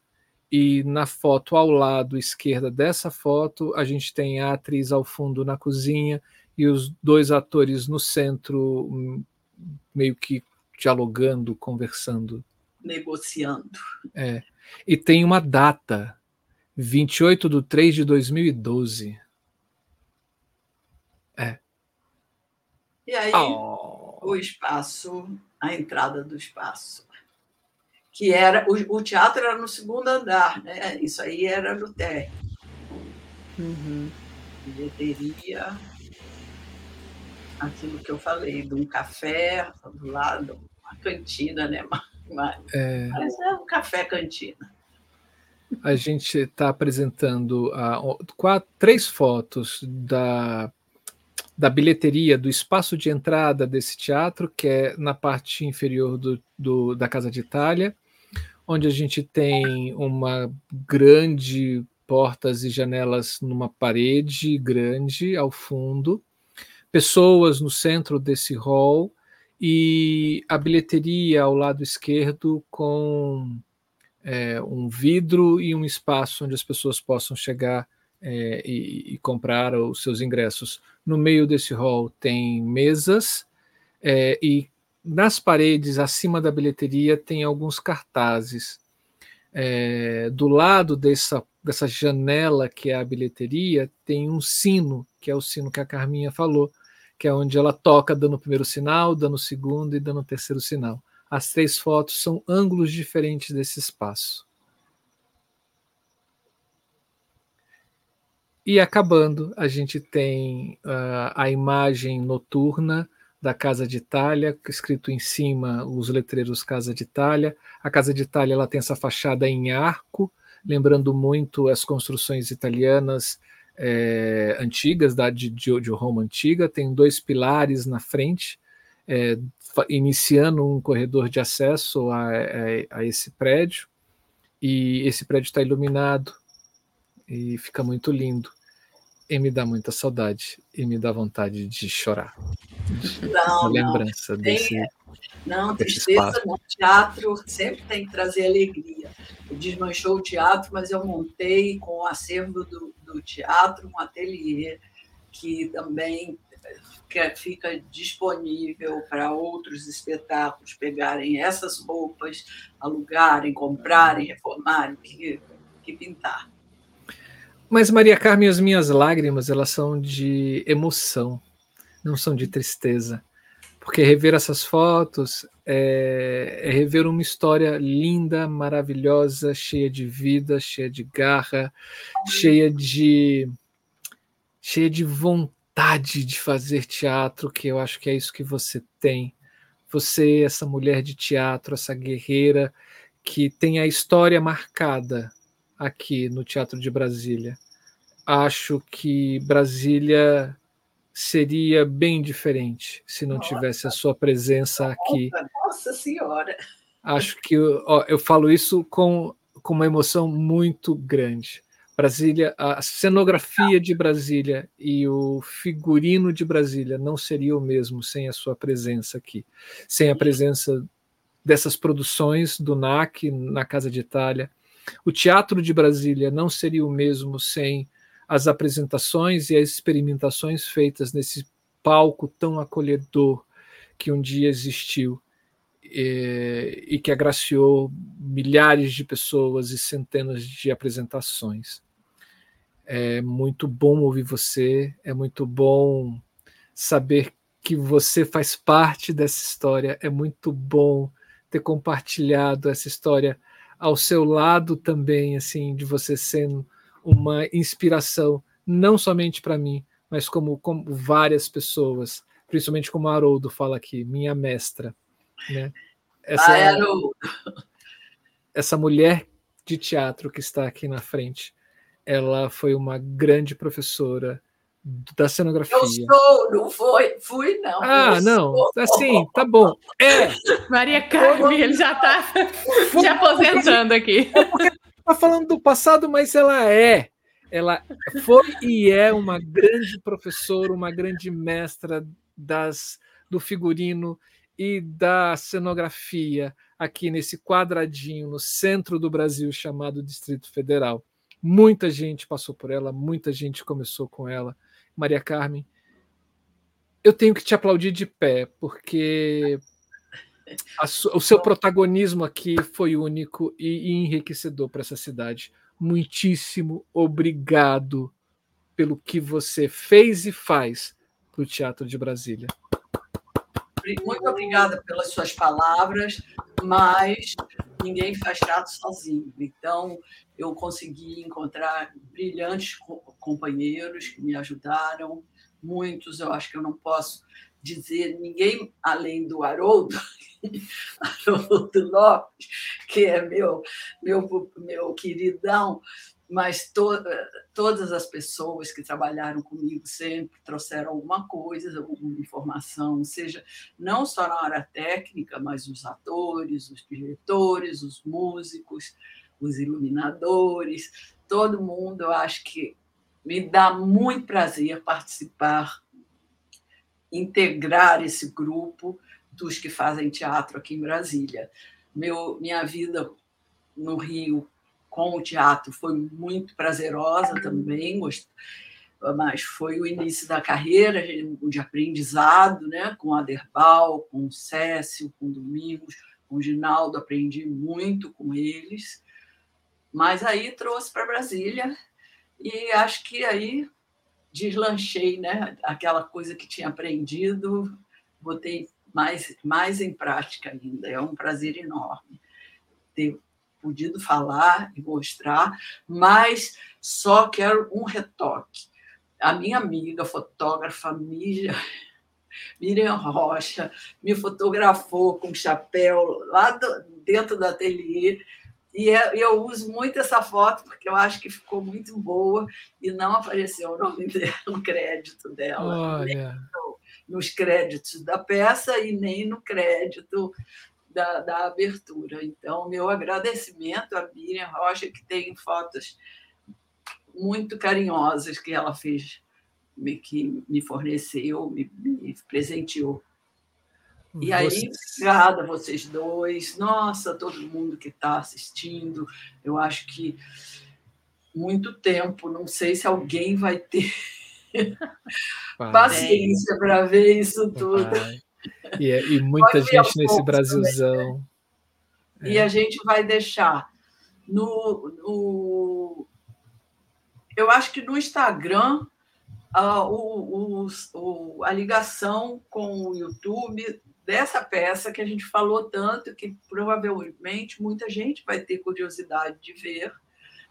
E na foto ao lado esquerda dessa foto, a gente tem a atriz ao fundo na cozinha e os dois atores no centro, hum, meio que dialogando, conversando.
Negociando.
É. E tem uma data, 28 de 3 de 2012. É.
E aí, oh. o espaço, a entrada do espaço. Que era. O, o, teatro era no segundo andar, né? Isso aí era no térreo. Uhum. Bilheteria. Aquilo que eu falei, de um café do lado, uma cantina, né? Mas, é... mas é um café cantina
a gente está apresentando quatro, três fotos da da bilheteria, do espaço de entrada desse teatro, que é na parte inferior do, do, da Casa de Itália, onde a gente tem uma grande portas e janelas numa parede grande ao fundo, pessoas no centro desse hall e a bilheteria ao lado esquerdo com é, um vidro e um espaço onde as pessoas possam chegar é, e, e, comprar os seus ingressos. No meio desse hall tem mesas é, e nas paredes, acima da bilheteria, tem alguns cartazes. É, do lado dessa, dessa janela que é a bilheteria, tem um sino, que é o sino que a Carminha falou, que é onde ela toca dando o primeiro sinal, dando o segundo e dando o terceiro sinal. As três fotos são ângulos diferentes desse espaço. E acabando, a gente tem uh, a imagem noturna da Casa de Itália, escrito em cima os letreiros Casa de Itália. A Casa de Itália ela tem essa fachada em arco, lembrando muito as construções italianas é, antigas, da, de, de Roma antiga. Tem dois pilares na frente, é, iniciando um corredor de acesso a, a, a esse prédio. E esse prédio está iluminado e fica muito lindo e me dá muita saudade e me dá vontade de chorar.
Não,
lembrança não, desse. Tem,
não, tristeza no teatro sempre tem que trazer alegria. Eu desmanchou o teatro, mas eu montei com o acervo do, do teatro um ateliê que também que fica disponível para outros espetáculos pegarem essas roupas, alugarem, comprarem, reformarem, que, que pintar.
Mas Maria Carmen, as minhas lágrimas, elas são de emoção, não são de tristeza. Porque rever essas fotos é, é rever uma história linda, maravilhosa, cheia de vida, cheia de garra, cheia de cheia de vontade de fazer teatro, que eu acho que é isso que você tem. Você, essa mulher de teatro, essa guerreira que tem a história marcada aqui no Teatro de Brasília. Acho que Brasília seria bem diferente se não tivesse a sua presença aqui
Nossa Senhora!
Acho que ó, eu falo isso com, com uma emoção muito grande. Brasília, a cenografia de Brasília e o figurino de Brasília não seria o mesmo sem a sua presença aqui, sem a presença dessas produções do NAC na Casa de Itália. O teatro de Brasília não seria o mesmo sem as apresentações e as experimentações feitas nesse palco tão acolhedor que um dia existiu e, e que agraciou milhares de pessoas e centenas de apresentações. É muito bom ouvir você, é muito bom saber que você faz parte dessa história, é muito bom ter compartilhado essa história ao seu lado também, assim, de você sendo uma inspiração, não somente para mim, mas como, como várias pessoas, principalmente como a Haroldo fala aqui, minha mestra. Né? Essa, ah, essa mulher de teatro que está aqui na frente, ela foi uma grande professora da cenografia. Eu
sou, não foi, fui não.
Ah, não, sou. assim, tá bom. É.
Maria Carmen, ele já está se aposentando aqui.
É tá falando do passado, mas ela é. Ela foi e é uma grande professora, uma grande mestra das do figurino e da cenografia aqui nesse quadradinho no centro do Brasil chamado Distrito Federal. Muita gente passou por ela, muita gente começou com ela. Maria Carmen, eu tenho que te aplaudir de pé, porque o seu protagonismo aqui foi único e enriquecedor para essa cidade. Muitíssimo obrigado pelo que você fez e faz para o Teatro de Brasília.
Muito obrigada pelas suas palavras, mas ninguém faz teatro sozinho. Então, eu consegui encontrar brilhantes companheiros que me ajudaram, muitos, eu acho que eu não posso dizer ninguém além do Haroldo, Haroldo Lopes, que é meu, meu, meu queridão, mas to, todas as pessoas que trabalharam comigo sempre trouxeram alguma coisa, alguma informação, seja não só na área técnica, mas os atores, os diretores, os músicos, os iluminadores, todo mundo, eu acho que me dá muito prazer participar, integrar esse grupo dos que fazem teatro aqui em Brasília. Meu, minha vida no Rio com o teatro foi muito prazerosa também, mas foi o início da carreira de aprendizado, né? com Aderbal, com Cécio, com Domingos, com Ginaldo, aprendi muito com eles. Mas aí trouxe para Brasília e acho que aí deslanchei, né? Aquela coisa que tinha aprendido, botei mais, mais em prática ainda. É um prazer enorme ter podido falar e mostrar, mas só quero um retoque. A minha amiga fotógrafa Miriam, Miriam Rocha me fotografou com chapéu lá do, dentro do ateliê e é, eu uso muito essa foto porque eu acho que ficou muito boa e não apareceu o nome dela, o crédito dela.
Olha.
nos créditos da peça e nem no crédito da, da abertura. Então, meu agradecimento à Miriam Rocha, que tem fotos muito carinhosas que ela fez, que me forneceu, me, me presenteou. E aí, obrigada a vocês dois. Nossa, todo mundo que está assistindo. Eu acho que muito tempo, não sei se alguém vai ter paciência para ver isso tudo.
E, é, e muita gente nesse Brasilzão.
É. E a gente vai deixar no, no. Eu acho que no Instagram uh, o, o, a ligação com o YouTube dessa peça que a gente falou tanto que provavelmente muita gente vai ter curiosidade de ver,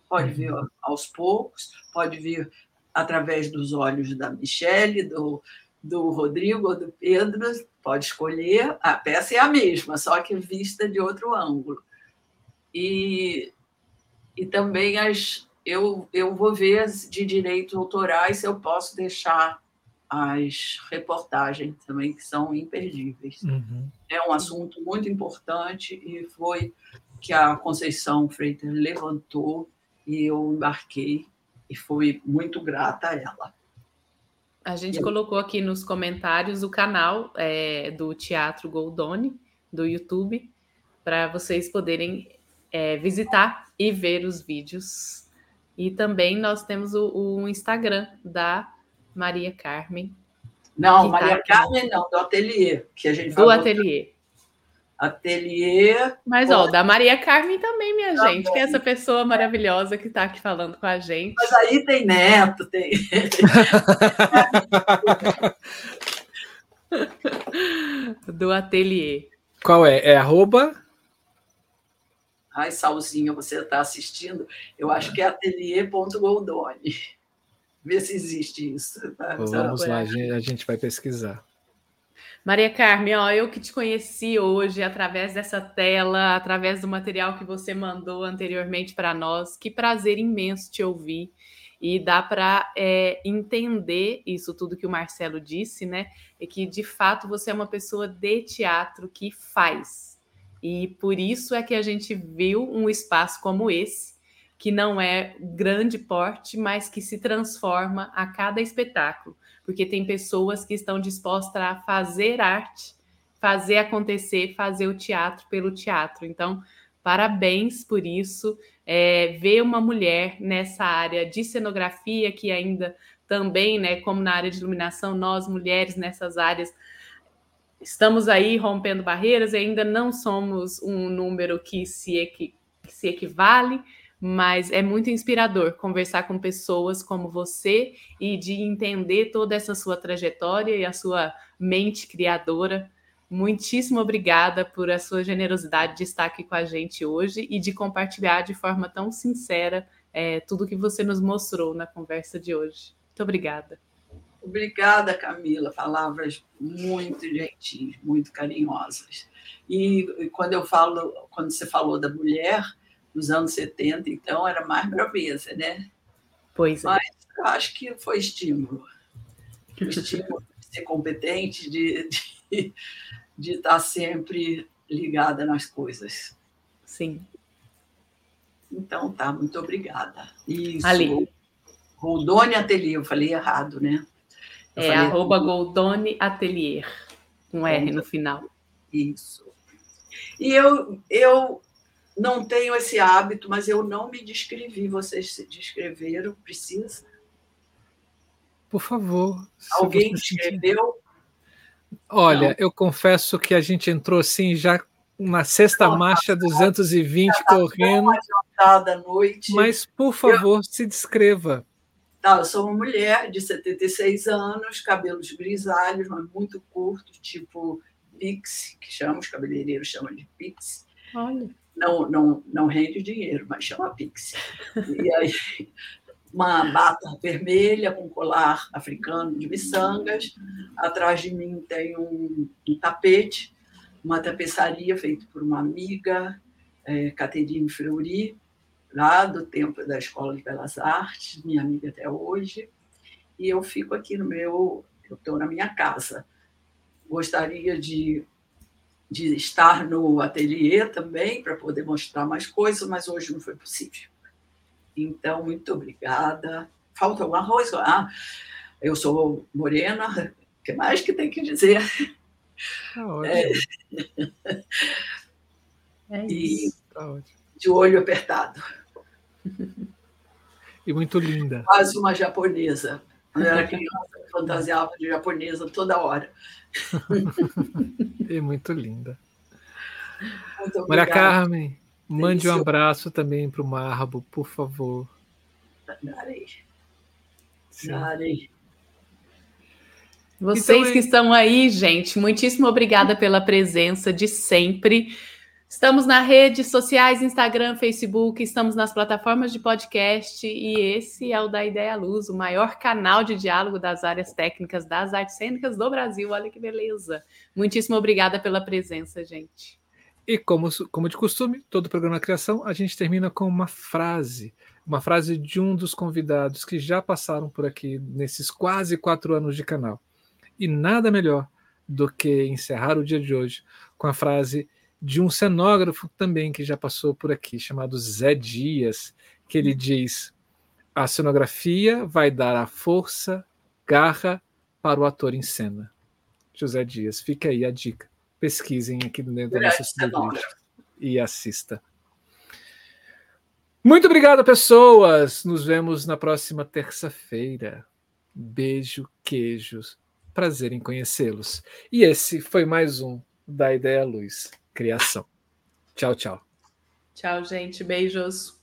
pode ver uhum. aos poucos, pode ver através dos olhos da Michelle, do, do Rodrigo ou do Pedro, pode escolher, a peça é a mesma, só que vista de outro ângulo. E, e também as, eu, eu vou ver as de direitos autorais se eu posso deixar as reportagens também, que são imperdíveis. Uhum. É um assunto muito importante e foi que a Conceição Freitas levantou e eu embarquei e fui muito grata a ela.
A gente colocou aqui nos comentários o canal é, do Teatro Goldoni, do YouTube, para vocês poderem é, visitar e ver os vídeos. E também nós temos o, o Instagram da Maria Carmen.
Não, Maria tá Carmen não, do ateliê, que a gente
Do ateliê.
Ateliê.
Mas, ó, da Maria Carmen também, minha tá gente, bom. que é essa pessoa maravilhosa que está aqui falando com a gente.
Mas aí tem neto, tem.
do ateliê.
Qual é? É arroba?
Ai, Salzinho, você está assistindo? Eu acho que é ateliê.goldoni. Vê se existe isso.
Tá? Vamos lá, a gente vai pesquisar.
Maria Carmen, ó, eu que te conheci hoje através dessa tela, através do material que você mandou anteriormente para nós. Que prazer imenso te ouvir. E dá para é, entender isso tudo que o Marcelo disse, né? É que de fato você é uma pessoa de teatro que faz. E por isso é que a gente viu um espaço como esse que não é grande porte, mas que se transforma a cada espetáculo, porque tem pessoas que estão dispostas a fazer arte, fazer acontecer, fazer o teatro pelo teatro. Então, parabéns por isso. É, ver uma mulher nessa área de cenografia, que ainda também, né, como na área de iluminação, nós mulheres nessas áreas estamos aí rompendo barreiras e ainda não somos um número que se, equi que se equivale, mas é muito inspirador conversar com pessoas como você e de entender toda essa sua trajetória e a sua mente criadora. Muitíssimo obrigada por a sua generosidade de estar aqui com a gente hoje e de compartilhar de forma tão sincera é, tudo que você nos mostrou na conversa de hoje. Muito obrigada.
Obrigada, Camila. Palavras muito gentis, muito carinhosas. E, e quando eu falo, quando você falou da mulher, nos anos 70, então era mais braveza, né?
Pois é.
Mas eu acho que foi estímulo. O estímulo de ser competente, de, de, de estar sempre ligada nas coisas.
Sim.
Então tá, muito obrigada.
Isso. Ali.
Goldoni Atelier, eu falei errado, né?
Eu é arroba Goldoni Atelier, com R no final.
Isso. E eu, eu não tenho esse hábito, mas eu não me descrevi. Vocês se descreveram? Precisa?
Por favor.
Alguém descreveu?
Olha, não. eu confesso que a gente entrou assim já uma sexta não, marcha 220 tá correndo.
À noite.
Mas, por favor, eu... se descreva.
Tá, eu sou uma mulher de 76 anos, cabelos grisalhos, mas muito curtos, tipo pix, que chamam, os cabeleireiros chamam de pix.
Olha
não, não, não rende dinheiro, mas chama Pix. E aí, uma bata vermelha com colar africano de miçangas. Atrás de mim tem um, um tapete, uma tapeçaria feita por uma amiga, é, Caterine Fleury, lá do tempo da Escola de Belas Artes, minha amiga até hoje. E eu fico aqui no meu, eu estou na minha casa. Gostaria de de estar no ateliê também para poder mostrar mais coisas, mas hoje não foi possível. Então, muito obrigada. Falta alguma coisa? Ah, eu sou morena, o que mais que tem que dizer?
Tá é,
é isso.
E tá de olho apertado.
E muito linda.
Quase uma japonesa. Quando eu era criança, eu fantasiava de japonesa toda hora.
é muito linda. Muito Maria Carmen, mande um abraço também para o Marbo, por favor.
Darei. Darei.
Vocês então, que estão aí, gente, muitíssimo obrigada pela presença de sempre. Estamos nas redes sociais, Instagram, Facebook, estamos nas plataformas de podcast e esse é o da Ideia Luz, o maior canal de diálogo das áreas técnicas das artes cênicas do Brasil. Olha que beleza. Muitíssimo obrigada pela presença, gente.
E como, como de costume, todo programa criação, a gente termina com uma frase. Uma frase de um dos convidados que já passaram por aqui nesses quase quatro anos de canal. E nada melhor do que encerrar o dia de hoje com a frase de um cenógrafo também que já passou por aqui, chamado Zé Dias, que ele diz: a cenografia vai dar a força, garra para o ator em cena. José Dias, fica aí a dica. Pesquisem aqui dentro da nossa e assista. Muito obrigado, pessoas. Nos vemos na próxima terça-feira. Beijo, queijos. Prazer em conhecê-los. E esse foi mais um da Ideia Luz Criação. Tchau, tchau.
Tchau, gente. Beijos.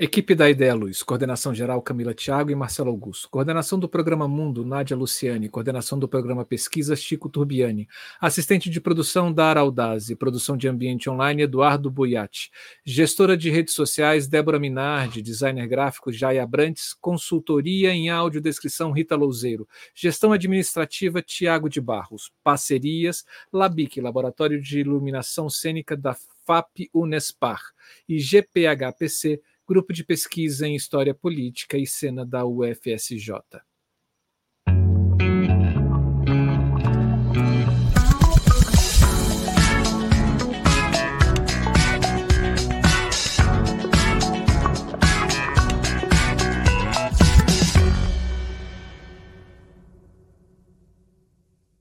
Equipe da Ideia Luz, coordenação geral Camila Thiago e Marcelo Augusto. Coordenação do programa Mundo, Nádia Luciane. Coordenação do programa Pesquisa, Chico Turbiani. Assistente de produção, Dara Aldazzi. Produção de ambiente online, Eduardo Boiati. Gestora de redes sociais, Débora Minardi. Designer gráfico, Jaya Brantes. Consultoria em áudio descrição, Rita Louzeiro. Gestão administrativa, Tiago de Barros. Parcerias, Labic, Laboratório de Iluminação Cênica da FAP Unespar. E GPHPC, Grupo de Pesquisa em História Política e Cena da UFSJ.